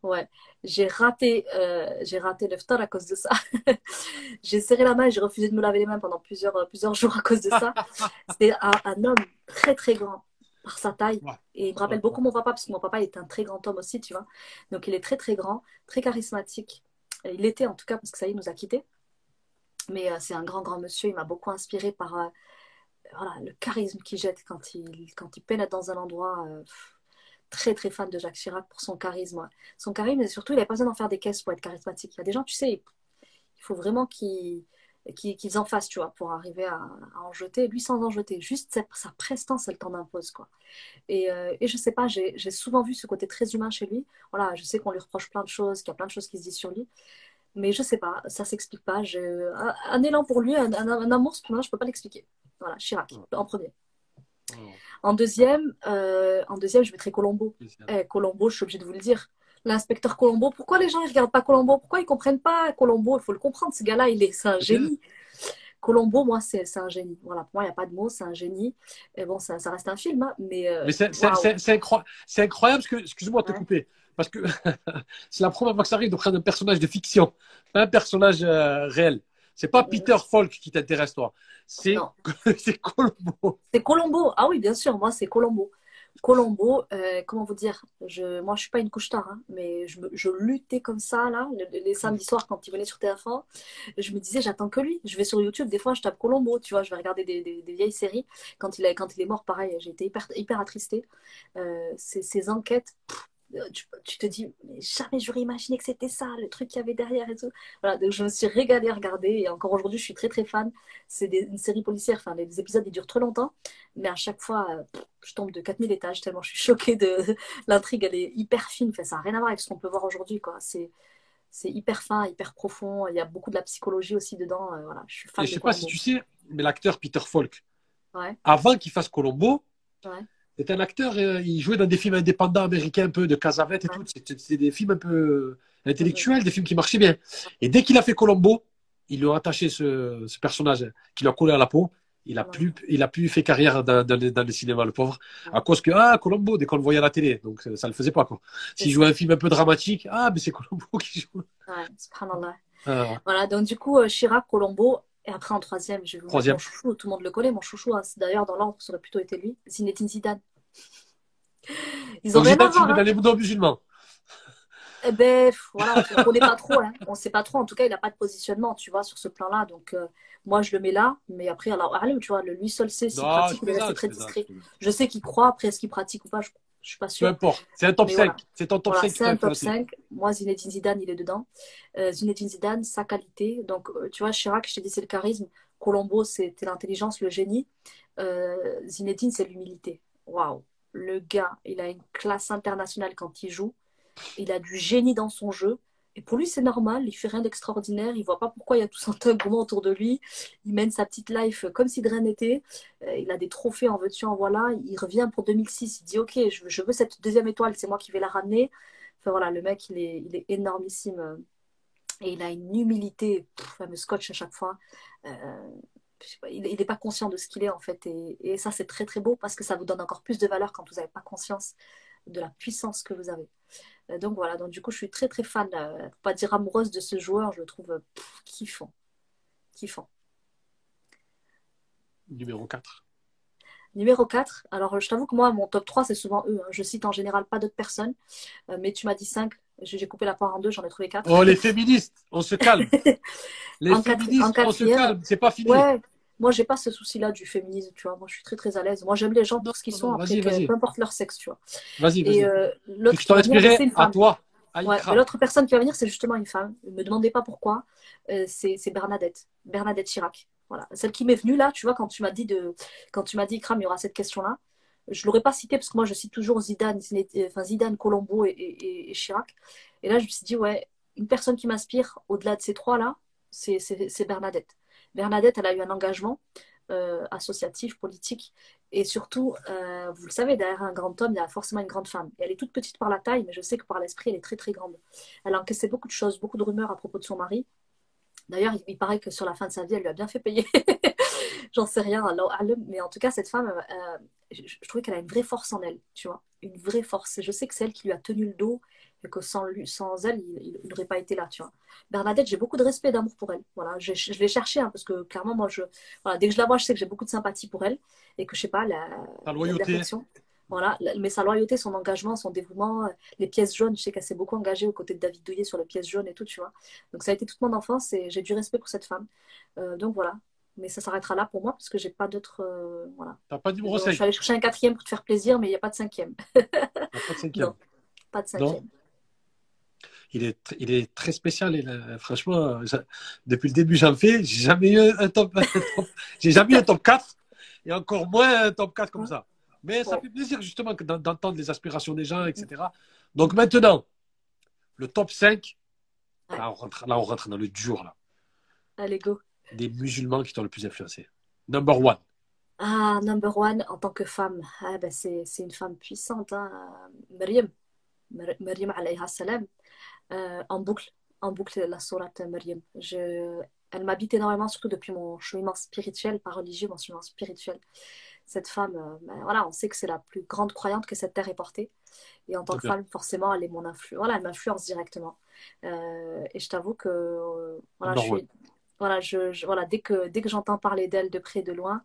S2: Ouais, j'ai raté, euh, j'ai raté à cause de ça. <laughs> j'ai serré la main et j'ai refusé de me laver les mains pendant plusieurs, euh, plusieurs jours à cause de ça. <laughs> C'était un, homme très très grand par sa taille. Et il me rappelle beaucoup mon papa, parce que mon papa est un très grand homme aussi, tu vois. Donc il est très très grand, très charismatique. Il l'était en tout cas, parce que ça y est, il nous a quittés. Mais euh, c'est un grand grand monsieur, il m'a beaucoup inspiré par voilà, le charisme qu'il jette quand il, quand il pénètre dans un endroit très très fan de Jacques Chirac pour son charisme. Son charisme, et surtout, il n'a pas besoin d'en faire des caisses pour être charismatique. Il y a des gens, tu sais, il faut vraiment qu'ils en fassent, tu vois, pour arriver à, en jeter. Lui, sans en jeter, juste sa, sa prestance, elle t'en impose, quoi. Et, euh, et je sais pas, j'ai souvent vu ce côté très humain chez lui. Voilà, je sais qu'on lui reproche plein de choses, qu'il y a plein de choses qui se disent sur lui. Mais je sais pas, ça s'explique pas. Un, un, élan pour lui, un, un, amour, cependant, je peux pas l'expliquer. Voilà, Chirac, en premier. En deuxième, euh, en deuxième, je mettrais Colombo. Eh, Colombo, je suis obligée de vous le dire. L'inspecteur Colombo, pourquoi les gens ne regardent pas Colombo? Pourquoi ils ne comprennent pas Colombo? Il faut le comprendre, ce gars-là, il est, c'est un génie. Colombo, moi, c'est, un génie. Voilà, pour moi, il n'y a pas de mots, c'est un génie. Et bon, ça, ça reste un film, hein, mais.
S1: Euh, mais c'est, incroyable, c'est incroyable, parce que, excuse-moi de te couper, parce que <laughs> c'est la première fois que ça arrive de prendre un personnage de fiction, pas un personnage euh, réel. C'est pas Peter Falk qui t'intéresse, toi. <laughs> C'est Colombo.
S2: C'est Colombo. Ah oui, bien sûr. Moi, c'est Colombo. Colombo, euh, comment vous dire je, Moi, je suis pas une couche tard, hein, mais je, je, luttais comme ça, là, les, samedis soirs, quand il venait sur TF1. Je me disais, j'attends que lui. Je vais sur YouTube, des fois, je tape Colombo, tu vois, je vais regarder des, des, vieilles séries. Quand il, a, quand il est mort, pareil, j'ai été hyper, hyper attristée. Euh, ces, enquêtes, tu, te dis, mais jamais j'aurais imaginé que c'était ça, le truc qu'il y avait derrière et tout. Voilà, donc je me suis régalée à regarder et encore aujourd'hui, je suis très très fan. C'est une série policière, enfin, les épisodes ils durent trop longtemps, mais à chaque fois, euh, je tombe de 4000 étages tellement je suis choquée de <laughs> l'intrigue, elle est hyper fine, enfin, ça n'a rien à voir avec ce qu'on peut voir aujourd'hui, quoi. C'est c'est hyper fin, hyper profond. Il y a beaucoup de la psychologie aussi dedans. Euh, voilà, je suis fan.
S1: je sais pas si tu sais, mais l'acteur Peter Falk, avant qu'il fasse Colombo, ouais. C'est un acteur, euh, il jouait dans des films indépendants américains, un peu de Casavette et tout. C'est des films un peu intellectuels, des films qui marchaient bien. Et dès qu'il a fait Colombo, ils lui ont attaché ce, personnage qui lui a collé à la peau. Il a plus, il a plus fait carrière dans, le cinéma, le pauvre, à cause que ah Colombo, dès qu'on le voyait à la télé, donc ça, ne le faisait pas quoi. S'il jouait un film un peu dramatique, ah mais c'est Colombo <laughs> qui joue.
S2: Ouais, subhanallah. Ah. Voilà, donc du coup euh, Chirac, Colombo, et après, en troisième, je vous troisième. mon chouchou, tout le monde le connaît, mon chouchou, hein, d'ailleurs, dans l'ordre, ça aurait plutôt été lui, Zinedine Zidane. <laughs>
S1: Ils ont rien à voir. Hein. les musulmans.
S2: Eh ben, voilà, on ne connaît pas trop. Hein. On ne sait pas trop. En tout cas, il n'a pas de positionnement, tu vois, sur ce plan-là. Donc, euh, moi, je le mets là. Mais après, alors, tu vois, lui seul sait s'il pratique, mais c'est très discret. Je sais qu'il croit. Après, est-ce qu'il pratique ou pas Je je suis pas sûre.
S1: Peu importe. C'est un top 5.
S2: C'est un top 5. C'est un top 5. Moi, Zinedine Zidane, il est dedans. Euh, Zinedine Zidane, sa qualité. Donc, euh, tu vois, Chirac, je t'ai dit, c'est le charisme. Colombo, c'était l'intelligence, le génie. Euh, Zinedine, c'est l'humilité. Waouh. Le gars, il a une classe internationale quand il joue. Il a du génie dans son jeu. Et pour lui, c'est normal, il fait rien d'extraordinaire, il voit pas pourquoi il y a tout cet engouement autour de lui. Il mène sa petite life comme si de rien n'était. Euh, il a des trophées en veux-tu, en voilà. Il revient pour 2006, il dit Ok, je veux, cette deuxième étoile, c'est moi qui vais la ramener. Enfin voilà, le mec, il est, énormissime. Et il a une humilité, il me scotch à chaque fois. Euh, il n'est pas conscient de ce qu'il est en fait. Et ça, c'est très très beau parce que ça vous donne encore plus de valeur quand vous n'avez pas conscience de la puissance que vous avez. Donc voilà, donc du coup, je suis très très fan, pas dire amoureuse de ce joueur, je le trouve kiffant. Kiffant.
S1: Numéro 4.
S2: Numéro 4, alors je t'avoue que moi, mon top 3, c'est souvent eux. Hein. Je cite en général pas d'autres personnes, mais tu m'as dit 5, j'ai coupé la part en deux, j'en ai trouvé 4.
S1: Oh, les féministes, on se calme. <laughs> les féministes, on se calme, c'est pas fini.
S2: Ouais, moi, j'ai pas ce souci-là du féminisme, tu vois. Moi, je suis très, très à l'aise. Moi, j'aime les gens pour ce qu'ils sont, après, peu importe leur sexe, tu vois.
S1: Vas-y, vas-y. Euh, je t'en à toi.
S2: L'autre personne qui va venir, c'est justement une femme. Ne me demandez pas pourquoi. Euh, c'est Bernadette. Bernadette Chirac. Voilà. Celle qui m'est venue là, tu vois, quand tu m'as dit de, quand tu m'as dit, Kram, il y aura cette question-là. Je l'aurais pas cité parce que moi, je cite toujours Zidane, enfin Zidane, Colombo et, Chirac. Et là, je me suis dit, ouais, une personne qui m'inspire au-delà de ces trois-là, c'est Bernadette. Bernadette, elle a eu un engagement euh, associatif, politique. Et surtout, euh, vous le savez, derrière un grand homme, il y a forcément une grande femme. Elle est toute petite par la taille, mais je sais que par l'esprit, elle est très très grande. Elle a encaissé beaucoup de choses, beaucoup de rumeurs à propos de son mari. D'ailleurs, il, paraît que sur la fin de sa vie, elle lui a bien fait payer. <laughs> J'en sais rien, mais en tout cas, cette femme, euh, je, je, trouvais qu'elle a une vraie force en elle, tu vois, une vraie force. Je sais que c'est elle qui lui a tenu le dos que sans, lui, sans elle, il n'aurait pas été là, tu vois. Bernadette, j'ai beaucoup de respect et d'amour pour elle. Voilà, je, je l'ai cherché hein, parce que clairement, moi, je, voilà, dès que je la vois, je sais que j'ai beaucoup de sympathie pour elle et que je sais pas, la,
S1: la loyauté.
S2: voilà, mais sa loyauté, son engagement, son dévouement, euh, les pièces jaunes, je sais qu'elle s'est beaucoup engagée aux côtés de David Douillet sur les pièces jaunes et tout, tu vois. Donc ça a été toute mon enfance et j'ai du respect pour cette femme. Euh, donc voilà, mais ça s'arrêtera là pour moi parce que j'ai pas d'autres. Euh, voilà.
S1: T'as pas dit
S2: Je suis allée chercher un quatrième pour te faire plaisir, mais il n'y a pas de cinquième. pas
S1: de cinquième. <laughs> Non,
S2: pas de cinquième
S1: il est, il est très spécial. Et franchement, depuis le début, j'en fais. J'ai jamais eu un top, j'ai jamais eu un top 4 et encore moins un top 4 comme ça. Mais ça fait plaisir justement d'entendre les aspirations des gens, etc. Donc maintenant, le top 5, là on rentre, là, on rentre dans le dur. Là.
S2: Allez, go.
S1: Des musulmans qui t'ont le plus influencé. Number one.
S2: Ah, number one en tant que femme. Ah, ben c'est, une femme puissante. Hein. Maryam. Maryam alayha salam. Euh, en boucle, en boucle la sourate Maryam. Je, elle m'habite énormément, surtout depuis mon cheminement spirituel, pas religieux, mon cheminement spirituel. Cette femme, euh, ben, voilà, on sait que c'est la plus grande croyante que cette terre ait portée. Et en tant que femme, forcément, elle est mon influence. Voilà, elle m'influence directement. Euh, et je t'avoue que voilà, je suis, voilà, je, voilà, dès que dès que j'entends parler d'elle de près de loin,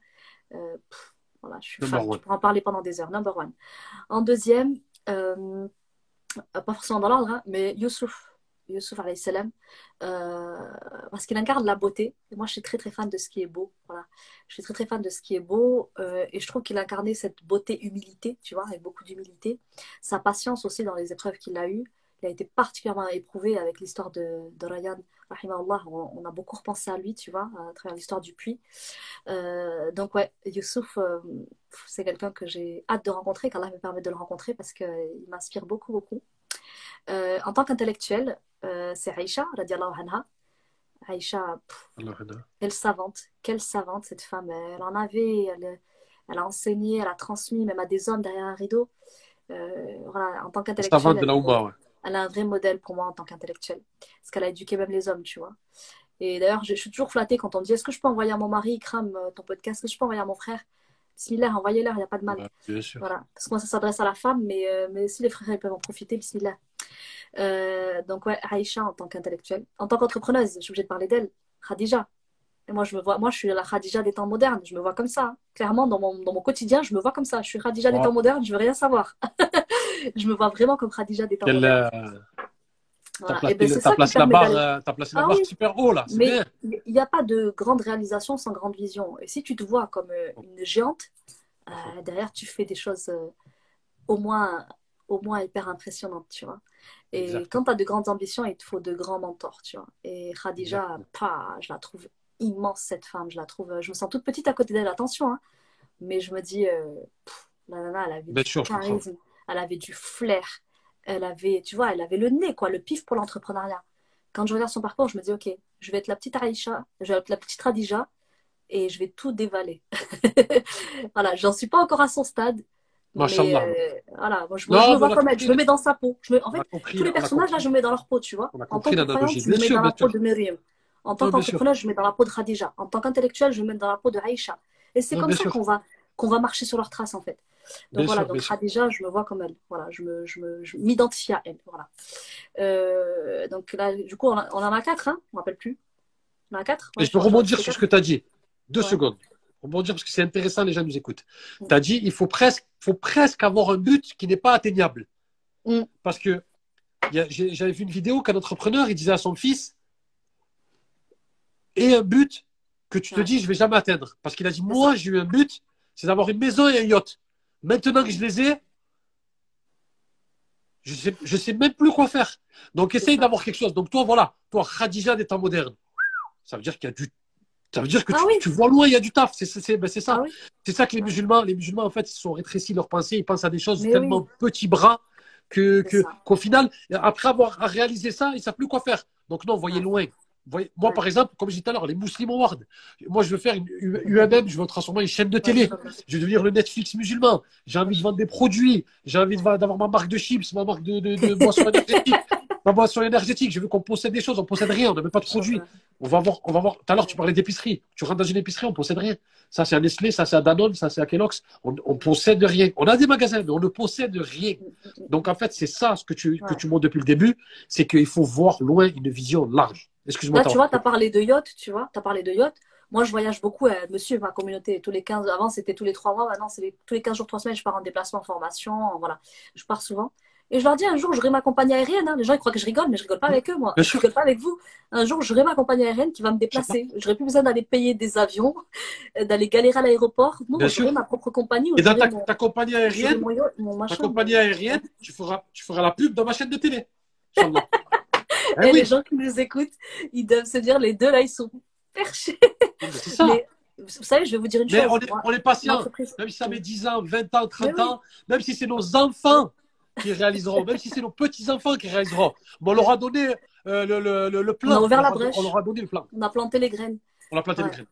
S2: voilà, je suis fan. Je pourrais en parler pendant des heures. Number one. En deuxième, euh, pas forcément dans l'ordre, hein, mais Youssouf, Youssouf salam, euh, parce qu'il incarne la beauté. Et moi, je suis très très fan de ce qui est beau. Voilà. Je suis très très fan de ce qui est beau euh, et je trouve qu'il incarnait cette beauté humilité, tu vois, avec beaucoup d'humilité. Sa patience aussi dans les épreuves qu'il a eues. Il a été particulièrement éprouvé avec l'histoire de, de Ryan. Allah, on, on, a beaucoup repensé à lui, tu vois, à travers l'histoire du puits. Euh, donc, ouais, Youssouf, euh, c'est quelqu'un que j'ai hâte de rencontrer, qu'Allah me permet de le rencontrer parce qu'il m'inspire beaucoup, beaucoup. Euh, en tant qu'intellectuel, c'est Aïcha, radiallahu anha. Aïcha, quelle savante, quelle savante cette femme. Elle en avait, elle, elle, a enseigné, elle a transmis même à des hommes derrière un rideau. voilà, en tant qu'intellectuel.
S1: Savante de la ouais
S2: elle a un vrai modèle pour moi en tant qu'intellectuelle. Parce qu'elle a éduqué même les hommes, tu vois. Et d'ailleurs, je, suis toujours flattée quand on me dit Est-ce que je peux envoyer à mon mari, crame euh, ton podcast? Est-ce que je peux envoyer à mon frère? Bismillah, envoyez-leur, il n'y a pas de mal.
S1: bien sûr.
S2: Voilà. Parce que moi, ça s'adresse à la femme, mais, euh, mais si les frères peuvent en profiter, bismillah. Euh, donc, ouais, Aïcha en tant qu'intellectuelle. En tant qu'entrepreneuse, je suis obligée de parler d'elle. Khadija. Et moi, je me vois, moi, je suis la Khadija des temps modernes. Je me vois comme ça. Hein. Clairement, dans mon, dans mon quotidien, je me vois comme ça. Je suis Khadija des temps modernes, je veux rien savoir. <laughs> je me vois vraiment comme Khadija des temps modernes.
S1: T'as placé, ben, placé, la barre, euh, as placé la ah barre super haut là.
S2: Mais il n'y a pas de grande réalisation sans grande vision. Et si tu te vois comme euh, une géante, euh, derrière tu fais des choses au moins au moins hyper impressionnantes, tu vois. Et quand tu as de grandes ambitions, il te faut de grands mentors, tu vois. Et Khadija, pas, je la trouve immense cette femme. Je la trouve, je me sens toute petite à côté d'elle. Attention, hein. mais je me dis, la nana, elle avait du charisme, elle avait du flair elle avait, tu vois, elle avait le nez, quoi, le pif pour l'entrepreneuriat. Quand je regarde son parcours, je me dis, OK, je vais être la petite Aïcha, je vais être la petite Radija et je vais tout dévaler. <laughs> voilà, j'en suis pas encore à son stade. Mais, euh, voilà, moi, je, me vois comme elle, je me mets dans sa peau. Je en fait, tous les personnages, là, je me mets dans leur peau, tu vois. En tant que je me mets dans la peau de Myriam. En tant qu'entrepreneur, je me mets dans la peau de Khadija. En tant qu'intellectuel, je me mets dans la peau de Aïcha. Et c'est comme ça qu'on va, qu'on va marcher sur leurs traces, en fait. Donc voilà, donc Khadija, je me vois comme elle. Voilà, je me, je m'identifie à elle. Voilà. Euh, donc là, du coup, on, en a quatre, hein on ne rappelle plus. On en a quatre.
S1: Et je peux rebondir sur ce que tu as dit. Deux secondes. Rebondir parce que c'est intéressant, les gens nous écoutent. Mm. Tu as dit, il faut presque, faut presque avoir un but qui n'est pas atteignable. Mm. Parce que j'avais vu une vidéo qu'un entrepreneur, il disait à son fils, et un but que tu te dis, je vais jamais atteindre. Parce qu'il a dit, moi, j'ai eu un but, c'est d'avoir une maison et un yacht. Maintenant que je les ai, je sais, je sais même plus quoi faire. Donc, essaye d'avoir quelque chose. Donc, toi, voilà, toi, Khadija des temps modernes. Ça veut dire qu'il y a du, ça veut dire que ah tu, vois loin, il y a du taf. C'est, ben, ça. Ah c'est ça que les musulmans, les musulmans, en fait, ils sont rétrécis leur pensée. Ils pensent à des choses tellement petits bras que, qu'au final, après avoir réalisé ça, ils ne savent plus quoi faire. Donc, non, voyez loin moi, par exemple, comme je disais tout à l'heure, les musulmans Awards. Moi, je veux faire une UMM, je veux transformer une chaîne de télé. Je veux devenir le Netflix musulman. J'ai envie de vendre des produits. J'ai envie d'avoir ma marque de chips, ma marque de, de, de boisson énergétique. <laughs> ma boisson énergétique. Je veux qu'on possède des choses. On possède rien. On n'a même pas de produits. On va voir, on va voir. Tout à l'heure, tu parlais d'épicerie. Tu rentres dans une épicerie, on possède rien. Ça, c'est un Nestlé, ça, c'est un Danone, ça, c'est un Kellogg's. On, on possède rien. On a des magasins, mais on ne possède rien. Donc, en fait, c'est ça ce que tu, que tu montres depuis le début. C'est qu'il faut voir loin une vision large.
S2: Là, tu vois, tu as parlé de yacht, tu vois, tu as parlé de yacht. Moi, je voyage beaucoup, euh, monsieur, ma communauté, tous les 15, avant c'était tous les 3 mois, maintenant c'est tous les 15 jours, 3 semaines, je pars en déplacement, en formation, voilà, je pars souvent. Et je leur dis un jour, j'aurai ma compagnie aérienne. Hein. Les gens ils croient que je rigole, mais je rigole pas avec eux, moi. je rigole pas avec vous. Un jour, j'aurai ma compagnie aérienne qui va me déplacer. <laughs> J'aurai plus besoin d'aller payer des avions, <laughs> d'aller galérer à l'aéroport. Non, j'aurai ma propre compagnie.
S1: Et dans ta, compagnie aérienne, ta compagnie aérienne, tu feras, tu feras la pub dans ma chaîne de télé. <laughs>
S2: Ah et les gens qui nous écoutent, ils doivent se dire, les deux là, ils sont perchés. Mais, vous savez, je vais vous dire une chose.
S1: On est, on est patient. Même si ça met 10 ans, 20 ans, 30 ans, même si c'est nos enfants qui réaliseront, même si c'est nos petits-enfants qui réaliseront. on leur a donné euh, le, le, le, plan.
S2: On a ouvert la brèche.
S1: On leur a donné le plan.
S2: On a planté les graines.
S1: On a planté les graines.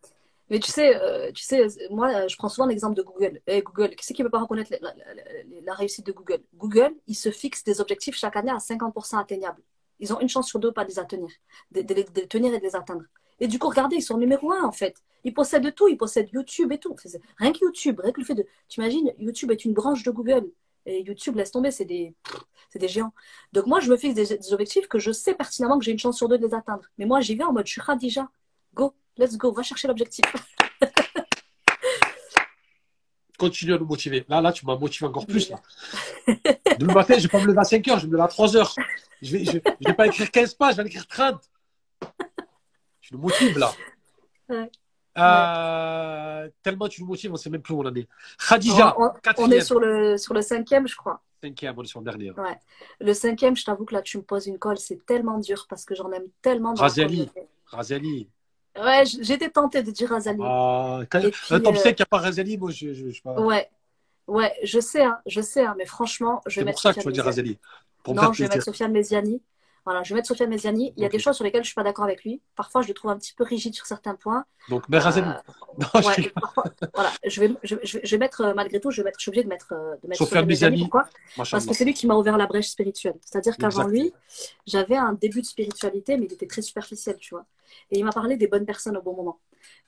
S2: Mais tu sais, euh, tu sais, moi, je prends souvent l'exemple de Google. Eh, Google, qui c'est qui ne peut pas reconnaître la, la, réussite de Google? Google, il se fixe des objectifs chaque année à 50% atteignables. Ils ont une chance sur deux pas de les atteindre, de, les tenir et de les atteindre. Et du coup, regardez, ils sont numéro un en fait. Ils possèdent tout, ils possèdent YouTube et tout. Rien que YouTube, rien que le fait de. Tu imagines, YouTube est une branche de Google. Et YouTube, laisse tomber, c'est des, des géants. Donc moi, je me fixe des, objectifs que je sais pertinemment que j'ai une chance sur deux de les atteindre. Mais moi, j'y vais en mode, je suis déjà. Go, let's go, va chercher l'objectif. <laughs>
S1: Continue à nous motiver. Là, là, tu m'as motivé encore plus. <laughs> Le matin, je vais pas me lever à 5 heures, je me lève à 3 heures. Je vais, je, vais pas écrire 15 pages, je vais en écrire 30. Tu nous motives là. Euh, tellement tu nous motives, on ne sait même plus où on en est. Khadija,
S2: on, on est sur le, sur le cinquième, je crois.
S1: Cinquième, on est sur le dernier.
S2: Ouais. Le cinquième, je t'avoue que là, tu me poses une colle, c'est tellement dur parce que j'en aime tellement.
S1: Razali. Razali.
S2: Ouais, j'étais tentée de dire Razali.
S1: Ah, quand, puis, euh, qu'il n'y a pas Razali, moi, je, je, pas.
S2: Ouais, ouais, je sais, hein, je sais, hein, mais franchement, je vais
S1: mettre. C'est pour ça que tu vas dire Razali.
S2: non, je vais mettre Sofiane Méziani. Voilà, je vais mettre Sofiane Méziani. Il y a des choses sur lesquelles je ne suis pas d'accord avec lui. Parfois, je le trouve un petit peu rigide sur certains points.
S1: Donc, mais Razali.
S2: Euh, <laughs> je... voilà, je vais, je, je, vais mettre, euh, malgré tout, je, vais mettre, je suis obligée de mettre, de mettre
S1: Sofiane Méziani.
S2: Pourquoi? Parce que c'est lui qui m'a ouvert la brèche spirituelle. C'est-à-dire qu'avant lui, j'avais un début de spiritualité, mais il était très superficiel, tu vois. Et il m'a parlé des bonnes personnes au bon moment.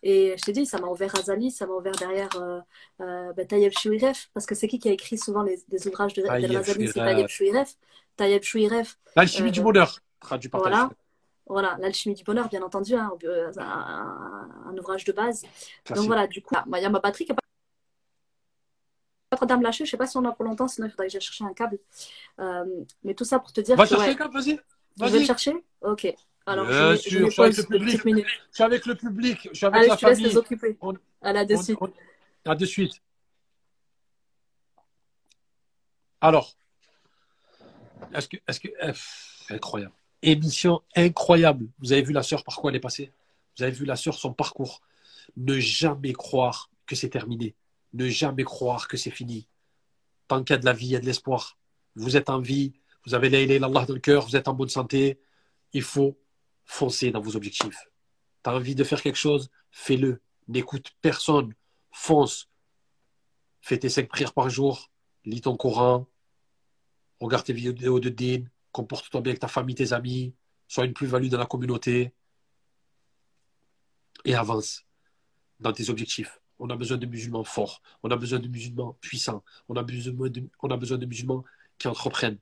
S2: Et je t'ai dit, ça m'a ouvert Azali, ça m'a ouvert derrière euh, euh, bah, Tayeb Chouiref, parce que c'est qui qui a écrit souvent les, ouvrages de Razali? C'est Tayeb Chouiref. Tayeb Chouiref.
S1: L'alchimie euh, du bonheur, traduit par
S2: Voilà. Voilà, l'alchimie du bonheur, bien entendu, hein, un, ouvrage de base. Donc voilà, du coup, il y a ma batterie qui n'a pas trop. Je ne sais pas si on a pour longtemps, sinon il faudrait que j'aille chercher un câble. mais tout ça pour te dire.
S1: Va chercher un câble, vas-y.
S2: Vas je vais le chercher? Ok.
S1: Alors, Bien je, sûr, je, suis avec le public. Je suis avec le public. Je suis avec
S2: Allez,
S1: la
S2: je famille. laisse les occuper. On, à de suite.
S1: à de suite. Alors, est-ce que, est-ce que, incroyable. Émission incroyable. Vous avez vu la sœur par quoi elle est passée? Vous avez vu la sœur son parcours? Ne jamais croire que c'est terminé. Ne jamais croire que c'est fini. Tant qu'il y a de la vie, il y a de l'espoir. Vous êtes en vie, vous avez l'aïlé Allah dans le cœur, vous êtes en bonne santé. Il faut foncez dans vos objectifs. Tu as envie de faire quelque chose, fais-le. N'écoute personne. Fonce. Fais tes cinq prières par jour. Lis ton Coran. Regarde tes vidéos de din. Comporte-toi bien avec ta famille, tes amis. Sois une plus-value dans la communauté. Et avance dans tes objectifs. On a besoin de musulmans forts. On a besoin de musulmans puissants. On a besoin de, musulmans qui entreprennent.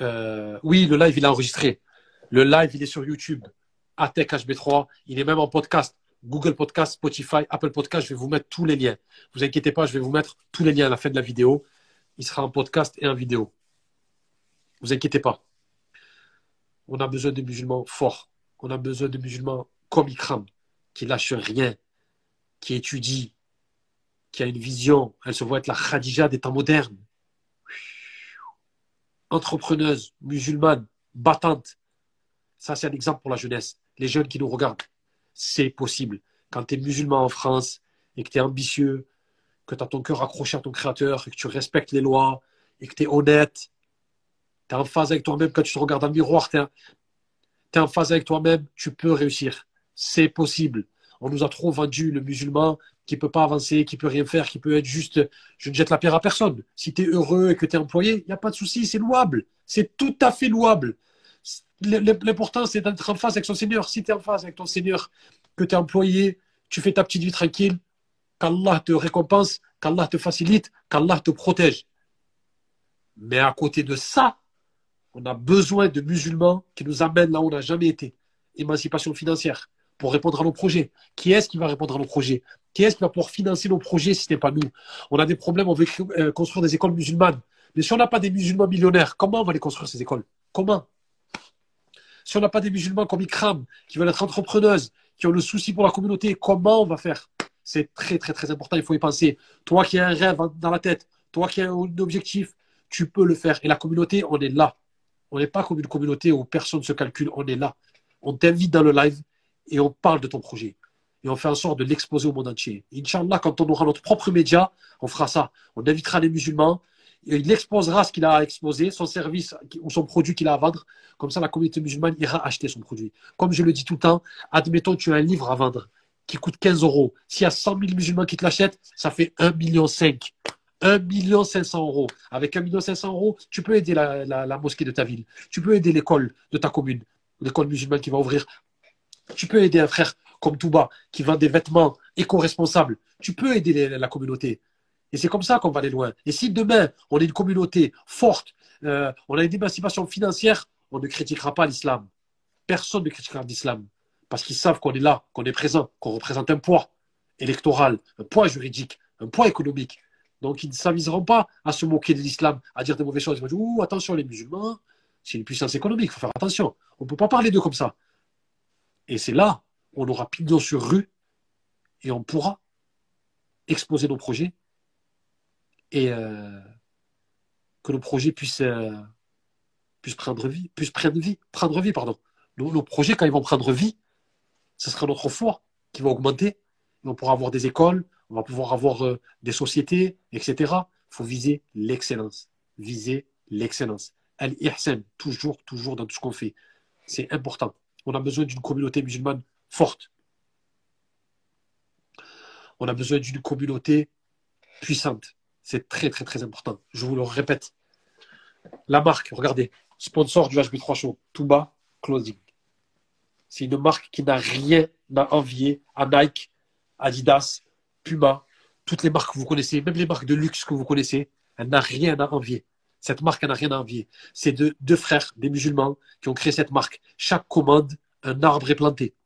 S1: Euh, oui, le live, il est enregistré. Le live, il est sur YouTube, ATEC HB3. Il est même en podcast. Google Podcast, Spotify, Apple Podcast. Je vais vous mettre tous les liens. Vous inquiétez pas, je vais vous mettre tous les liens à la fin de la vidéo. Il sera en podcast et en vidéo. Vous inquiétez pas. On a besoin de musulmans forts. On a besoin de musulmans comme Ikram, qui lâchent rien, qui étudie, qui a une vision. Elle se voit être la Khadija des temps modernes. Entrepreneuse, musulmane, battante. Ça, c'est un exemple pour la jeunesse. Les jeunes qui nous regardent, c'est possible. Quand tu es musulman en France et que tu es ambitieux, que tu as ton cœur accroché à ton créateur, et que tu respectes les lois, et que tu es honnête, tu es en phase avec toi-même, quand tu te regardes dans le miroir, tu es, en phase avec toi-même, tu peux réussir. C'est possible. On nous a trop vendu le musulman qui peut pas avancer, qui peut rien faire, qui peut être juste, je ne jette la pierre à personne. Si tu es heureux et que tu es employé, il n'y a pas de souci, c'est louable. C'est tout à fait louable. L'important, c'est d'être en phase avec son Seigneur. Si tu es en phase avec ton Seigneur, que tu es employé, tu fais ta petite vie tranquille, qu'Allah te récompense, qu'Allah te facilite, qu'Allah te protège. Mais à côté de ça, on a besoin de musulmans qui nous amènent là où on n'a jamais été. Émancipation financière pour répondre à nos projets. Qui est-ce qui va répondre à nos projets? Qui est-ce qui va pouvoir financer nos projets si ce n'est pas nous? On a des problèmes, on veut euh, construire des écoles musulmanes. Mais si on n'a pas des musulmans millionnaires, comment on va les construire ces écoles? Comment? Si on n'a pas des musulmans comme Ikram, qui veulent être entrepreneuses, qui ont le souci pour la communauté, comment on va faire? C'est très très très important, il faut y penser. Toi qui as un rêve dans la tête, toi qui as un objectif, tu peux le faire. Et la communauté, on est là. On n'est pas comme une communauté où personne ne se calcule, on est là. On t'invite dans le live et on parle de ton projet. Et on fait en sorte de l'exposer au monde entier. Inch'Allah, quand on aura notre propre média, on fera ça. On invitera les musulmans, il exposera ce qu'il a à exposer, son service ou son produit qu'il a à vendre. Comme ça, la communauté musulmane ira acheter son produit. Comme je le dis tout le temps, admettons, tu as un livre à vendre qui coûte 15 euros. S'il y a 100 000 musulmans qui te l'achètent, ça fait 1,5 million. 1 million 500 euros. Avec 1 million 500 euros, tu peux aider la, mosquée de ta ville. Tu peux aider l'école de ta commune, l'école musulmane qui va ouvrir. Tu peux aider un frère comme Touba qui vend des vêtements éco-responsables. Tu peux aider la communauté. Et c'est comme ça qu'on va aller loin. Et si demain, on est une communauté forte, euh, on a une émancipation financière, on ne critiquera pas l'islam. Personne ne critiquera l'islam. Parce qu'ils savent qu'on est là, qu'on est présent, qu'on représente un poids électoral, un poids juridique, un poids économique. Donc, ils ne s'aviseront pas à se moquer de l'islam, à dire des mauvaises choses. Ils vont dire Ouh, attention, les musulmans, c'est une puissance économique, il faut faire attention. On ne peut pas parler d'eux comme ça. Et c'est là, on aura pignon sur rue et on pourra exposer nos projets et euh, que nos projets puissent, euh, prendre vie, puissent prendre vie, prendre vie, pardon. Nos, projets, quand ils vont prendre vie, ce sera notre foi qui va augmenter. On pourra avoir des écoles, on va pouvoir avoir euh, des sociétés, etc. Il faut viser l'excellence. Viser l'excellence. Al-Ihsan, toujours, toujours dans tout ce qu'on fait. C'est important. On a besoin d'une communauté musulmane forte. On a besoin d'une communauté puissante. C'est très, très, très important. Je vous le répète. La marque, regardez, sponsor du HB3 Show, Touba Clothing. C'est une marque qui n'a rien à envier à Nike, Adidas, Puma, toutes les marques que vous connaissez, même les marques de luxe que vous connaissez, elle n'a rien à envier. Cette marque, elle n'a rien à envier. C'est deux, frères, des musulmans, qui ont créé cette marque. Chaque commande, un arbre est planté.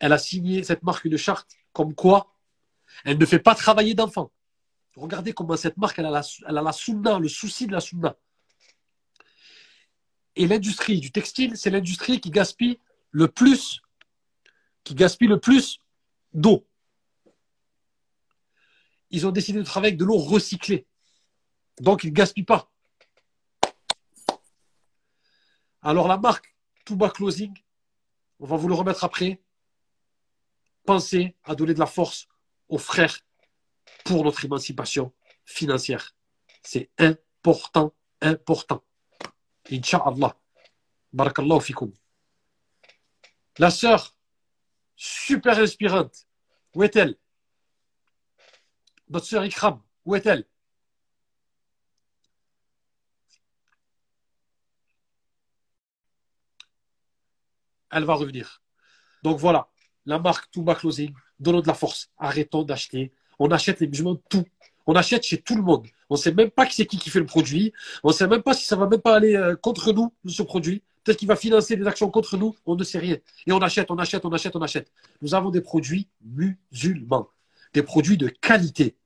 S1: Elle a signé cette marque une charte comme quoi elle ne fait pas travailler d'enfants. Regardez comment cette marque, elle a la, elle le souci de la sunna. Et l'industrie du textile, c'est l'industrie qui gaspille le plus qui gaspillent le plus d'eau. Ils ont décidé de travailler avec de l'eau recyclée. Donc, ils ne gaspillent pas. Alors, la marque Touba Closing, on va vous le remettre après. Pensez à donner de la force aux frères pour notre émancipation financière. C'est important, important. Inch'Allah. Barakallahu fikum. La sœur super inspirante. Où est-elle? Notre sœur Ikram, où est-elle? Elle va revenir. Donc voilà, la marque Touba Closing, donnons de la force. Arrêtons d'acheter. On achète les musulmans tout. On achète chez tout le monde. On ne sait même pas qui c'est qui qui fait le produit. On ne sait même pas si ça va même pas aller euh, contre nous, ce produit. Peut-être qu'il va financer des actions contre nous. On ne sait rien. Et on achète, on achète, on achète, on achète. Nous avons des produits musulmans. Des produits de qualité.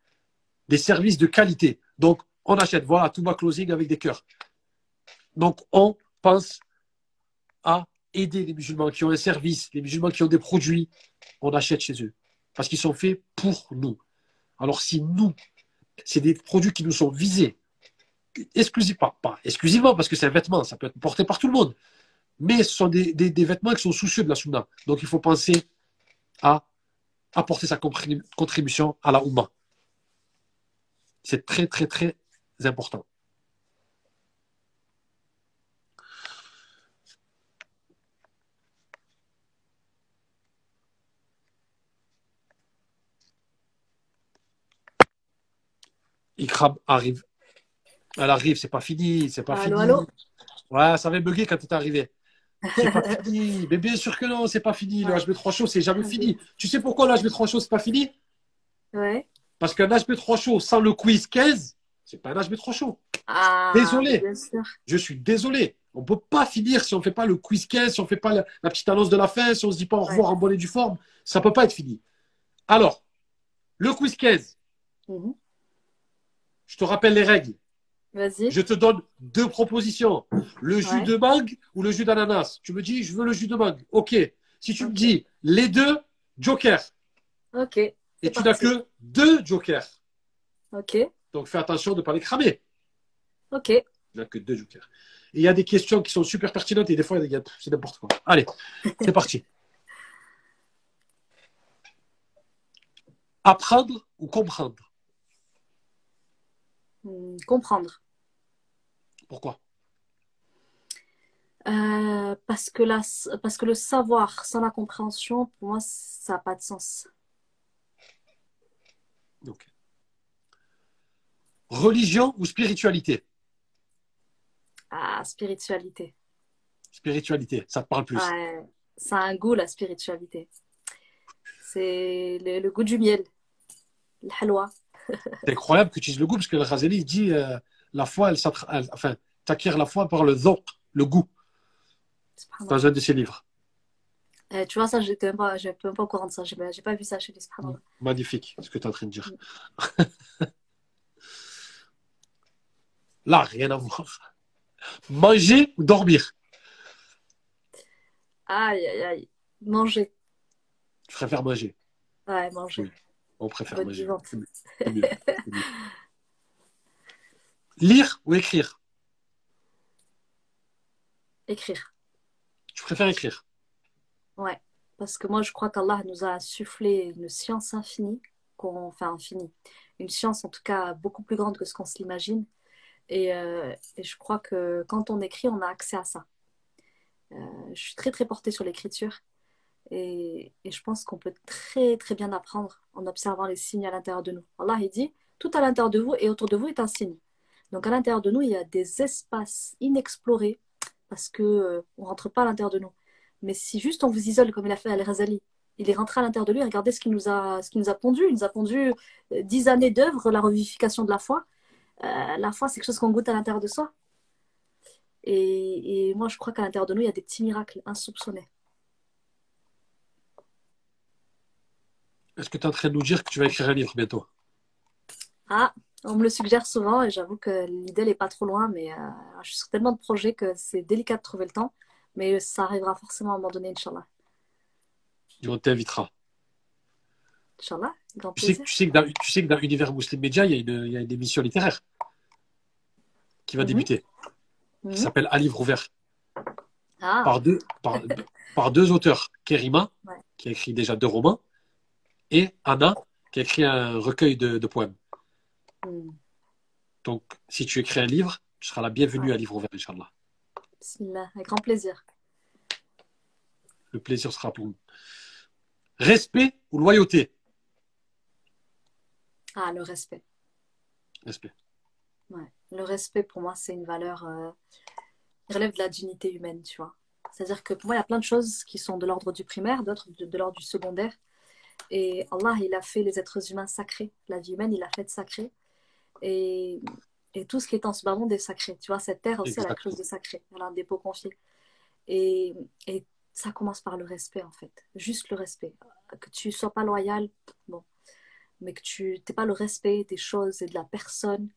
S1: Des services de qualité. Donc, on achète. Voilà, Touba Closing avec des cœurs. Donc, on pense à aider les musulmans qui ont un service, les musulmans qui ont des produits, on achète chez eux. Parce qu'ils sont faits pour nous. Alors si nous, c'est des produits qui nous sont visés, exclusivement, pas, exclusivement parce que c'est un vêtement, ça peut être porté par tout le monde, mais ce sont des, vêtements qui sont soucieux de la sunna. Donc il faut penser à apporter sa contribution à la Oumma. C'est très, très, très important. Ikram arrive. Elle arrive, c'est pas fini, c'est pas fini. Ouais, ça avait bugué quand tu es arrivé. C'est pas <laughs> fini. Mais bien sûr que non, c'est pas fini. Le HB3 chaud, c'est jamais fini. Tu sais pourquoi le HB3 chaud, c'est pas fini?
S2: Ouais.
S1: Parce qu'un HB3 chaud sans le quiz 15, c'est pas un HB3 chaud.
S2: Ah,
S1: désolé. Je suis désolé. On peut pas finir si on fait pas le quiz 15, si on fait pas la, petite annonce de la fin, si on se dit pas au revoir en bonne et due forme. Ça peut pas être fini. Alors, le quiz 15. Je te rappelle les règles.
S2: Vas-y.
S1: Je te donne deux propositions. Le jus de mangue ou le jus d'ananas. Tu me dis, je veux le jus de mangue. OK. Si tu me dis les deux, joker.
S2: OK.
S1: Et tu n'as que deux jokers.
S2: OK.
S1: Donc fais attention de ne pas les cramer.
S2: OK.
S1: Tu n'as que deux jokers. Et il y a des questions qui sont super pertinentes et des fois, c'est n'importe quoi. Allez, <laughs> c'est parti. Apprendre ou comprendre?
S2: Comprendre.
S1: Pourquoi?
S2: Euh, parce, que la, parce que le savoir sans la compréhension, pour moi, ça n'a pas de sens.
S1: Religion ou spiritualité?
S2: Ah, spiritualité.
S1: Spiritualité, ça te parle plus.
S2: ça a un goût, la spiritualité. C'est le, goût du miel, le halwa.
S1: C'est incroyable que tu dises le goût, parce que le Ghazali dit euh, la foi, elle, enfin, t'acquiert la foi par le zoq, le goût, dans un de ses livres.
S2: Eh, tu vois, ça, je même pas, même pas au courant de ça. J'ai pas, pas vu ça chez les
S1: Magnifique, ce que tu es en train de dire. Mm. <laughs> Là, rien à voir. Manger ou dormir?
S2: Aïe, aïe, aïe. Manger.
S1: Je préfère manger?
S2: Ouais, manger.
S1: On préfère manger. <laughs> Lire ou écrire?
S2: Écrire.
S1: Tu préfères écrire?
S2: Ouais, parce que moi je crois qu'Allah nous a soufflé une science infinie, enfin infinie, une science en tout cas beaucoup plus grande que ce qu'on se l'imagine. Et, euh, je crois que quand on écrit, on a accès à ça. Euh, je suis très très portée sur l'écriture et, je pense qu'on peut très très bien apprendre en observant les signes à l'intérieur de nous. Allah il dit, tout à l'intérieur de vous et autour de vous est un signe. Donc à l'intérieur de nous, il y a des espaces inexplorés parce que euh, on rentre pas à l'intérieur de nous. Mais si juste on vous isole comme il a fait Al-Razali, il est rentré à l'intérieur de lui, regardez ce qui nous a, ce nous a pondu. Il nous a pondu euh, dix années d'œuvre, la revivification de la foi. Euh, la foi, c'est quelque chose qu'on goûte à l'intérieur de soi. Et, et moi, je crois qu'à l'intérieur de nous, il y a des petits miracles insoupçonnés.
S1: Est-ce que tu es en train de nous dire que tu vas écrire un livre bientôt?
S2: Ah, on me le suggère souvent et j'avoue que l'idée n'est pas trop loin, mais euh, je suis sur tellement de projets que c'est délicat de trouver le temps. Mais ça arrivera forcément à un moment donné, Inch'Allah.
S1: on t'invitera.
S2: Inch'Allah,
S1: tu sais, tu sais, que dans, tu sais que dans l'univers Muslim Media, il y, a une, il y, a une, émission littéraire qui va mhm. débuter, qui mhm. s'appelle À livre ouvert. Ah. Par, deux, par, deux auteurs, Kerima, qui a écrit déjà deux romans, et Anna, qui a écrit un recueil de, poèmes. Hmm. Donc, si tu écris un livre, tu seras la bienvenue à Livre ouvert, Inch'Allah.
S2: Bismillah, avec grand plaisir.
S1: Le plaisir sera pour nous. Respect ou loyauté?
S2: Ah, le respect.
S1: Respect.
S2: Ouais. Le respect, pour moi, c'est une valeur. Euh, relève de la dignité humaine, tu vois. C'est-à-dire que pour moi, il y a plein de choses qui sont de l'ordre du primaire, d'autres de, l'ordre du secondaire. Et Allah, il a fait les êtres humains sacrés. La vie humaine, il a fait sacrée. Et, et tout ce qui est en ce bas monde est sacré. Tu vois, cette terre aussi, elle a quelque chose de sacré. Elle a un dépôt confié. Et, et ça commence par le respect, en fait. Juste le respect. Que tu ne sois pas loyal, bon. Mais que tu n'aies pas le respect des choses et de la personne,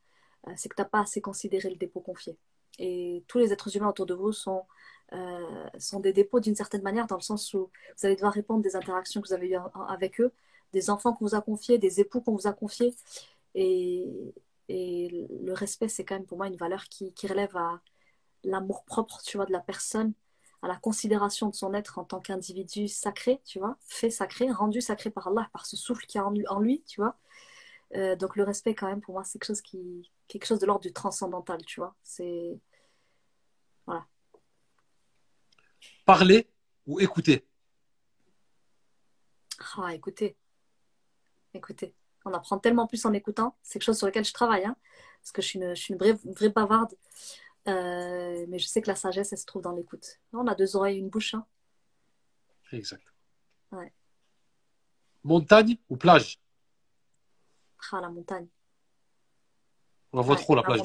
S2: euh, c'est que tu n'as pas assez considéré le dépôt confié. Et tous les êtres humains autour de vous sont, euh, sont des dépôts d'une certaine manière, dans le sens où vous allez devoir répondre des interactions que vous avez eues avec eux, des enfants qu'on vous a confiés, des époux qu'on vous a confiés. Et, et le respect, c'est quand même pour moi une valeur qui, qui relève à l'amour propre, tu vois, de la personne, à la considération de son être en tant qu'individu sacré, tu vois, fait sacré, rendu sacré par Allah, par ce souffle qui est en lui, tu vois. Euh, donc le respect, quand même, pour moi, c'est quelque chose, qui, quelque chose de l'ordre du transcendantal, tu vois. C'est. Voilà.
S1: Parler ou écouter
S2: Ah, écouter. Écouter. On apprend tellement plus en écoutant. C'est quelque chose sur lequel je travaille, hein, parce que je suis une, je suis une vraie, vraie bavarde. Euh, mais je sais que la sagesse, elle se trouve dans l'écoute. On a deux oreilles et une bouche. Hein.
S1: Exact.
S2: Ouais.
S1: Montagne ou plage?
S2: Ah, la montagne.
S1: On la voit trop, la plage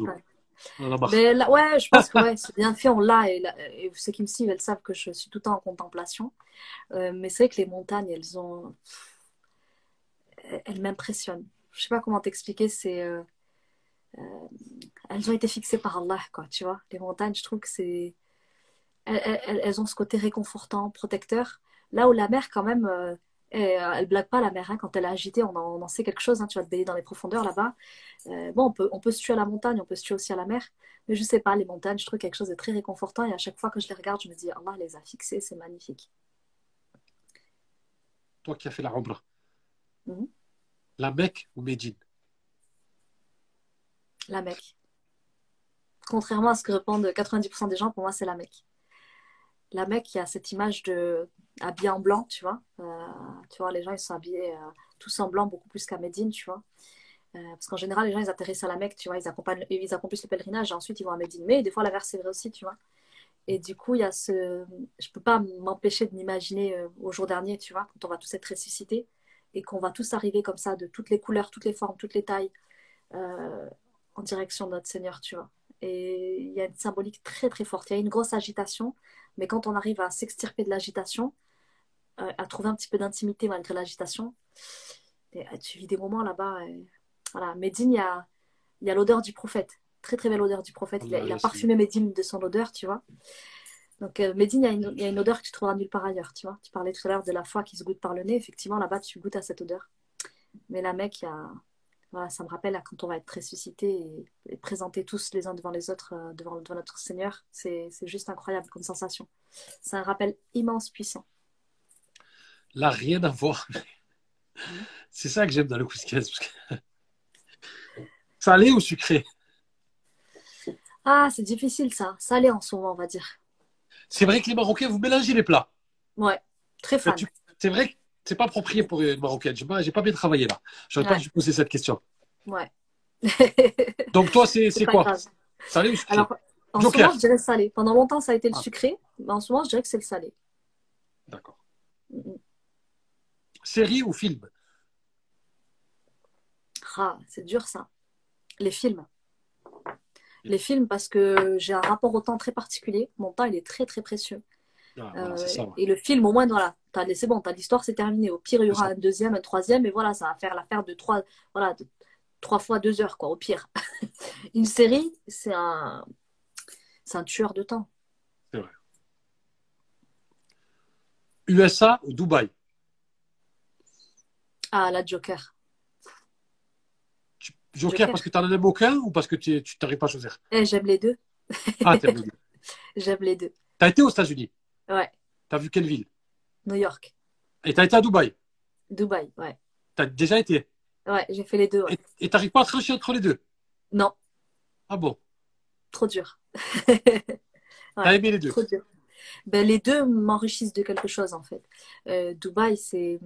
S1: d'eau.
S2: Mais ouais, je pense que ouais, c'est bien fait, on l'a. Et, et, ceux qui me suivent, elles savent que je suis tout le temps en contemplation. Euh, mais c'est vrai que les montagnes, elles ont. Elles m'impressionnent. Je sais pas comment t'expliquer, c'est. Euh, euh, elles ont été fixées par Allah, quoi, tu vois. Les montagnes, je trouve que c'est. Elles, elles, ont ce côté réconfortant, protecteur. Là où la mer, quand même, et, euh, elle blague pas la mer, hein, quand elle est agitée, on en, sait quelque chose, hein, tu vas te baigner dans les profondeurs là-bas. Euh, bon, on peut, on peut se tuer à la montagne, on peut se tuer aussi à la mer, mais je sais pas, les montagnes, je trouve quelque chose de très réconfortant et à chaque fois que je les regarde, je me dis, Allah les a fixées, c'est magnifique.
S1: Toi qui as fait la Umrah,
S2: mhm.
S1: la Mecque ou Médine?
S2: La Mecque. Contrairement à ce que répondent 90% des gens, pour moi, c'est la Mecque la Mecque, il y a cette image de habillé en blanc, tu vois. Euh, tu vois, les gens, ils sont habillés euh, tous en blanc, beaucoup plus qu'à Médine, tu vois. Euh, parce qu'en général, les gens, ils atterrissent à la Mecque, tu vois, ils, accompagnent, ils accomplissent le pèlerinage et ensuite ils vont à Médine. Mais des fois, l'inverse, c'est vrai aussi, tu vois. Et du coup, il y a ce. Je peux pas m'empêcher de m'imaginer au jour dernier, tu vois, quand on va tous être ressuscités et qu'on va tous arriver comme ça, de toutes les couleurs, toutes les formes, toutes les tailles, en direction de notre Seigneur, tu vois. Et il y a une symbolique très très forte. Il y a une grosse agitation, mais quand on arrive à s'extirper de l'agitation, euh, à trouver un petit peu d'intimité malgré l'agitation, euh, tu vis des moments là-bas. Voilà. Médine, il y a, y a l'odeur du prophète. Très très belle odeur du prophète. Il a, il a parfumé Médine de son odeur, tu vois. Donc euh, Médine, il y, a une, il y, a une, odeur que tu trouveras nulle part ailleurs, tu vois. Tu parlais tout à l'heure de la foi qui se goûte par le nez. Effectivement, là-bas, tu goûtes à cette odeur. Mais la Mecque, il y a, voilà, ça me rappelle quand on va être ressuscité et, présenter tous les uns devant les autres, euh, devant, devant, notre Seigneur. C'est juste incroyable comme sensation. C'est un rappel immense, puissant.
S1: Là, rien à voir. <laughs> <laughs> C'est ça que j'aime dans le couscous. Salé ou sucré
S2: Ah, c'est difficile ça. Salé en ce moment, on va dire.
S1: C'est vrai que les Marocains, vous mélangez les plats.
S2: Ouais, très fan.
S1: C'est vrai que c'est pas approprié pour une Marocaine. J'ai pas, pas bien travaillé là. J'aurais pas dû poser cette question.
S2: Ouais. <laughs>
S1: Donc toi, c'est quoi? Salé ou sucré?
S2: Alors, en ce moment, je dirais salé. Pendant longtemps, ça a été le ah. sucré, mais en ce moment, je dirais que c'est le salé.
S1: D'accord. Série ou film?
S2: Ah, c'est dur ça. Les films. Les films parce que j'ai un rapport au temps très particulier. Mon temps, il est très très précieux. Ah, euh, et le film, au moins, voilà, c'est bon, l'histoire, c'est terminé. Au pire, il y aura un deuxième, un troisième, et voilà, ça va faire l'affaire de trois, voilà, de, trois fois deux heures, quoi, au pire. <laughs> Une série, c'est un, c'est un tueur de temps.
S1: C'est vrai. USA ou Dubaï?
S2: Ah, la Joker.
S1: Joker, parce que tu en as aucun ou parce que tu n'arrives pas à choisir?
S2: Eh, J'aime les deux.
S1: Ah, t'aimes les deux. <laughs>
S2: J'aime les deux.
S1: Tu as été aux États-Unis?
S2: Ouais.
S1: Tu as vu quelle ville?
S2: New York.
S1: Et tu as été à Dubaï
S2: Dubaï, ouais.
S1: Tu as déjà été
S2: Ouais, j'ai fait les deux. Ouais.
S1: Et tu n'arrives pas à trancher entre les deux?
S2: Non.
S1: Ah bon?
S2: Trop dur.
S1: ouais, <laughs> T'as aimé les deux?
S2: Trop dur. Ben, les deux m'enrichissent de quelque chose en fait. Euh, Dubaï, c'est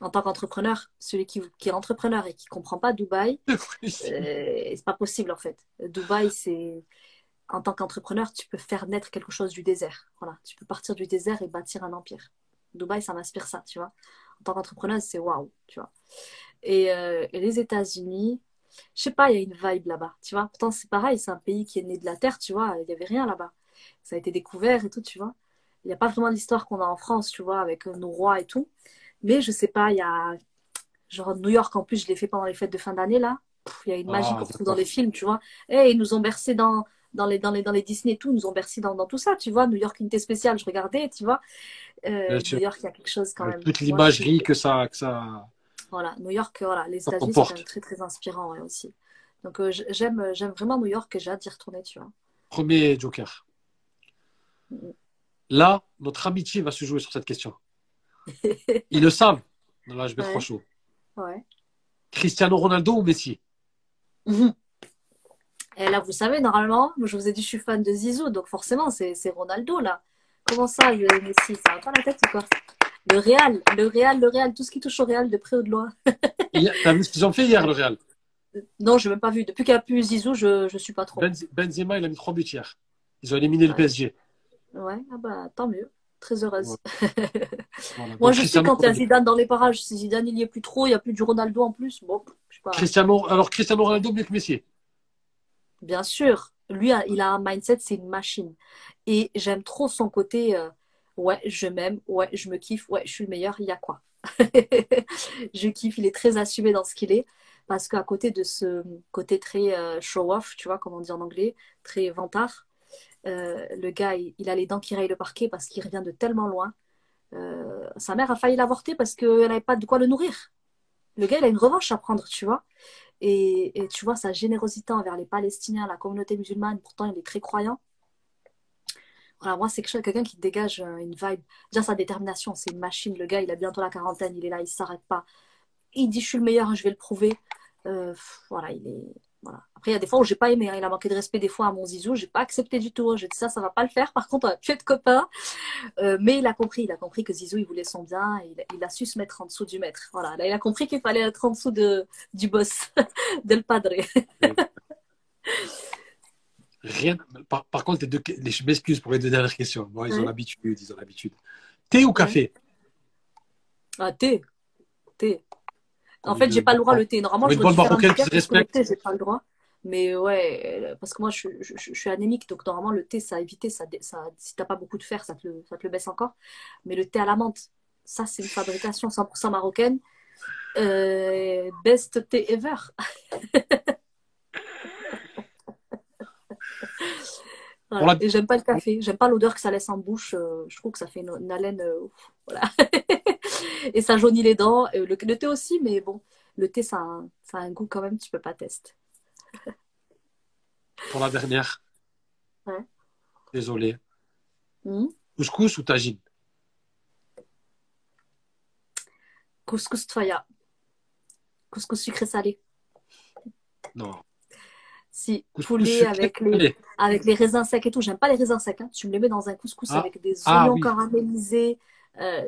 S2: en tant qu'entrepreneur, celui qui, qui, est entrepreneur et qui comprend pas Dubaï, euh, c'est pas possible en fait. Dubaï, c'est en tant qu'entrepreneur, tu peux faire naître quelque chose du désert. Voilà, tu peux partir du désert et bâtir un empire. Dubaï, ça m'inspire ça, tu vois. En tant qu'entrepreneuse, c'est waouh, tu vois. Et, euh, et les États-Unis, je sais pas, il y a une vibe là-bas, tu vois. Pourtant, c'est pareil, c'est un pays qui est né de la terre, tu vois. Il n'y avait rien là-bas. Ça a été découvert et tout, tu vois. Il n'y a pas vraiment l'histoire qu'on a en France, tu vois, avec nos rois et tout. Mais je sais pas, il y a. Genre, New York, en plus, je l'ai fait pendant les fêtes de fin d'année, là. Il y a une magie
S1: Ah,
S2: qu'on retrouve dans les films, tu vois. Et ils nous ont bercé dans, dans, les, dans, les, dans les Disney et tout, ils nous ont bercé dans, dans tout ça, tu vois. New York, unité spéciale, je regardais, tu vois. Euh. New York, il y a quelque chose quand même.
S1: toute
S2: je
S1: l'imagerie que ça, que ça,
S2: Voilà, New York, voilà, les États-Unis, c'est quand même
S1: comporte.
S2: très, très inspirant, ouais, aussi. Donc, euh, j'aime, j'aime vraiment New York et j'ai hâte d'y retourner, tu vois.
S1: Premier joker. Là, notre amitié va se jouer sur cette question. <laughs> Ils le savent dans l'HB3
S2: Ouais,
S1: Show.
S2: ouais.
S1: Cristiano Ronaldo ou Messi? <laughs>
S2: Et là, vous savez, normalement, je vous ai dit, je suis fan de Zizou, donc forcément, c'est Ronaldo, là. Comment ça, est Messi? Ça va pas la tête ou quoi? Le Real, le Real, le Real, tout ce qui touche au Real de près ou de loin. <laughs>
S1: T'as vu ce qu'ils ont fait hier, le Real?
S2: Non, je n'ai même pas vu. Depuis qu'il n'y a plus Zizou, je ne suis pas trop.
S1: Benz- Benzema, il a mis trois buts hier. Ils ont éliminé le PSG.
S2: ouais, ah bah, tant mieux. Très heureuse. <laughs>
S1: Voilà.
S2: Moi, je sais quand il y a. Zidane dans les parages, si Zidane, il n'y est plus trop, il n'y a plus du Ronaldo en plus. Bon, je sais pas.
S1: Cristiano, alors Cristiano Ronaldo mieux que Messi.
S2: Bien sûr, lui, il a un mindset, c'est une machine. Et j'aime trop son côté, euh, ouais, je m'aime, ouais, je me kiffe, ouais, je suis le meilleur, il y a quoi? <laughs> Je kiffe, il est très assumé dans ce qu'il est. Parce qu'à côté de ce côté très euh, show-off, tu vois, comme on dit en anglais, très vantard, euh, le gars, il, a les dents qui rayent le parquet parce qu'il revient de tellement loin. Sa mère a failli l'avorter parce qu'elle n'avait pas de quoi le nourrir. Le gars, il a une revanche à prendre, tu vois. Et, tu vois, sa générosité envers les Palestiniens, la communauté musulmane, pourtant il est très croyant. Voilà, moi, c'est quelqu'un qui dégage euh, une vibe. Déjà, sa détermination, c'est une machine. Le gars, il a bientôt la quarantaine, il est là, il s'arrête pas. Il dit, je suis le meilleur, je vais le prouver. Euh, voilà, il est. Voilà. Après, il y a des fois où j'ai pas aimé, hein. il a manqué de respect des fois à mon zizou, j'ai pas accepté du tout. hein. J'ai dit ça, ça va pas le faire. Par contre, on a pu être copains. Euh, mais il a compris, il a compris que Zizou, il voulait son bien, et il, il a su se mettre en dessous du maître. Voilà, là, il a compris qu'il fallait être en dessous de, du boss, <laughs> del padre. <laughs>
S1: Rien. Par, par contre, les deux, les- je m'excuse pour les deux dernières questions. Bon, ils ont l'habitude, ils ont l'habitude. Thé ou café?
S2: Ah, thé, thé. En fait, j'ai pas le droit le thé. Normalement, je
S1: marocaine qui se respecte.
S2: j'ai pas le droit. Mais ouais, euh, parce que moi, je, je, je- je suis anémique, donc normalement, le thé, ça a évité, ça, ça, si t'as pas beaucoup de fer, ça te, le, ça te le baisse encore. Mais le thé à la menthe, ça, c'est une fabrication 100% marocaine. Euh, best thé ever. <laughs> Voilà. Et j'aime pas le café, j'aime pas l'odeur que ça laisse en bouche. euh, je trouve que ça fait une, une haleine. euh, voilà. <laughs> <laughs> Et ça jaunit les dents. Le, le thé aussi, mais bon, le thé, ça a, un, ça a un goût quand même, tu peux pas tester. <laughs>
S1: Pour la dernière.
S2: Ouais.
S1: Désolé.
S2: Mhm.
S1: Couscous ou tagine?
S2: Couscous tfaya. Couscous sucré salé.
S1: Non.
S2: Si, poulet avec les, avec les raisins secs et tout. J'aime pas les raisins secs. hein. Tu me les mets dans un couscous
S1: Ah.
S2: avec des
S1: Ah
S2: oignons
S1: oui.
S2: caramélisés,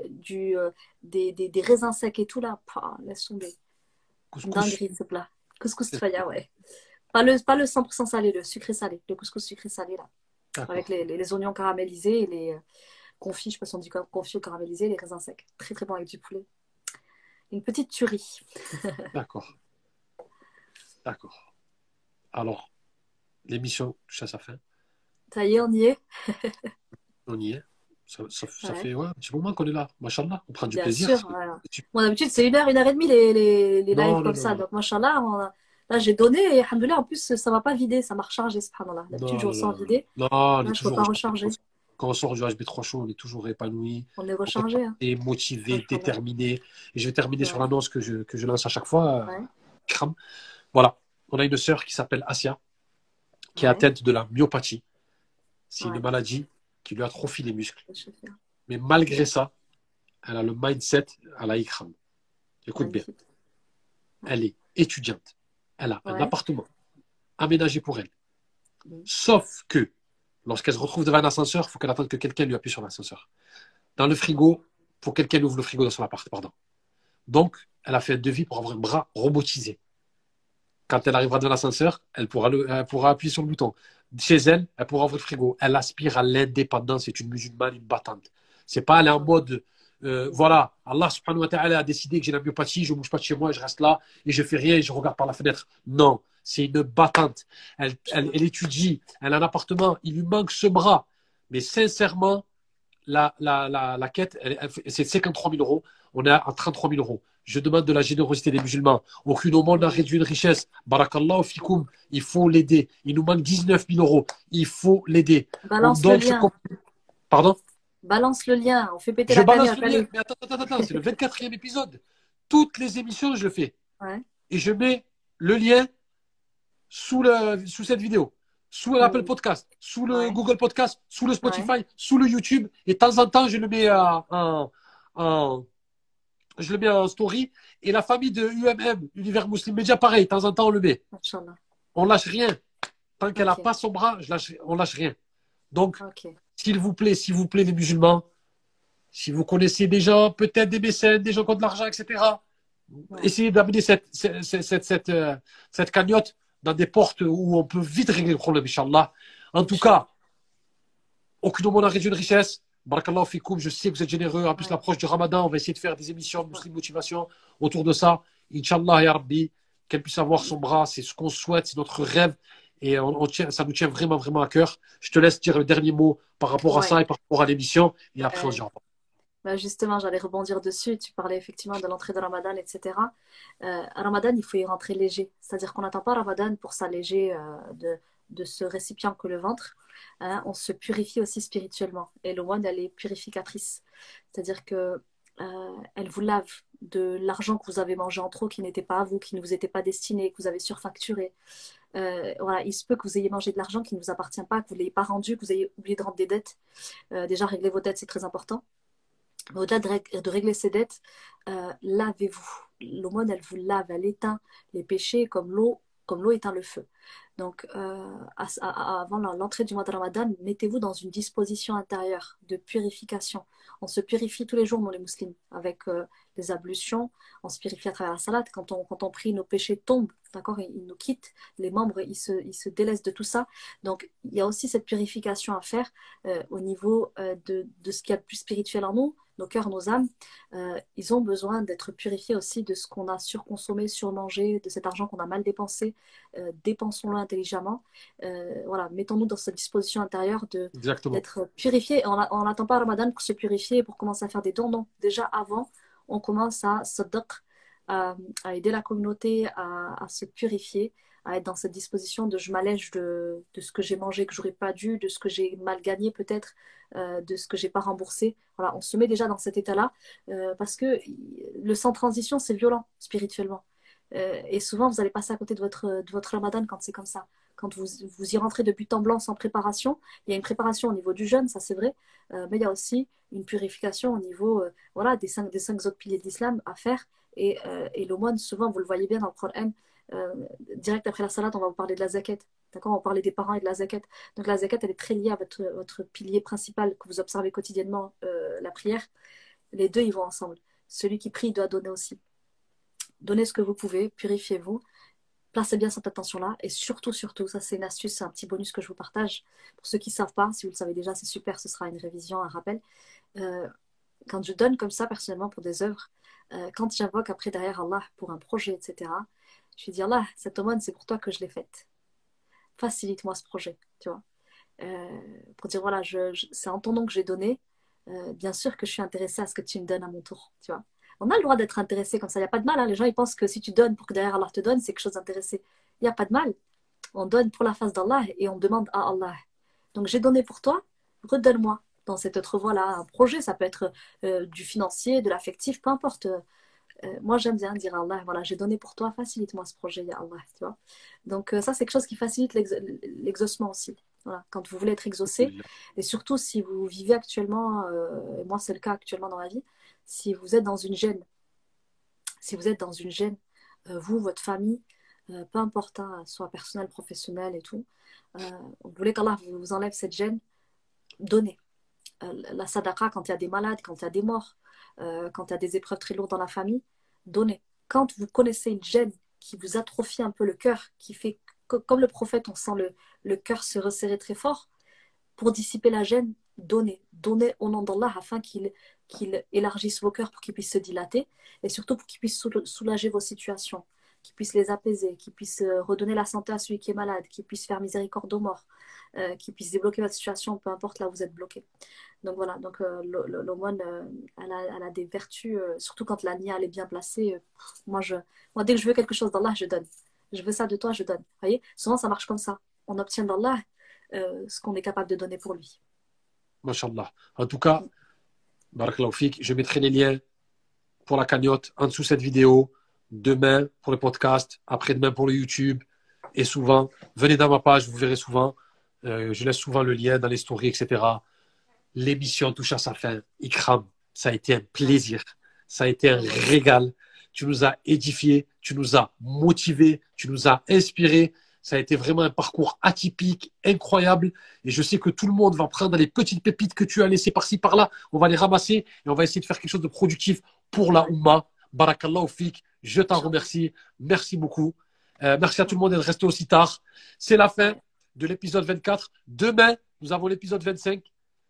S2: du, euh, des, des, des raisins secs et tout là. Pah, laisse tomber. Dinguerie ce plat. Couscous tfaya, ouais. Pas le, pas le 100% salé, le sucré salé. Le couscous sucré salé là. Avec les, les, les oignons caramélisés et les euh, confits, je sais pas si on dit confits ou caramélisés, les raisins secs. Très très bon avec du poulet. Une petite tuerie. <laughs>
S1: D'accord. D'accord. Alors, l'émission touche à sa fin.
S2: Ça y est, on y est?
S1: On y est. Ça, ça, ça
S2: Ouais.
S1: fait ouais, un petit moment qu'on est là. Machallah, on prend du
S2: Bien
S1: plaisir.
S2: sûr. voilà.
S1: Tu-
S2: Bon, d'habitude, c'est une heure, une heure et demie les, les, les
S1: Non,
S2: lives
S1: non,
S2: comme
S1: non,
S2: ça. Donc, machallah, on a- là, j'ai donné et alhamdoulilah, en plus, ça m'a pas vidé, ça m'a rechargé, subhanallah. D'habitude, je ressens vidé.
S1: Non, on
S2: Là,
S1: est
S2: je peux
S1: toujours
S2: pas recharger.
S1: Quand on sort du HB3 Show, on est toujours épanoui,
S2: On est rechargé. Hein.
S1: et motivé, déterminé. Et je vais terminer
S2: Ouais.
S1: sur l'annonce que je, que je lance à chaque fois.
S2: Ouais.
S1: Kram. Voilà. On a une sœur qui s'appelle Asia, qui est atteinte de la myopathie. C'est une maladie qui lui atrophie les muscles. Mais malgré ça, elle a le mindset à la Ikram. Écoute bien, elle est étudiante. Elle a un appartement aménagé pour elle.
S2: Mm.
S1: Sauf que, lorsqu'elle se retrouve devant un ascenseur, il faut qu'elle attende que quelqu'un lui appuie sur l'ascenseur. Dans le frigo, il faut que quelqu'un ouvre le frigo dans son appart. Pardon. Donc, elle a fait un devis pour avoir un bras robotisé. Quand elle arrivera dans l'ascenseur, elle pourra, pourra appuyer sur le bouton. Chez elle, elle pourra ouvrir le frigo. Elle aspire à l'indépendance. C'est une musulmane, une battante. C'est pas est en mode, euh, voilà, Allah subhanahu wa ta'ala a décidé que j'ai la myopathie, je ne bouge pas de chez moi, je reste là et je fais rien et je regarde par la fenêtre. Non, c'est une battante. Elle, elle, elle, étudie, elle a un appartement, il lui manque ce bras. Mais sincèrement, la, la, la, la quête, c'est 53 000 euros. On est à 33 000 euros. Je demande de la générosité des musulmans. Aucune au monde n'a réduit une richesse. Barakallahu fikoum. Il faut l'aider. Il nous manque 19 000 euros. Il faut l'aider.
S2: Balance le lien.
S1: Pardon?
S2: Balance le lien. On fait péter je la
S1: balance le lien. Mais attends, attends, attends. C'est le 24e épisode. Toutes les émissions, je le fais.
S2: Ouais.
S1: Et je mets le lien sous, le, sous cette vidéo sous l'Apple Podcast, sous le Google Podcast, sous le Spotify, sous le YouTube. Et de temps en temps, je le mets en, je le mets en story. Et la famille de UMM, Univers Muslim Media, pareil, de temps en temps, on le met. On lâche rien. Tant qu'elle n'a pas son bras, je lâche, on lâche rien. Donc, s'il vous plaît, s'il vous plaît, les musulmans, si vous connaissez des gens, peut-être des mécènes, des gens qui ont de l'argent, etc., essayez d'amener cette, cette, cette, cette, euh, cette cagnotte dans des portes où on peut vite régler le problème, Inch'Allah. En tout cas, aucune monde n'a réduit une richesse. Barakallahu fikoum, je sais que vous êtes généreux. En plus, l'approche du ramadan, on va essayer de faire des émissions de Muslim Motivation autour de ça. Inch'Allah, ya Rabbi, qu'elle puisse avoir son bras, c'est ce qu'on souhaite, c'est notre rêve. Et on, tient, ça nous tient vraiment, vraiment à cœur. Je te laisse dire le dernier mot par rapport à ça et par rapport à l'émission. Et après, on se dira.
S2: Bah justement, j'allais rebondir dessus. Tu parlais effectivement de l'entrée de Ramadan, etc. Euh, Ramadan, il faut y rentrer léger. C'est-à-dire qu'on n'attend pas Ramadan pour s'alléger euh, de, de, ce récipient que le ventre. Hein. on se purifie aussi spirituellement. Et le elle est purificatrice. C'est-à-dire que euh, elle vous lave de l'argent que vous avez mangé en trop, qui n'était pas à vous, qui ne vous était pas destiné, que vous avez surfacturé. Euh, il se peut que vous ayez mangé de l'argent qui ne vous appartient pas, que vous ne l'ayez pas rendu, que vous ayez oublié de rendre des dettes. Euh, déjà, régler vos dettes, c'est très important. Au-delà de, régler ses dettes, euh, lavez-vous. L'aumône, elle vous lave, elle éteint les péchés comme l'eau comme l'eau éteint le feu. Donc, euh, avant l'entrée du mois de Ramadan, mettez-vous dans une disposition intérieure de purification. On se purifie tous les jours, les musulmans, avec euh, les ablutions. On se purifie à travers la salade. Quand on, quand on prie, nos péchés tombent, d'accord ils, nous quittent. Les membres, ils se, ils se délaissent de tout ça. Donc, il y a aussi cette purification à faire au niveau de, de ce qu'il y a de plus spirituel en nous, nos cœurs, nos âmes, euh, ils ont besoin d'être purifiés aussi de ce qu'on a surconsommé, surmangé, de cet argent qu'on a mal dépensé. Euh, dépensons-le intelligemment. Euh, voilà, mettons-nous dans cette disposition intérieure d'être purifiés. On n'attend pas Ramadan pour se purifier, pour commencer à faire des dons. Non, déjà avant, on commence à à, à aider la communauté à, se purifier à être dans cette disposition de je m'allège de, ce que j'ai mangé que j'aurais pas dû, de ce que j'ai mal gagné peut-être, euh, de ce que j'ai pas remboursé. Voilà, on se met déjà dans cet état-là euh, parce que le sans transition, c'est violent spirituellement. Euh, et souvent, vous allez passer à côté de votre, de votre ramadan quand c'est comme ça. Quand vous, vous y rentrez de but en blanc sans préparation, il y a une préparation au niveau du jeûne, ça c'est vrai, mais il y a aussi une purification au niveau voilà, des, cinq, des cinq autres piliers d'islam à faire. Et, et l'aumône, souvent, vous le voyez bien dans le Coran, euh, direct après la salade, on va vous parler de la zakat. D'accord On va parler des parents et de la zakat. Donc la zakat, elle est très liée à votre, votre pilier principal que vous observez quotidiennement, euh, la prière. Les deux, ils vont ensemble. Celui qui prie doit donner aussi. Donnez ce que vous pouvez, purifiez-vous, placez bien cette attention-là. Et surtout, surtout, ça c'est une astuce, c'est un petit bonus que je vous partage. Pour ceux qui ne savent pas, si vous le savez déjà, c'est super, ce sera une révision, un rappel. Euh, quand je donne comme ça, personnellement, pour des œuvres, quand j'invoque après derrière Allah pour un projet, etc., je vais dire là, cette aumône, c'est pour toi que je l'ai faite. Facilite-moi ce projet, tu vois. Euh, pour dire voilà, je, c'est en ton nom que j'ai donné. Euh, bien sûr que je suis intéressée à ce que tu me donnes à mon tour, tu vois. On a le droit d'être intéressé comme ça, il n'y a pas de mal. Hein. Les gens, ils pensent que si tu donnes pour que derrière Allah te donne, c'est quelque chose d'intéressé. Il n'y a pas de mal. On donne pour la face d'Allah et on demande à Allah. Donc j'ai donné pour toi, redonne-moi dans cette autre voie-là un projet. Ça peut être euh, du financier, de l'affectif, peu importe. Euh, moi, j'aime bien dire à Allah, voilà, j'ai donné pour toi, facilite-moi ce projet, ya Allah, tu vois. Donc, euh, ça, c'est quelque chose qui facilite l'exaucement aussi. Voilà, quand vous voulez être exaucé, et surtout si vous vivez actuellement, et moi c'est le cas actuellement dans ma vie, si vous êtes dans une gêne, si vous êtes dans une gêne, vous, votre famille, peu importe, hein, soit personnel, professionnel et tout, vous voulez qu'Allah vous enlève cette gêne, donnez. la sadaqa, quand il y a des malades, quand il y a des morts, euh, quand il y a des épreuves très lourdes dans la famille, donnez. Quand vous connaissez une gêne qui vous atrophie un peu le cœur, qui fait que, comme le prophète, on sent le, le cœur se resserrer très fort. Pour dissiper la gêne, donnez. Donnez au nom d'Allah afin qu'il qu'il élargisse vos cœurs pour qu'ils puissent se dilater et surtout pour qu'ils puissent soulager vos situations, qu'ils puissent les apaiser, qu'ils puissent euh, redonner la santé à celui qui est malade, qu'ils puissent faire miséricorde aux morts, euh, qu'ils puissent débloquer votre situation, peu importe là où vous êtes bloqué. Donc voilà, donc euh, l'aumône, euh, elle, a, des vertus, surtout quand la nia elle est bien placée. moi, je, moi, dès que je veux quelque chose d'Allah, je donne. Je veux ça de toi, je donne. Vous voyez, souvent ça marche comme ça. On obtient d'Allah ce qu'on est capable de donner pour lui.
S1: Masha'Allah. En tout cas, je mettrai les liens pour la cagnotte en dessous de cette vidéo, demain pour le podcast, après-demain pour le YouTube. Et souvent, venez dans ma page, vous verrez souvent. Euh, je laisse souvent le lien dans les stories, etc. L'émission touche à sa fin. Ikram, ça a été un plaisir. Ça a été un régal. Tu nous as édifiés, tu nous as motivés, tu nous as inspirés. Ça a été vraiment un parcours atypique, incroyable. Et je sais que tout le monde va prendre les petites pépites que tu as laissées par-ci, par-là. On va les ramasser et on va essayer de faire quelque chose de productif pour la Oumma. Barakallah fik. Je t'en remercie. Merci beaucoup. Euh, merci à tout le monde d'être resté aussi tard. C'est la fin de l'épisode 24. Demain, nous avons l'épisode 25.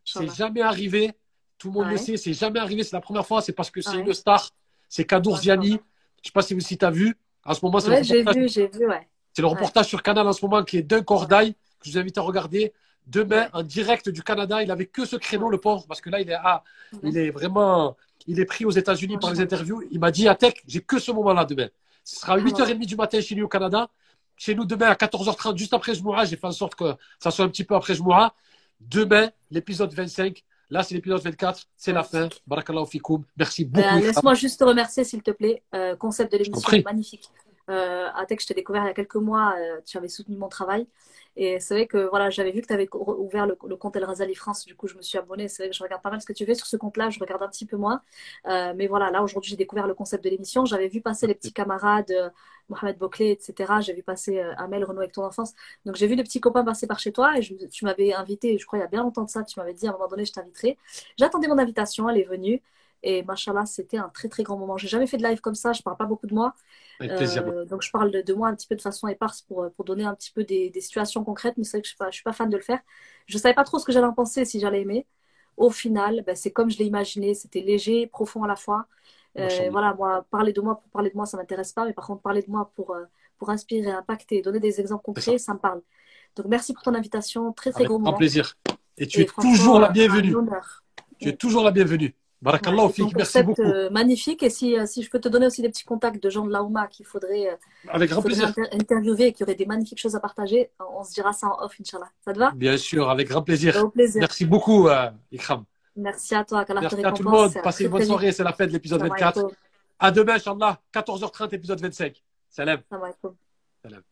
S1: C'est jamais arrivé. Tout le monde le sait, c'est jamais arrivé. C'est la première fois. C'est parce que c'est une star. C'est Kadour Ziani. Je ne sais pas si vous tu as vu. À ce moment,
S2: c'est j'ai vu, j'ai vu, ouais.
S1: C'est le reportage sur Canal en ce moment qui est d'un cordail, que je vous invite à regarder. Demain, en direct du Canada, il n'avait que ce créneau, le pauvre, parce que là, il est, ah, il est vraiment, il est pris aux États-Unis par les interviews. Il m'a dit, Atek, j'ai que ce moment-là demain. Ce sera 8h30 du matin chez lui au Canada. Chez nous, demain à 14h30, juste après Jmoura, j'ai fait en sorte que ça soit un petit peu après Jmoura. Demain, l'épisode 25. Là, c'est l'épisode 24. C'est la fin. Barakallahu fikoum. Merci beaucoup.
S2: Ben, laisse-moi juste te remercier, s'il te plaît. Euh, concept de l'émission magnifique. Euh, Atek, je t'ai découvert il y a quelques mois. Euh, tu avais soutenu mon travail. Et c'est vrai que voilà, j'avais vu que tu avais ouvert le, compte El Razali France, du coup je me suis abonnée. C'est vrai que je regarde pas mal ce que tu fais sur ce compte-là, je regarde un petit peu moins. Euh, mais voilà, là aujourd'hui j'ai découvert le concept de l'émission. J'avais vu passer les petits camarades, Mohamed Boclet, etc. J'ai vu passer euh, Amel Renault avec ton enfance. Donc j'ai vu les petits copains passer par chez toi et tu m'avais invité, je crois il y a bien longtemps de ça, tu m'avais dit à un moment donné je t'inviterai. J'attendais mon invitation, elle est venue. Et machallah, c'était un très très grand moment. J'ai jamais fait de live comme ça, je parle pas beaucoup de moi. Euh, donc je parle de, moi un petit peu de façon éparse pour, pour donner un petit peu des, des situations concrètes, mais c'est vrai que je ne suis, suis, pas fan de le faire. Je ne savais pas trop ce que j'allais en penser, si j'allais aimer. Au final, ben, c'est comme je l'ai imaginé, c'était léger, profond à la fois. Euh, voilà, moi, parler de moi pour parler de moi, ça ne m'intéresse pas, mais par contre, parler de moi pour, euh, pour inspirer, impacter, donner des exemples concrets, ça. me parle. Donc merci pour ton invitation, très très
S1: Avec
S2: gros
S1: moment. plaisir. Et tu es toujours la bienvenue. Tu es toujours la bienvenue. Barakallah, ouais, merci beaucoup.
S2: Euh, magnifique. Et si, euh, si je peux te donner aussi des petits contacts de gens de l'AOMA qu'il faudrait, euh,
S1: Avec grand plaisir.
S2: interviewer et qui auraient des magnifiques choses à partager, on se dira ça en off, Inch'Allah. Ça te va?
S1: Bien sûr, avec grand plaisir. plaisir. Merci beaucoup, Ikram.
S2: Merci à toi.
S1: Merci à tout le monde. Passez une bonne soirée. C'est la fin de l'épisode 24. À demain, Inch'Allah. 14h30, épisode 25. Salam. Salam.